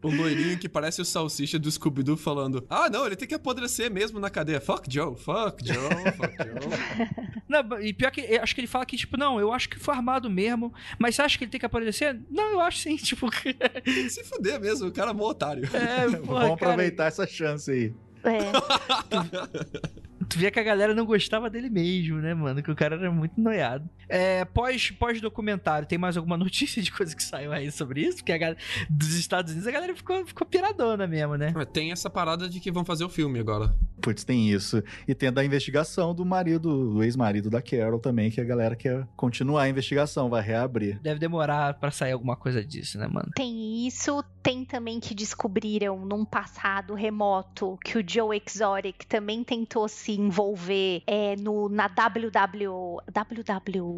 O loirinho que parece o salsicha do Scooby-Doo falando: Ah, não, ele tem que apodrecer mesmo na cadeia. Fuck Joe, fuck Joe, fuck Joe. Não, e pior que eu acho que ele fala que, tipo, não, eu acho que foi armado mesmo, mas você acha que ele tem que aparecer? Não, eu acho sim, tipo, tem que se fuder mesmo, o cara é mó otário. é, porra, Vamos cara, aproveitar essa chance aí. É. Tu via que a galera não gostava dele mesmo, né, mano? Que o cara era muito noiado. É, pós, pós-documentário, tem mais alguma notícia de coisa que saiu aí sobre isso? Porque a galera, dos Estados Unidos a galera ficou, ficou piradona mesmo, né? Tem essa parada de que vão fazer o filme agora. Putz, tem isso. E tem a da investigação do marido, do ex-marido da Carol também, que a galera quer continuar a investigação, vai reabrir. Deve demorar pra sair alguma coisa disso, né, mano? Tem isso, tem também que descobriram num passado remoto que o Joe Exotic também tentou se envolver é, no, na WW, WW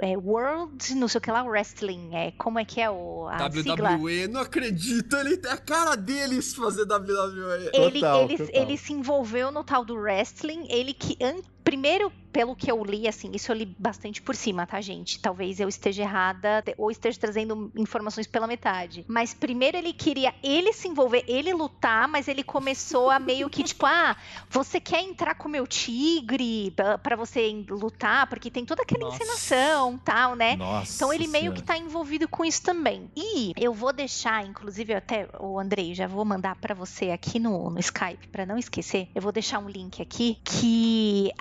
é, World, não sei o que lá, Wrestling, é, como é que é o, a sigla? WWE, não acredito, ele tem a cara deles fazer WWE. Ele, Total, ele, total. ele se envolveu no tal do wrestling, ele que an- primeiro pelo que eu li, assim, isso eu li bastante por cima, tá, gente? Talvez eu esteja errada ou esteja trazendo informações pela metade. Mas primeiro ele queria ele se envolver, ele lutar, mas ele começou a meio que tipo, ah, você quer entrar com o meu tigre pra- pra você lutar? Porque tem toda aquela Nossa. encenação, tal, né? Nossa. Então ele meio Senhora. que tá envolvido com isso também. E eu vou deixar, inclusive, eu até o Andrei, já vou mandar pra você aqui no, no Skype pra não esquecer. Eu vou deixar um link aqui que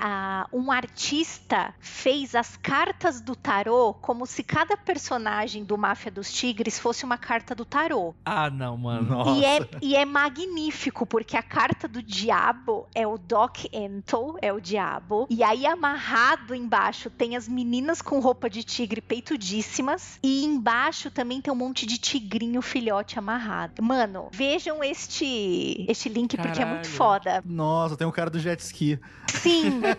um artista fez as cartas do tarô como se cada personagem do Máfia dos Tigres fosse uma carta do tarô. Ah, não, mano. Nossa. E é, e é magnífico, porque a carta do diabo é o Doc Antle, é o diabo. E aí, amarrado embaixo, tem as meninas com roupa de tigre peitudíssimas. E embaixo também tem um monte de tigrinho filhote amarrado. Mano, vejam este, este link, porque é muito Caralho. foda. Nossa, tem um cara do jet ski. Sim,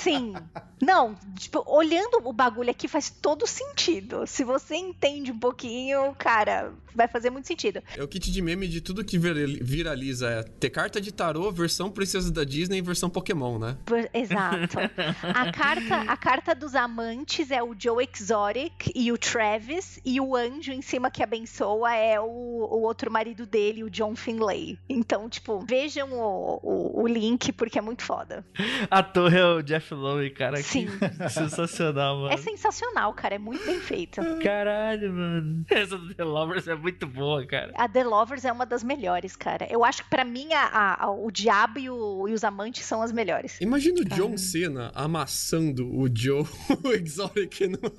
Sim. Não, tipo, olhando o bagulho aqui faz todo sentido. Se você entende um pouquinho, cara, vai fazer muito sentido. É o kit de meme de tudo que vir- viraliza. É ter carta de tarô, versão princesa da Disney e versão Pokémon, né? Por- Exato. A carta, a carta dos amantes é o Joe Exotic e o Travis, e o anjo em cima que abençoa é o, o outro marido dele, o John Finlay. Então, tipo, vejam o, o, o link porque é muito foda. A torre é o Jeff Lowe, cara. Sim. Que sensacional, mano. É sensacional, cara. É muito bem feito. Caralho, mano. Essa do The Lovers é muito boa, cara. A The Lovers é uma das melhores, cara. Eu acho que pra mim a- a- o Diabo e, o- e os Amantes são as melhores. Imagina o John Cena amassando o Joe Exotic no...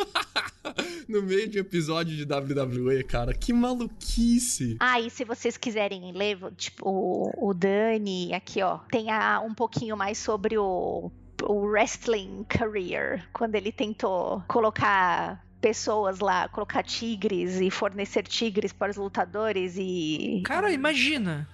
no meio de um episódio de WWE, cara. Que maluquice. Ah, e se vocês quiserem ler, tipo, o, o Dani, aqui, ó, tem a- um pouquinho mais sobre o, o wrestling career, quando ele tentou colocar pessoas lá, colocar tigres e fornecer tigres para os lutadores e. Cara, imagina.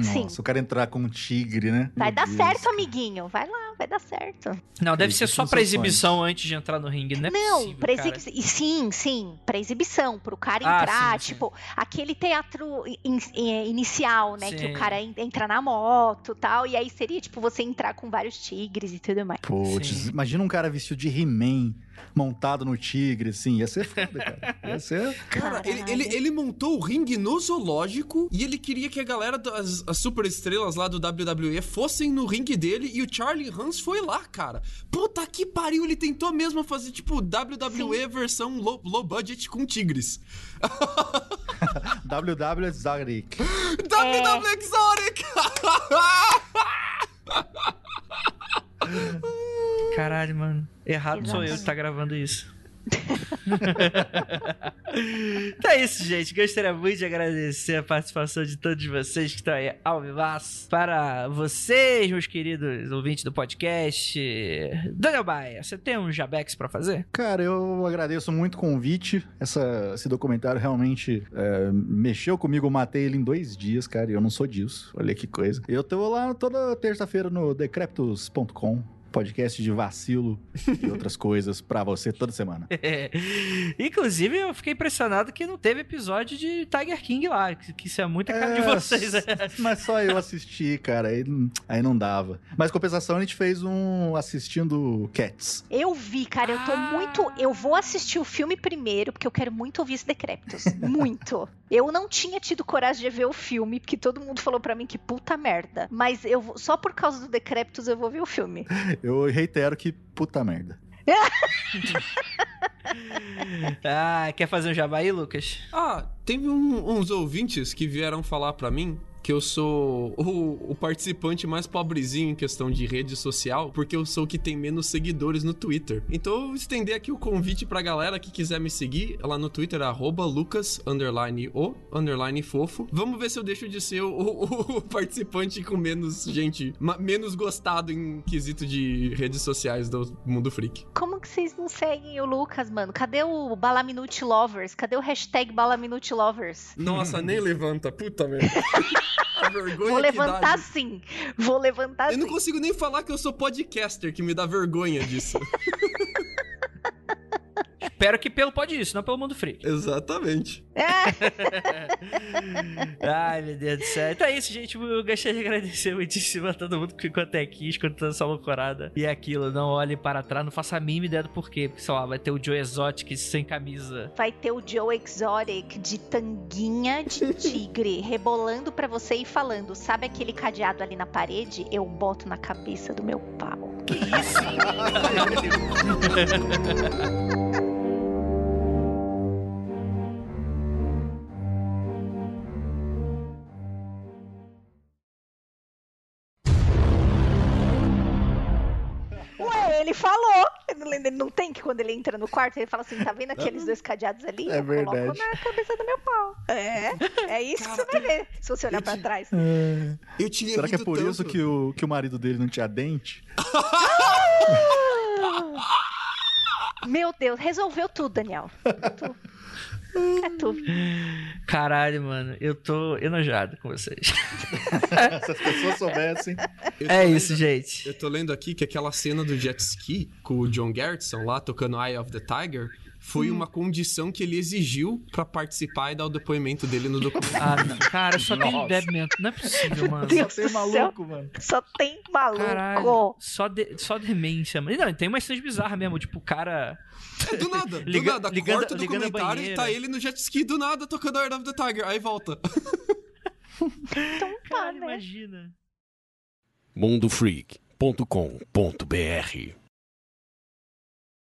Sim. Nossa, o cara entrar com um tigre, né? Vai Meu dar Deus, certo, amiguinho. Vai lá, vai dar certo. Não, deve ser só pra exibição antes de entrar no ringue, não é Não, possível, pra exibição. Sim, sim, pra exibição, pro cara Ah, entrar, sim, sim. tipo, aquele teatro in- in- inicial, né? Que Sim. o cara en- entra na moto e tal. E aí seria, tipo, você entrar com vários tigres e tudo mais. Putz, Sim. imagina um cara vestido de He-Man, montado no tigre, assim. Ia ser foda, cara. Ia ser. Cara, ele, ele, ele montou o ringue no zoológico e ele queria que a galera das as super estrelas lá do WWE fossem no ringue dele e o Charlie Hans foi lá, cara. Puta que pariu, ele tentou mesmo fazer tipo WWE versão low, low budget com tigres. WW Exotic. WWE Exotic! Caralho, mano. Errado sou eu Exatamente. estar gravando isso. então é isso, gente. Gostaria muito de agradecer a participação de todos vocês que estão aí ao vivaço. Para vocês, meus queridos ouvintes do podcast. Daniel Baia, você tem um Jabex pra fazer? Cara, eu agradeço muito o convite. Essa, esse documentário realmente é, mexeu comigo. Eu matei ele em dois dias, cara. E eu não sou disso. Olha que coisa. Eu tô lá toda terça-feira no decreptus.com. Podcast de vacilo e outras coisas pra você toda semana. Inclusive, eu fiquei impressionado que não teve episódio de Tiger King lá. Que isso é muita cara de É, vocês. né? Mas só eu assisti, cara. Aí, não- aí não dava. Mas compensação, a gente fez um assistindo Cats. Eu vi, cara, eu tô Ah. muito. Eu vou assistir o filme primeiro, porque eu quero muito ouvir esse Decréptos. muito. Eu não tinha tido coragem de ver o filme, porque todo mundo falou pra mim que puta merda. Mas eu vou- só por causa do Decréptos eu vou ver o filme. Eu reitero que puta merda. ah, quer fazer um jabá aí, Lucas? Ah, teve um- uns ouvintes que vieram falar pra mim que eu sou o, o participante mais pobrezinho em questão de rede social, porque eu sou o que tem menos seguidores no Twitter. Então eu vou estender aqui o convite pra galera que quiser me seguir lá no Twitter, arroba lucas, underline o, underline fofo. Vamos ver se eu deixo de ser o, o- o participante com menos gente, ma- menos gostado em quesito de redes sociais do mundo freak. Como que vocês não seguem o Lucas, mano? Cadê o Balaminute Lovers? Cadê o hashtag Balaminute Lovers? Nossa, nem levanta, puta merda. A vergonha Vou levantar sim. Vou levantar Eu não sim. consigo nem falar que eu sou podcaster, que me dá vergonha disso. Espero que pelo pode isso, não pelo mundo freak. Exatamente. Ai, meu Deus do céu. Então é isso, gente. Eu gostaria de agradecer muitíssimo a todo mundo que ficou até aqui, escutando essa loucurada. E é aquilo, não olhe para trás, não faça a mínima ideia do porquê. Porque, sei lá, vai ter o Joe Exotic sem camisa. Vai ter o Joe Exotic de tanguinha de tigre rebolando pra você e falando: sabe aquele cadeado ali na parede? Eu boto na cabeça do meu pau. Que isso? ele falou. Ele não tem que quando ele entra no quarto, ele fala assim: tá vendo aqueles dois cadeados ali? É Eu verdade. coloco na cabeça do meu pau. É, é isso que você vai ver se você olhar pra trás. Eu tinha Será que é por tanto. isso que o, que o marido dele não tinha dente? Meu Deus, resolveu tudo, Daniel. É tu. Caralho, mano, eu tô enojado com vocês. Se as pessoas soubessem. É lendo- isso, gente. Eu tô lendo aqui que aquela cena do jet ski com o John Gertson lá tocando Eye of the Tiger foi uma condição que ele exigiu pra participar e dar o depoimento dele no documento. Ah, não. cara, só tem Nossa. bebimento. Não é possível, mano. Deus Tem do maluco, mano. Só tem maluco. Caralho, só, de- só demência, mano. E Não, tem umas cenas bizarras mesmo, tipo, o cara. Do nada, do Liga- nada. ligando- corta o documentário e tá ele no jet ski do nada tocando Eye of the Tiger. Aí volta. Então tá, Caralho, né? imagina. mundofreak.com.br